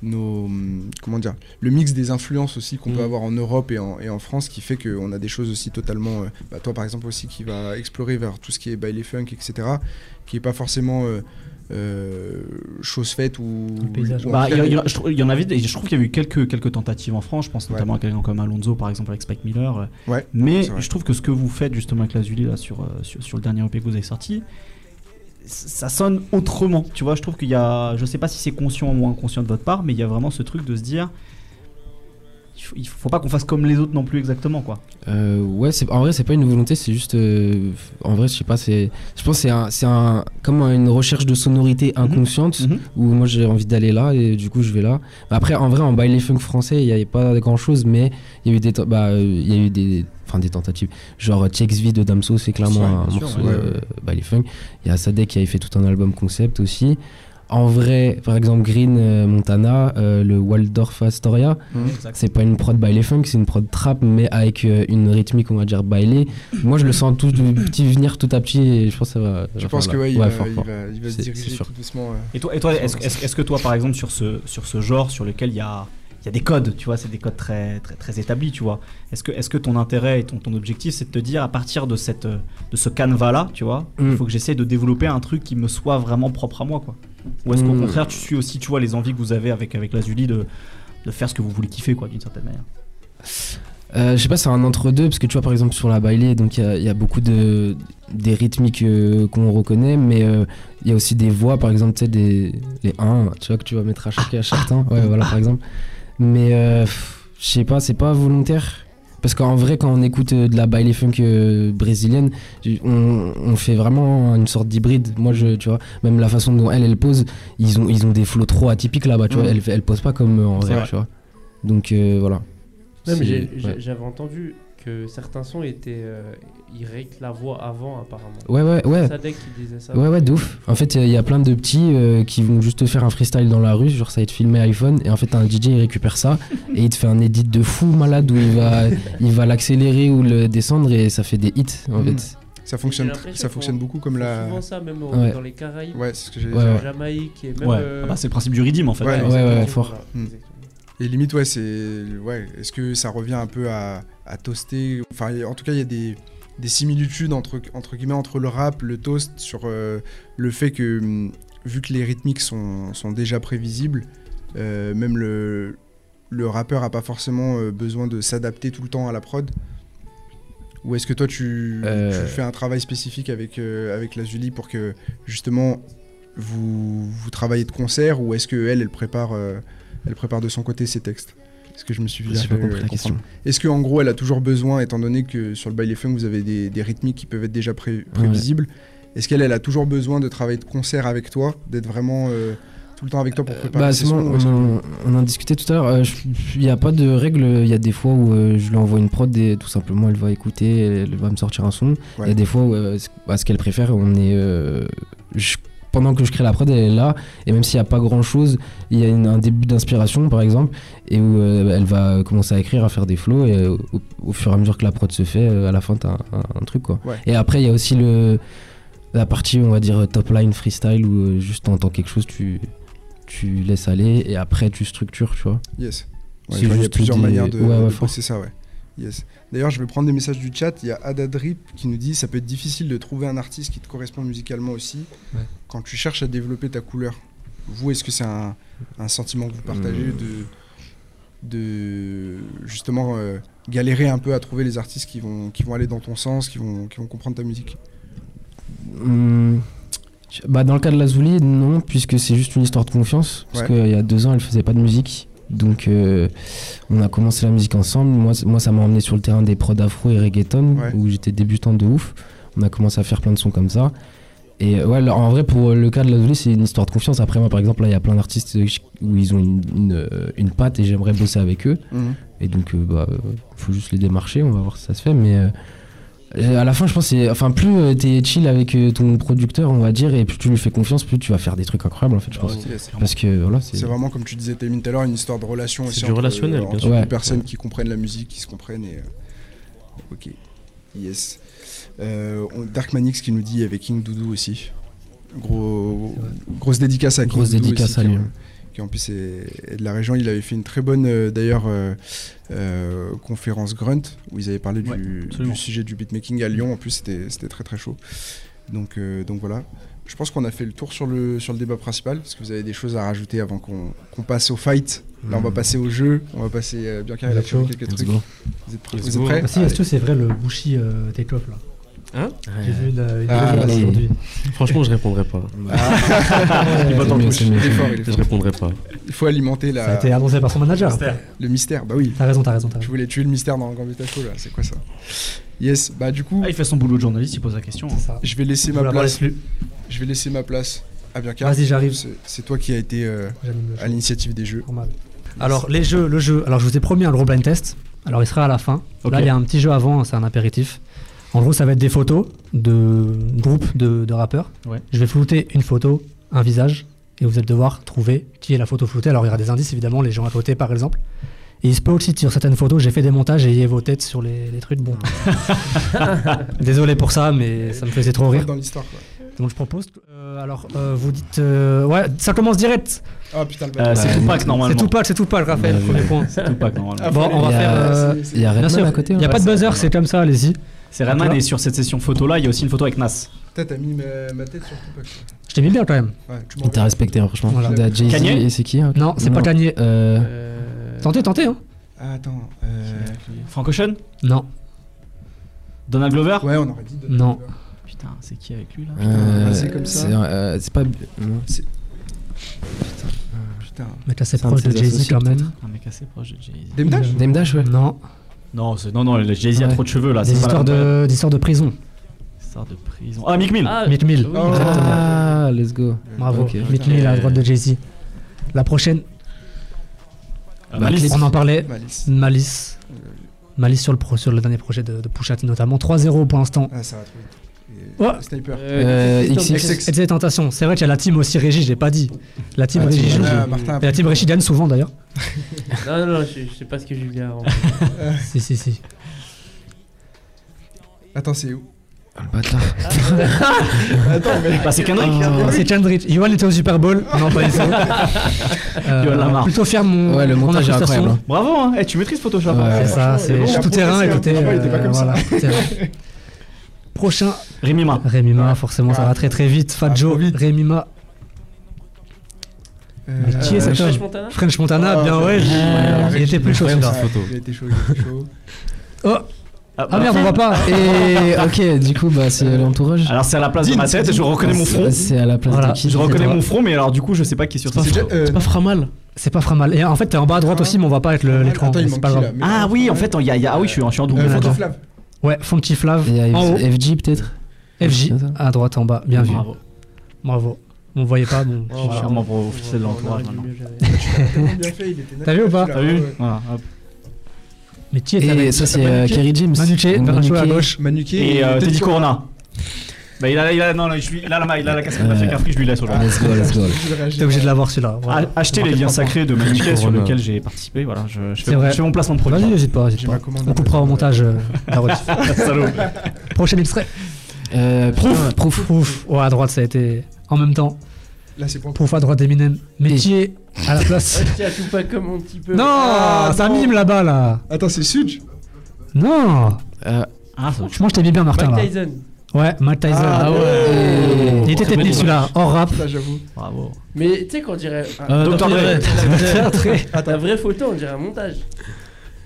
nos comment dire le mix des influences aussi qu'on peut mm. avoir en Europe et en, et en France qui fait qu'on a des choses aussi totalement euh, bah, toi par exemple aussi qui va explorer vers tout ce qui est baile funk etc qui est pas forcément euh, euh, chose faite ou, bah, il, y, en avait je trouve qu'il y a eu quelques quelques tentatives en France. Je pense notamment à quelqu'un comme Alonso par exemple avec Spike Miller. Ouais, mais je trouve que ce que vous faites justement avec la Zuli là sur, sur, sur le dernier EP que vous avez sorti ça sonne autrement. Tu vois je trouve qu'il y a je sais pas si c'est conscient ou inconscient de votre part mais il y a vraiment ce truc de se dire il faut pas qu'on fasse comme les autres non plus exactement quoi. Euh, ouais, en vrai c'est pas une volonté, c'est juste euh, en vrai je sais pas, c'est je pense c'est un c'est un comme une recherche de sonorité mhm. inconsciente mhm. où moi j'ai envie d'aller là et du coup je vais là. Après en vrai en baile funk français il y avait pas grand chose mais il y a eu des bah il y a eu des enfin des tentatives genre TXV de Damso c'est clairement un morceau euh, baile funk. Il y a Sadek qui avait fait tout un album concept aussi. En vrai, par exemple, Green euh, Montana, euh, le Waldorf Astoria, mmh. c'est pas une prod baile funk, c'est une prod trap, mais avec euh, une rythmique, on va dire, bailée. Moi, je le sens tout petit venir tout à petit et je pense que ça va. Je pense que ouais, il, va, il, va, se diriger tout doucement. Et toi, et toi est-ce est que toi, par exemple, sur ce, sur ce genre sur lequel il y a y a des codes, tu vois, c'est des codes très, très, très établis, tu vois. Est-ce que, est que ton intérêt et ton, ton objectif, c'est de te dire, à partir de, cette, de ce canevas-là, tu vois, il mmh. faut que j'essaie de développer un truc qui me soit vraiment propre à moi, quoi ou est-ce qu'au hmm. contraire, tu suis aussi, tu vois, les envies que vous avez avec, avec Lazuli de, de faire ce que vous voulez kiffer, quoi, d'une certaine manière? Euh, je sais pas, c'est un entre-deux, parce que tu vois, par exemple, sur la bailée, donc il y, a beaucoup de, des rythmiques euh, qu'on reconnaît, mais euh, il y a aussi des voix, par exemple, tu sais, des, les 1, tu vois, que tu vas mettre à chaque, à chaque temps, ouais, voilà, par exemple. Mais je sais pas, c'est pas volontaire. Parce qu'en vrai, quand on écoute euh, de la baile funk euh, brésilienne, on, on, fait vraiment une sorte d'hybride. Moi, je, tu vois, même la façon dont elle, elle pose, ils ont, ils ont des flots trop atypiques là-bas, tu vois. Elle, elle pose pas comme en vrai, tu vois. Donc voilà. J'avais entendu que certains sons étaient. Euh, ils règlent la voix avant, apparemment. Ouais, ouais, ouais. Sadek qui disait ça. Ouais, ouais, de ouf. En fait, il y a plein de petits euh, qui vont juste faire un freestyle dans la rue, genre ça va être filmé iPhone, et en fait, un DJ il récupère ça, et il te fait un edit de fou malade où il va il va l'accélérer ou le descendre, et ça fait des hits, en mm. fait. Ça fonctionne, ça fonctionne beaucoup comme la. souvent ça, même dans les Caraïbes. Ouais, c'est ce que j'ai ouais, Jamaïque et même. Euh, ah bah, c'est le principe du rythme en fait. Ouais, ouais, fort. Mm. Et limite, ouais, c'est. Ouais, est-ce que ça revient un peu à, à toaster Enfin, en tout cas, il y a des, des, similitudes entre, entre guillemets entre le rap, le toast, sur euh, le fait que, hum, vu que les rythmiques sont, sont déjà prévisibles, euh, même le, le rappeur a pas forcément euh, besoin de s'adapter tout le temps à la prod. Ou est-ce que toi, tu, tu, fais un travail spécifique avec, avec la Julie pour que justement vous, vous travaillez de concert ou est-ce qu'elle, elle prépare elle prépare de son côté ses textes? Est-ce que je me suis bien fait la question. Est-ce qu'en gros, elle a toujours besoin, étant donné que sur le baile funk, vous avez des, rythmiques qui peuvent être déjà prévisibles, est-ce qu'elle elle a toujours besoin de travailler de concert avec toi, d'être vraiment euh, tout le temps avec toi pour préparer bah, ses on, on, en discutait tout à l'heure. Euh, il n'y a pas de règle. Il y a des fois où euh, je lui envoie une prod et tout simplement elle va écouter, elle va me sortir un son. Il y a des fois où bah, ce qu'elle préfère, on est. Je pendant que je crée la prod, elle est là. Et même s'il n'y a pas grand chose, il y a un début d'inspiration, par exemple, et où euh, elle va commencer à écrire, à faire des flows. Et euh, au, fur et à mesure que la prod se fait, euh, à la fin, tu as un, truc. quoi. Et après, il y a aussi le, la partie, on va dire, top line freestyle, où juste t'entends quelque chose, tu, tu laisses aller, et après, tu structures, tu vois. Yes. il y a plusieurs manières de, ouais, ça, ouais. Yes. D'ailleurs, je vais prendre des messages du chat. Il y a Adadrip qui nous dit ça peut être difficile de trouver un artiste qui te correspond musicalement aussi quand tu cherches à développer ta couleur. Vous, est-ce que c'est un, sentiment que vous partagez hmm. de, de justement euh, galérer un peu à trouver les artistes qui vont, qui vont aller dans ton sens, qui vont, qui vont comprendre ta musique? Hmm. bah Dans le cas de la Zouli, non, puisque c'est juste une histoire de confiance. Parce qu'il y a deux ans, elle faisait pas de musique. Donc euh, on a commencé la musique ensemble. Moi, moi ça m'a emmené sur le terrain des prods afro et reggaeton où j'étais débutant de ouf. On a commencé à faire plein de sons comme ça. Et ouais, en vrai, pour le cas de la c'est une histoire de confiance. Après, moi, par exemple, là, il y a plein d'artistes où ils ont une, une, patte et j'aimerais bosser avec eux. Mhm. Et donc, il euh, bah, faut juste les démarcher, on va voir si ça se fait. Mais euh, à la fin, je pense c'est. Enfin, plus euh, t'es chill avec euh, ton producteur, on va dire, et plus tu lui fais confiance, plus tu vas faire des trucs incroyables, en fait, je pense. Parce que voilà, c'est. vraiment, comme tu disais, Témine tout à l'heure, une histoire de relation aussi. C'est du relationnel, bien sûr. Deux personnes qui comprennent la musique, qui se comprennent, et. Euh, ok. Yes. Dark Manix qui nous dit avec King Doudou aussi. Gros, grosse dédicace à King Grosse dédicace à lui qui en plus est, de la région. Il avait fait une très bonne euh, d'ailleurs euh, euh, conférence Grunt où ils avaient parlé du, sujet du beatmaking à Lyon. En plus, c'était très très chaud. Donc, donc voilà. Je pense qu'on a fait le tour sur le, sur le débat principal. Est-ce que vous avez des choses à rajouter avant qu'on passe au fight Là, on va hmm. passer au jeu. On va passer. bien il a quelques trucs. Vous êtes, prêts, vous êtes prêts? Ah, Est-ce que c'est vrai le Bushi take-off là? Hein J'ai vu une, ah, aujourd'hui. Franchement, je répondrai pas. Ah. il va Je répondrai pas. Il faut alimenter la. Ça a été annoncé par son manager. Le mystère, bah oui. T'as raison, t'as raison, Je voulais tuer le mystère dans Gambetta Show là, c'est quoi ça? Yes, bah du coup. Ah, il fait son boulot de journaliste, il pose la question. Ça. Je vais laisser ma place. Je vais laisser ma place à Bianca. Vas-y, j'arrive. C'est toi qui as été euh, à l'initiative des jeux. Alors, les jeux, le jeu. Alors, je vous ai promis un gros blind test. Alors, il sera à la fin. Là, il y a un petit jeu avant, c'est un apéritif. En gros, ça va être des photos de groupes de, rappeurs. Je vais flouter une photo, un visage, et vous allez devoir trouver qui est la photo floutée. Alors, il y aura des indices, évidemment, les gens à côté, par exemple. Et il se peut aussi sur certaines photos, j'ai fait des montages et il y a vos têtes sur les, trucs. Bon. Désolé pour ça, mais ça me faisait trop rire. Dans l'histoire, Donc je propose. Euh, alors, euh, vous dites. Euh, ouais, ça commence direct. Ah putain, le C'est Tupac normalement. C'est Tupac, c'est Tupac, Raphaël. Premier point. C'est Tupac normalement. Ah, bon, on va faire. Il y a rien à côté. Il n'y a pas de buzzer, c'est comme ça, allez-y. C'est Redman et sur cette session photo là, il y a aussi une photo avec Nas. T'as mis ma, tête sur Tupac. Je t'ai mis bien quand même. Ouais, tu t'as respecté, hein, franchement. Voilà. Kanye et c'est qui hein Non, c'est pas Kanye. Euh... Tentez, tentez. Hein. Attends. Euh... Frank Ocean Non. Donald Glover Ouais, on aurait dit. Donald non. Glover. Putain, c'est qui avec lui là euh, C'est comme ça. Euh, c'est pas. C'est. Putain. Mec assez proche de Jay-Z quand même. Un mec assez proche de Jay-Z. Dame Dash Dame Dash, ouais. Non. Non, non, non, Jay-Z a trop de cheveux là. Des histoires de, des histoires de prison. Histoire de prison. Ah, Mick Mill. Ah, Meet Mill. oui, Oh. Ah, let's go. Bravo. Ok. Meet Mill à la droite de Jay-Z. La prochaine, Ah, Bah, Malice. On en parlait. Malice. Malice. Malice sur le, pro- sur le dernier projet de, de notamment. 3-0 pour l'instant. Ah, ça va trop vite. Ouais. Et Sniper. Euh, XX. Et. C'est vrai qu'il y a la team aussi Régie, j'ai pas dit. La team Ah, Régie Martin, joue. euh. Et la team Régie gagne souvent d'ailleurs. Non, non, non, je, je sais pas ce que Julien a rendu. Si, si, si. Attends, c'est où? Ah, le bâtard. Attends, mais. Bah, c'est Kendrick. Ah, c'est Kendrick. Yoann était au Super Bowl. Non, pas du tout. Euh, Yoann Lamar. Plutôt fier mon. Ouais, le mon montage est incroyable. hein. Bravo, hein. Eh, tu maîtrises Photoshop. Ouais. hein. C'est ça, c'est bon, tout terrain. Écoutez, Avant, il était pas euh, comme ça. voilà, tout terrain. Prochain, Rémima. Rémima, Ouais. forcément, ça Ah. va très très vite. Fat Ah, Joe. Rémima, Euh, qui est cet French Montana French Montana, Ah, bien ouais. Ah, il était plus chaud celui-là. ouais, Il été chaud, il été chaud. Oh, ah merde, on voit pas. Et ok, du coup, bah, c'est l'entourage. Alors, c'est à la place de ma tête. Je reconnais mon front. C'est à la place Voilà. de qui Je reconnais mon front, mais alors, du coup, je sais pas qui est sur C'est déjà- euh, c'est pas Framal. C'est pas Framal. Et en fait, t'es en bas à droite aussi, mais on voit pas avec le- l'écran. Ah oui, en fait, il y a, il y a- ah oui, je suis, je suis en double. Euh, D'accord. Funky Flav. Ouais, Funky Flav. Haut. FJ peut-être ça. à droite, en bas. Bien vu. Bravo. Bravo. On voyait pas, bon. Oh, suis sûrement pour officier de l'entourage maintenant. T'as vu ou pas T'as vu Ouais, ouais. Voilà, hop. Mais qui est Et ça, c'est euh, Kerry James. Donc, Bernachou à gauche. Manuqué Et euh, Teddy Corona. Bah, il a, il a, non, je lui- il a la, il a la casquette d'Afrique Afrique, je lui laisse aujourd'hui. Let's go, let's go. T'es obligé de l'avoir celui-là. Achetez les liens sacrés de Maniquet sur lesquels j'ai participé. Voilà, je, fais, vrai. je fais mon placement de produit. Vas-y, n'hésite pas, pas. On coupera au montage euh, la. Prochain extrait. Euh, Proof. Proof. Proof. Ouais, à droite, ça a été en même temps. Là, c'est pour à droite d'Eminem. Métier à la place. Ah, tiens, tout pas comme un petit peu. Non, Ah, ça non. mime là-bas là. Attends, c'est Suge Non. Euh, Ah, je t'ai mis bien, Martin Mike là. Tyson. Ouais, Mike Tyson. Ah ouais. Il était technique celui-là, hors rap. Là, j'avoue. bravo. Mais tu sais qu'on dirait. ah, Euh, Dr. Dr. Dre. La vraie photo, on dirait un montage.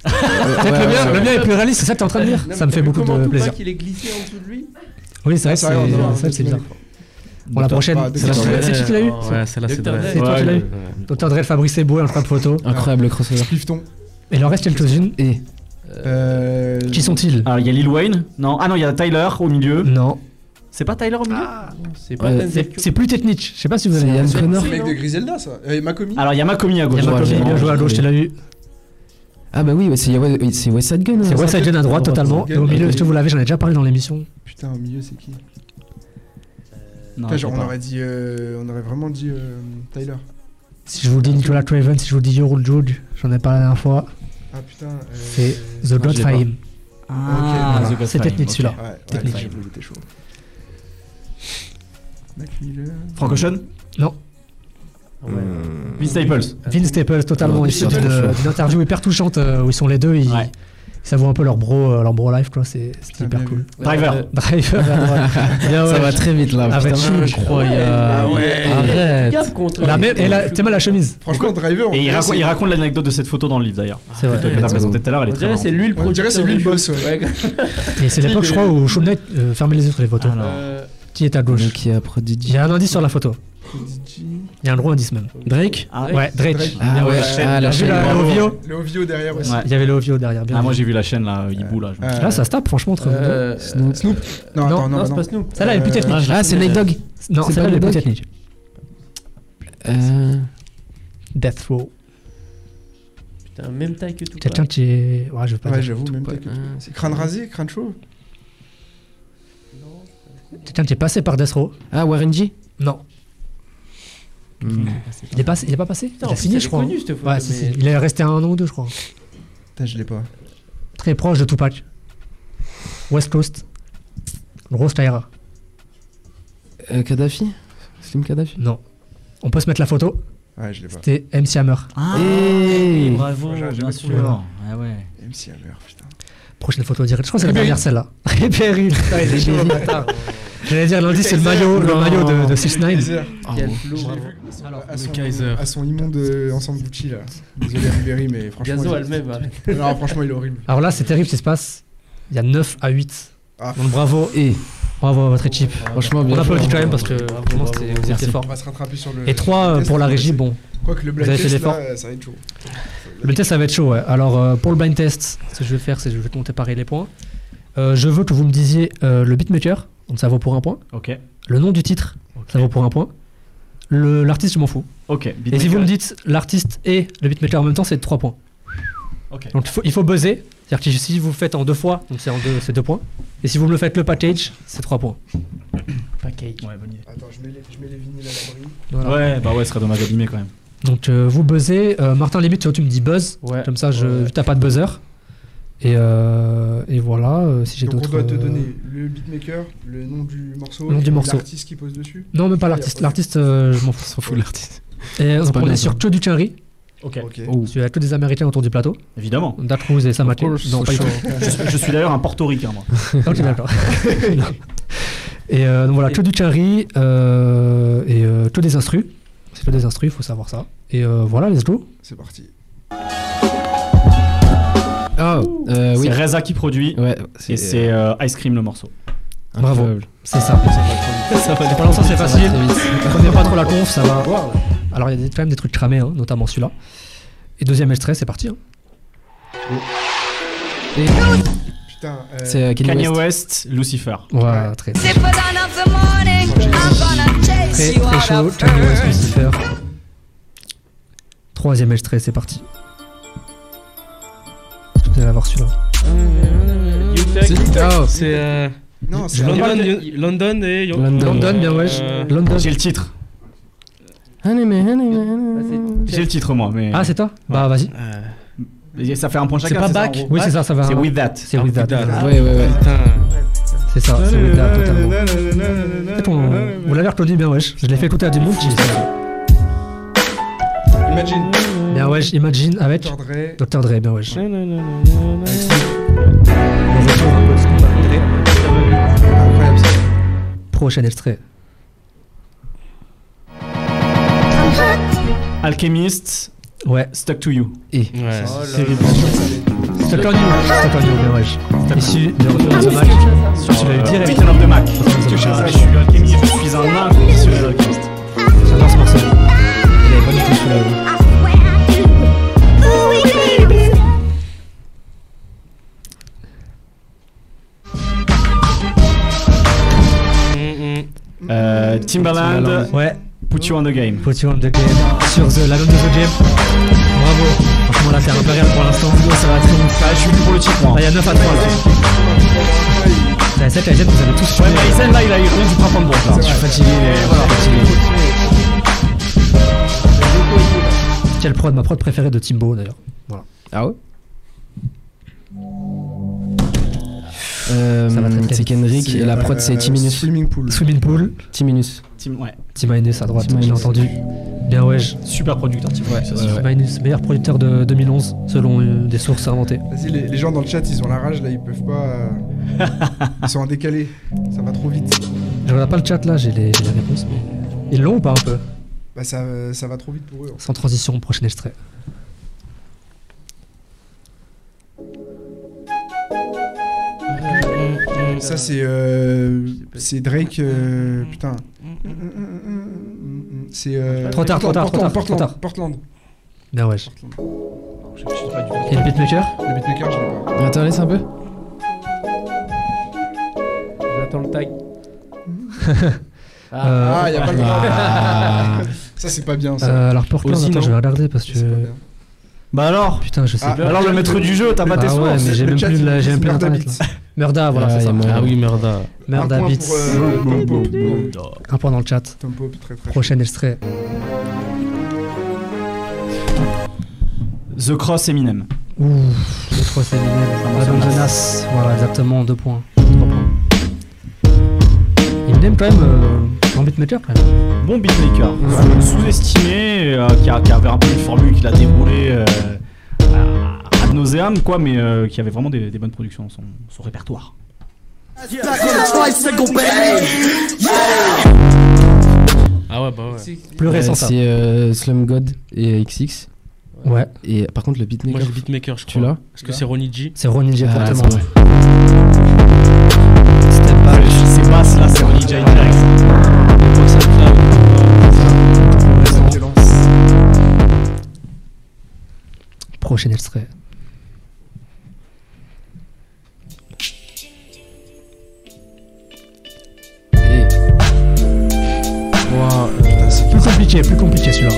Peut-être le mien, le mien est plus réaliste, c'est ça que t'es en train de dire Non, Ça me fait beaucoup de plaisir. il est glissé en dessous de lui. Oui, c'est vrai que Ah, c'est ça, Bon, la prochaine. Ah, C'est c'est qui qui l'a eu Ouais, celle-là, c'est toi qui l'as eu Dr. Dre, Fabrice Eboué, un frappe photo. Incroyable le crossover. Clifton. Et il en reste quelques-unes. Et Euh. Qui sont-ils Alors, il y a Lil Wayne. Non, ah non, il y a Tyler au milieu. Non. C'est pas Tyler au milieu C'est pas Ouais, Denzel C'est plus technique. Je sais pas si vous avez. Yann Il Connor. C'est le mec de Griselda, ça. Et Makomi. Alors, il y a Makomi à gauche. y a Ouais, Makomi, j'ai- bien joué à gauche, tu l'as eu. Ah bah oui, ouais, c'est West Side Gun. C'est. West Side Gun à droite totalement. Et au milieu, est-ce que vous l'avez J'en ai déjà parlé dans l'émission. Putain, au milieu, c'est qui? Non, Putain, genre, on pas. aurait dit. euh, On aurait vraiment dit euh, Tyler. Si je vous dis Nicolas Craven, si je vous dis Yorul Jude, j'en ai parlé la dernière fois. Ah putain. euh, C'est The God. Fahim. Ah, Voilà. God C'est ok. celui-là. Ouais, ouais, Technique. j'avoue, il était chaud. Mac Miller. Frank Ocean Ouais. Vince Staples. Vince Staples, totalement Ouais, issu c'est d'une chaud. d'une interview hyper touchante euh, où ils sont les deux. Ils, Ils s'avouent un peu leur bro, euh, leur bro life, quoi. C'est hyper cool. Driver. Driver Ça va très vite là. Avec. Incroyable. Ah ouais. Arrête. Gaffe contre. La même, et là, t'es mal la chemise. Franchement, Driver. on Et il raconte, c'est- il raconte l'anecdote de cette photo dans le livre d'ailleurs. C'est vrai. Que t'as présenté tout à l'heure, elle est On très c'est lui le On dirait c'est lui le boss. Et c'est l'époque, je crois, où Show euh, fermait les yeux sur les photos. Ah Qui est à gauche il a y a un indice sur la photo. Il y a un gros indice même. Drake Ah, Ouais, Drake. Drake. Ah ouais, ah la vu chaîne. la- Le OVO derrière aussi. Ouais. Il y avait le OVO derrière. Bien Ah, moi j'ai vu la chaîne là, Hibou là. Euh, Là, ça se tape, franchement, entre euh, Snoop. Snoop. Non, Non, attends, Non, non, c'est pas Snoop. Celle-là est plus Euh, technique. Ah, c'est Nate Dogg. Non, c'est celle-là pas elle est le plus doc technique. Euh, Death Row. Putain, même taille que tout. Quelqu'un qui est. Ouais, je veux pas Ouais, j'avoue, même pas- pas que. euh, c'est Crâne rasé, crâne chaud. Quelqu'un qui est passé par Death Row. Ah, Warren G? Non. Il est, passé, il est pas passé Putain, Il a signé, je crois. connu cette photo. Ouais, si, mais- si. Il est resté un an ou deux, je crois. Putain, je l'ai pas. Très proche de Tupac. West Coast. Grosse Tyra. Euh, Kadhafi Slim Kadhafi Non. On peut se mettre la photo. Ouais, je l'ai pas. C'était MC Hammer. Ah, Hey. bravo, bien pas sûr. Ah ouais. MC Hammer, putain. Prochaine photo direct. Je crois que c'est la dernière celle-là. Ribéry. J'allais dire l'indice c'est le maillot, le maillot de, de 6 9 Kaiser. Quel Oh. flow. Je l'ai bravo. vu Alors, à son, Kaiser. à son immonde euh, ensemble Gucci là. Désolé Ribéry, mais franchement. Gazo il- elle-même. arrête. Non, franchement, il est horrible. Alors là, c'est terrible ce qui se passe. Il y a 9 à 8 Ah. Donc bravo et bravo à votre équipe. Franchement, bien On applaudit quand même parce que vraiment vous étiez fort. On va se rattraper sur le. Et 3 pour la régie, bon. Quoi que le blind Vous avez fait test, là, ça va être chaud. Le test, ça va être chaud, ouais. Alors, euh, pour le blind test, ce que je vais faire, c'est que je vais compter pareil les points. Euh, je veux que vous me disiez euh, le beatmaker, donc ça vaut pour un point. Ok. Le nom du titre, ça vaut pour un point. Le- L'artiste, je m'en fous. Ok. Et si vous me dites l'artiste et le beatmaker en même temps, c'est 3 points. Ok. Donc il faut, il faut buzzer. C'est-à-dire que si vous le faites en deux fois, donc c'est en deux, c'est 2 points. Et si vous me le faites le package, c'est 3 points. Package. Ouais, bonne idée. Attends, je mets les, je mets les vinyles à l'abri. Voilà. Ouais, bah ouais, ce serait dommage d'abîmer quand même. Donc euh, vous buzzez. Euh, Martin, limite, tu me dis buzz. Ouais. Comme ça, je, Ouais. t'as pas de buzzer. Et, euh, et voilà, euh, si j'ai Donc on d'autres. doit te euh, donner le beatmaker, le nom du morceau, Le nom du morceau. l'artiste qui pose dessus. Non, même pas l'artiste. L'artiste, euh, je m'en fous. Fout l'artiste. Et on bien, est sur que du Quinry. Ok. Ok. Oh. Il y a que des Américains autour du plateau. Évidemment. Datruz et Samake. Non, pas je suis, je suis d'ailleurs un portoricain, moi. ok, d'accord. Et euh, donc voilà, que du euh, et euh, que des instrus. C'est que des instrus, il faut savoir ça. Et euh, voilà, let's go. C'est parti. Ah, euh, oui. C'est Reza qui produit. Ouais, Et c'est euh, Ice Cream le morceau. Bravo. incroyable. C'est ça. Ça va Pour l'instant, c'est facile. très. Prenez pas trop la conf, ça va. Alors, il y a quand même des trucs cramés, hein, notamment celui-là. Et deuxième extrait, c'est parti. hein. Et Putain. euh, C'est euh, Kanye Kanye West. West, Lucifer. Voilà, très, très, très, you très out chaud. Kanye West. Lucifer. Troisième extrait, c'est parti. Vous allez avoir celui-là. C'est c'est, euh, Non, c'est London, et London. London, bien wesh. Euh, London. J'ai le titre. Ah, man. J'ai le titre, moi. Mais... Ah, c'est toi? Bah, vas-y. euh, Ça fait un point chacun. pas ça, Back Oui, c'est ça, ça va. C'est With That. C'est with that. That. Ouais, ouais, ouais. Putain. C'est ça, c'est with that, totalement. En fait, on- Vous l'avez reconnu bien, wesh. Je l'ai fait écouter à du monde. Imagine. Bien, wesh, imagine avec Dr. Dre. Dr. Dre, bien, un peu. Incroyable ça. Prochain extrait. Alchemist, Ouais, Stuck to You. et. Ouais. Oh C'est. Stuck on you, Stuck on you, bien, wesh. Issu de Retour à the Mac. Je eu direct. Return of the Mac. Je suis Alchemist, je suis un inconditionnel Euh, Timbaland, Ouais, Put You on the Game. Put You on the Game. Sur The l'album de The Game. Bravo. Franchement, là, c'est impérial pour l'instant. Ça va très vite. Ah, je suis venu pour le titre, moi. Là, il y a 9 à 3. Là. La 7 la 7, vous avez tous Ouais, suivi. Maïzen, là, il a eu rien du printemps de bronze, là. Je suis fatigué, mais voilà, fatigué. Quelle prod Ma prod préférée de Timbo, d'ailleurs. Ah ouais? C'est vite. Kendrick et la prod c'est euh, Timinus. Swimming pool. Swimming Pool, Timinus. Tim- ouais. T-Minus à droite, j'ai entendu. Bien, ouais. Super producteur, Tim. Ouais, c'est. T-Minus, meilleur producteur de 2011, selon euh, des sources inventées. Vas-y, les, les gens dans le chat, ils ont la rage là, ils peuvent pas. euh, ils sont en décalé. Ça va trop vite. Je regarde pas le chat là, j'ai les, réponses. Mais... Ils l'ont ou pas un peu Bah, ça, euh, ça va trop vite pour eux. Sans transition, prochain extrait. Ça, c'est. euh, c'est Drake. euh, putain. C'est. euh, Trop tard, trop tard, trop tard, Portland, trop tard. Portland. Bien, wesh. Portland. Et le beatmaker? Le beatmaker, je l'ai pas. Attends, laisse un peu. J'attends le tag. Euh, Ah, y a pas le droit. Ah. Ça, c'est pas bien ça. euh, alors Portland, Aussi, attends, non je vais regarder parce que. Bah alors Putain, je sais Ah, pas. Alors, le maître du jeu, t'as pas tes Ah ouais, mais j'ai même plus, la- j'ai même plus Murda internet. Murda, voilà, Ah, c'est ça. Ah oui, merda. Point Beats. euh. Un point dans le chat. Prochain extrait. The Cross Eminem. Ouh, 3 c'est Eminem. De Nas. Voilà, exactement, 2 points. 3 points. Eminem, quand même, euh, beatmaker, quand même. Bon beatmaker, sous- sous-estimé, euh, qui, avait un peu une formule qu'il a déroulée euh, à- ad nauseam, quoi, mais euh, qui avait vraiment des, des bonnes productions dans son, son répertoire. Ah ouais, bah ouais. C'est- Plus récent, Euh, ça. C'est euh, Slum God et XX. Ouais, Et par contre, le Moi beatmaker. j'ai beatmaker, je Tu crois. l'as Est-ce que c'est Ronnie G c'est Ronnie J, Ah, exactement. c'est passe là, c'est en DJ direct. Prochain extrait. Et... Ouah, euh, c'est Plus compliqué, plus compliqué celui-là.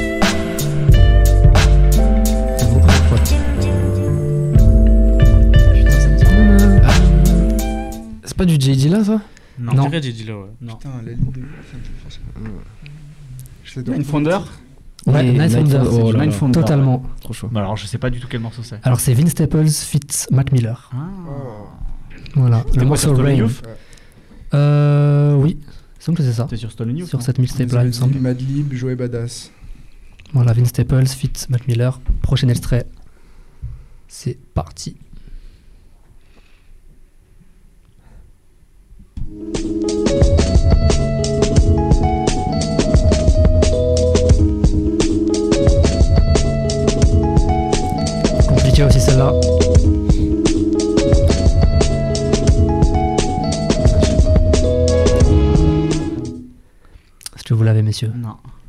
c'est pas du JD là ça? Non. Non. Je JD là, ouais. Non. Putain, la ligne de. Je l'ai Nine Founder? Ouais, Night. Founder, oh. Totalement. Trop chaud. Alors, je sais pas du tout quel morceau c'est. Alors c'est Vince Staples fit Mac Miller. Ah. Voilà, le morceau Rain. Euh, oui, il semble que c'est ça. C'était sur Stolen Youth Sur cette mixtape là, il me semble. Madlib, Joey Badass. Voilà, Vince Staples fit Mac Miller. Prochain extrait. C'est parti. Compliqué Messieurs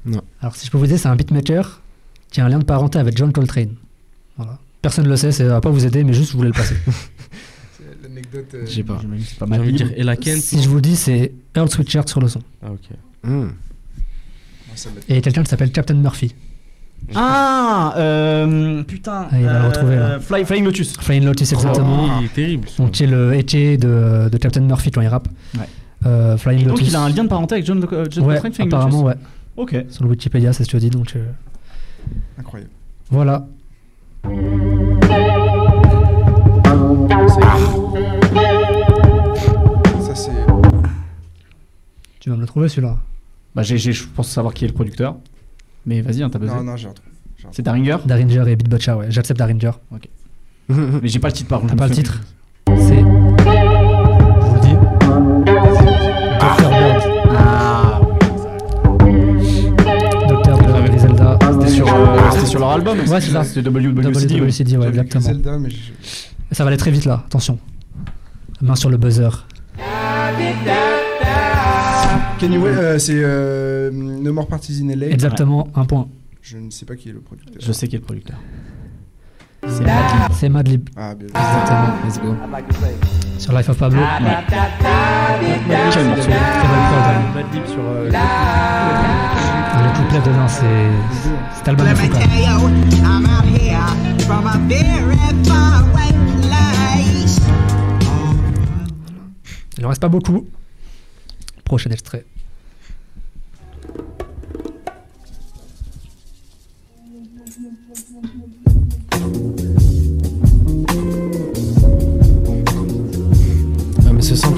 Non. Alors, si je peux vous dire, c'est un beatmaker qui a un lien de parenté avec John Coltrane. Voilà. Personne ne le sait, ça va pas vous aider, mais juste je voulais le passer. C'est l'anecdote. euh, J'ai pas. J'imagine que c'est pas J'ai mal. envie de dire Ella Kent. si je vous dis, c'est Earl Sweatshirt sur le son. Ah, ok. Hmm. Et quelqu'un qui s'appelle Captain Murphy. Ah euh, Putain. Ah, il va le euh, retrouver, là. Fly, Flying Lotus. Flying Lotus, exactement. Oh, il est terrible. Donc, qui est le été de, de Captain Murphy quand il rappe. Ouais. Euh, Flying Et donc Lotus. il a un lien de parenté avec John, euh, John ouais, Coltrane, Flying apparemment, Lotus. ouais. Ok. Sur le Wikipédia, c'est ce que je dis. Donc, euh, Incroyable. voilà. Ça, c'est. Tu vas me le trouver celui-là. Bah j'ai, je pense savoir qui est le producteur. Mais vas-y, hein, t'as besoin. Non, non, j'ai retrouvé. C'est Daringer? Daringer et Beat Butcher, ouais. J'accepte Daringer. Mais j'ai pas le titre par contre. T'as pas le titre C'est. Sur leur album. Ouais, c'est ça. C'était WWCD. ouais. Exactement. Zelda, mais je- Ça va aller très vite là, attention. Main sur le buzzer. Kenny euh, c'est euh, No More Parties in LA. Exactement, un point. Je ne sais pas qui est le producteur. Je sais qui est le producteur. C'est Madlib. C'est Madlib. Ah, bien. Exactement. Let's go. Sur Life of Pablo. Quel morceau Très belle prod, ouais. Lip sur euh, Ah, Le couplet dedans, c'est. Cet album est fou quand même. I'm out here from a very far away place. Il en reste pas beaucoup. Prochain extrait.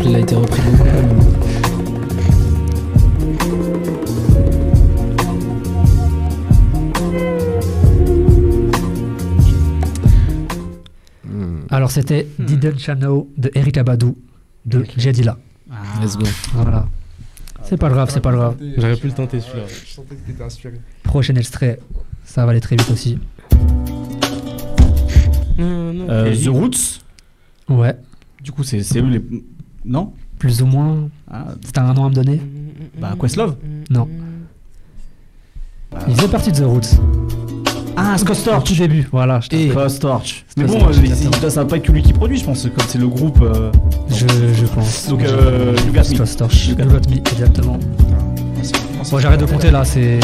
Il a été repris beaucoup. quand même. Hmm. Alors c'était Didn't Channel de Erika Badou de Jedila. Ah. Let's go. Voilà. C'est pas grave, c'est pas grave. J'aurais pu le tenter, celui-là. Je sentais que t'étais inspiré. Prochain extrait. Ça va aller très vite aussi. Euh, The Roots? Ouais. Du coup, c'est, c'est eux les. Non Plus ou moins. ah, C'était un nom à me donner Bah, Questlove Non. Il faisait partie de The Roots. Ah, Scott Au Storch tout début, voilà. je t'ai- Scott Storch. Mais bon, Storch, euh, ça va pas être que lui qui produit, je pense, comme c'est le groupe. euh, Je, je pense. Donc, euh, You Got Me. Scott Storch. You You Got Got Me, exactement. Bon, j'arrête de compter là, c'est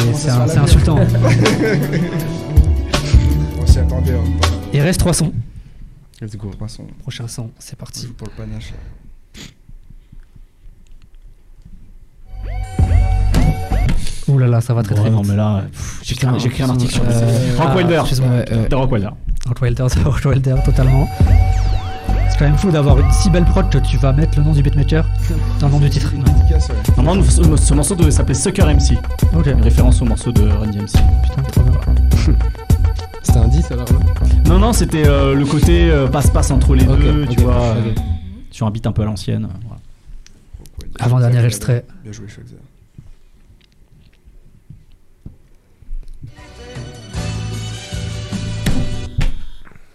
insultant. On s'y attendait. Il reste trois sons. Let's go. Prochain son, c'est parti. pour le panache. Ouh là là, ça va très très non, vite. mais là, j'ai écrit un- article sur euh, Rock ah, Wilder. excuse-moi. Ouais, ouais. De Rock Wilder. Rock Wilder, c'est Rock Wilder, totalement. C'est quand même fou d'avoir une si belle prod que tu vas mettre le nom du beatmaker dans le nom du titre. Normalement, ce, ce morceau devait s'appeler Sucker MC. Ok, Une référence au morceau de Run DMC. putain, trop bien. C'était un 10 alors Non, non, c'était euh, le côté euh, passe-passe entre les deux, tu vois, euh, sur un beat un peu à l'ancienne. euh, voilà. Avant-dernier extrait. Bien joué.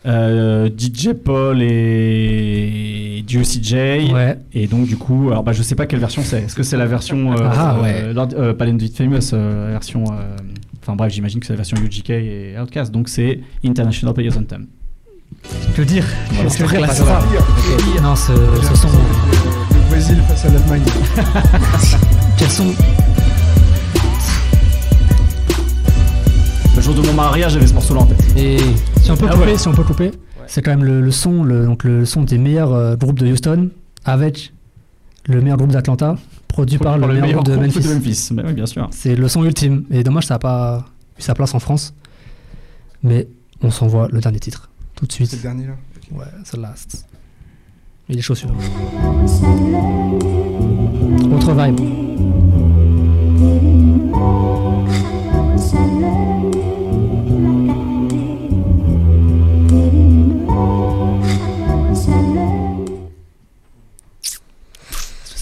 Euh, DJ Paul et Juicy J. Ouais. Et donc, du coup, alors bah, je sais pas quelle version c'est. Est-ce que c'est la version. euh, Ah, ouais. euh, Lord- euh, pas Famous, euh, la version. euh, Enfin bref, j'imagine que c'est la version UGK et Outcast. Donc, c'est International Players Anthem. Que dire? Voilà. Que dire? dire. Non, ce, ce son. Le Brésil face à l'Allemagne. Quel son jour de mon mariage, j'avais ce morceau-là en tête. Et Si on peut Ah couper, ouais. si on peut couper, c'est quand même le, le son, le, donc le son des meilleurs euh, groupes de Houston avec le meilleur groupe d'Atlanta, produit par le, meilleur groupe de groupe Memphis. de Memphis. Oui, bien sûr. C'est le son ultime. Et dommage, ça n'a pas eu sa place en France. Mais on s'envoie le dernier titre tout de C'est le suite. dernier là. Ouais, c'est last. Et les chaussures. Autre vibe.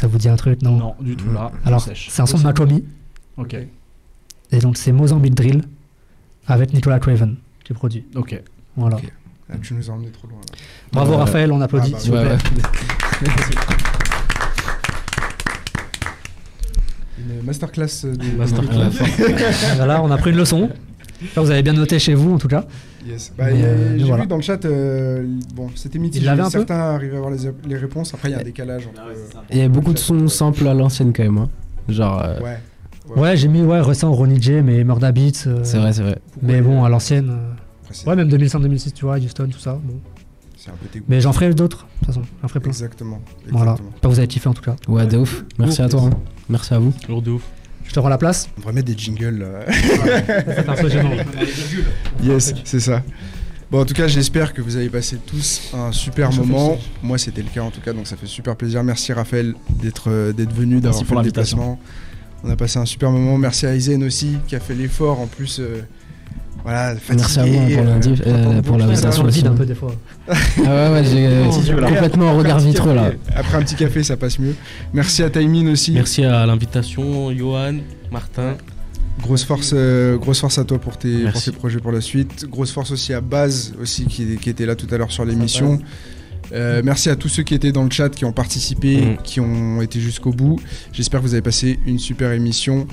Ça vous dit un truc Non. Non, du tout là. Alors, c'est un son de Macomi. Ok. Et donc, c'est Mozambique Drill avec Nicolas Craven qui produit. Ok. Voilà. Ah, tu nous as emmené trop loin là. Bravo Euh, Raphaël, on applaudit. ah bah s'il vous ouais, plaît. ouais. Une masterclass de. Masterclass. Voilà, on a pris une leçon. Là, vous avez bien noté chez vous, en tout cas. Yes. Bah, euh, J'ai voilà. vu dans le chat, euh, bon, c'était mitigé. Certains arrivaient à avoir les, les réponses. Après, il y a un décalage entre. euh, il y a beaucoup de sons simples à l'ancienne quand même. hein. Genre, euh, Ouais. Ouais, j'ai mis ouais, récent Ronnie J, mais Murda Beats. euh, c'est vrai, c'est vrai. Mais bon, à l'ancienne. euh, Ouais, même 2005-2006, tu vois, Houston, tout ça. Bon. C'est un peu tes goûts. Mais j'en ferai d'autres, de toute façon. J'en ferai plein. Exactement. Voilà. exactement. Que vous avez kiffé en tout cas. Ouais, de ouf. Merci à toi. hein. Merci à vous. Lourd de ouf. Je te rends la place. On devrait mettre des jingles. là. C'est un peu gênant. yes, c'est ça. Bon, en tout cas, j'espère que vous avez passé tous un super moment. Moi, c'était le cas en tout cas, donc ça fait super plaisir. Merci Raphaël d'être euh, d'être venu, d'avoir fait l'invitation. déplacement. On a passé un super moment. Merci à Aizen aussi qui a fait l'effort en plus. euh, voilà, Merci à vous hein, pour euh, l'indiv- pour euh, pour l'invitation. sur le vide aussi. un peu des fois. Ah ouais, ouais, j'ai euh, complètement Après un regard petit vitreux là. Après un petit café, ça passe mieux. Merci à Taimin aussi. Merci à l'invitation, Johan, Martin. Grosse force, euh, grosse force à toi pour tes, pour Merci. tes projets pour la suite. Grosse force aussi à Baz aussi qui, qui était là tout à l'heure sur l'émission. Euh, merci à tous ceux qui étaient dans le chat, qui ont participé, Mm. qui ont été jusqu'au bout. J'espère que vous avez passé une super émission.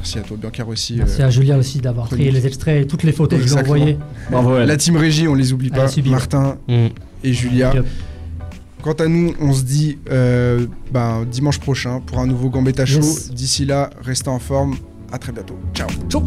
Merci à toi, Biancar aussi. Merci euh, à Julia aussi d'avoir trié les extraits et toutes les photos que je lui ai envoyées. Bravo, elle. la team régie, on les oublie pas. subi. Martin Mm. et Julia. Quant à nous, on se dit euh, ben, dimanche prochain pour un nouveau Gambetta Show. Yes. D'ici là, restez en forme. À très bientôt. Ciao. Ciao.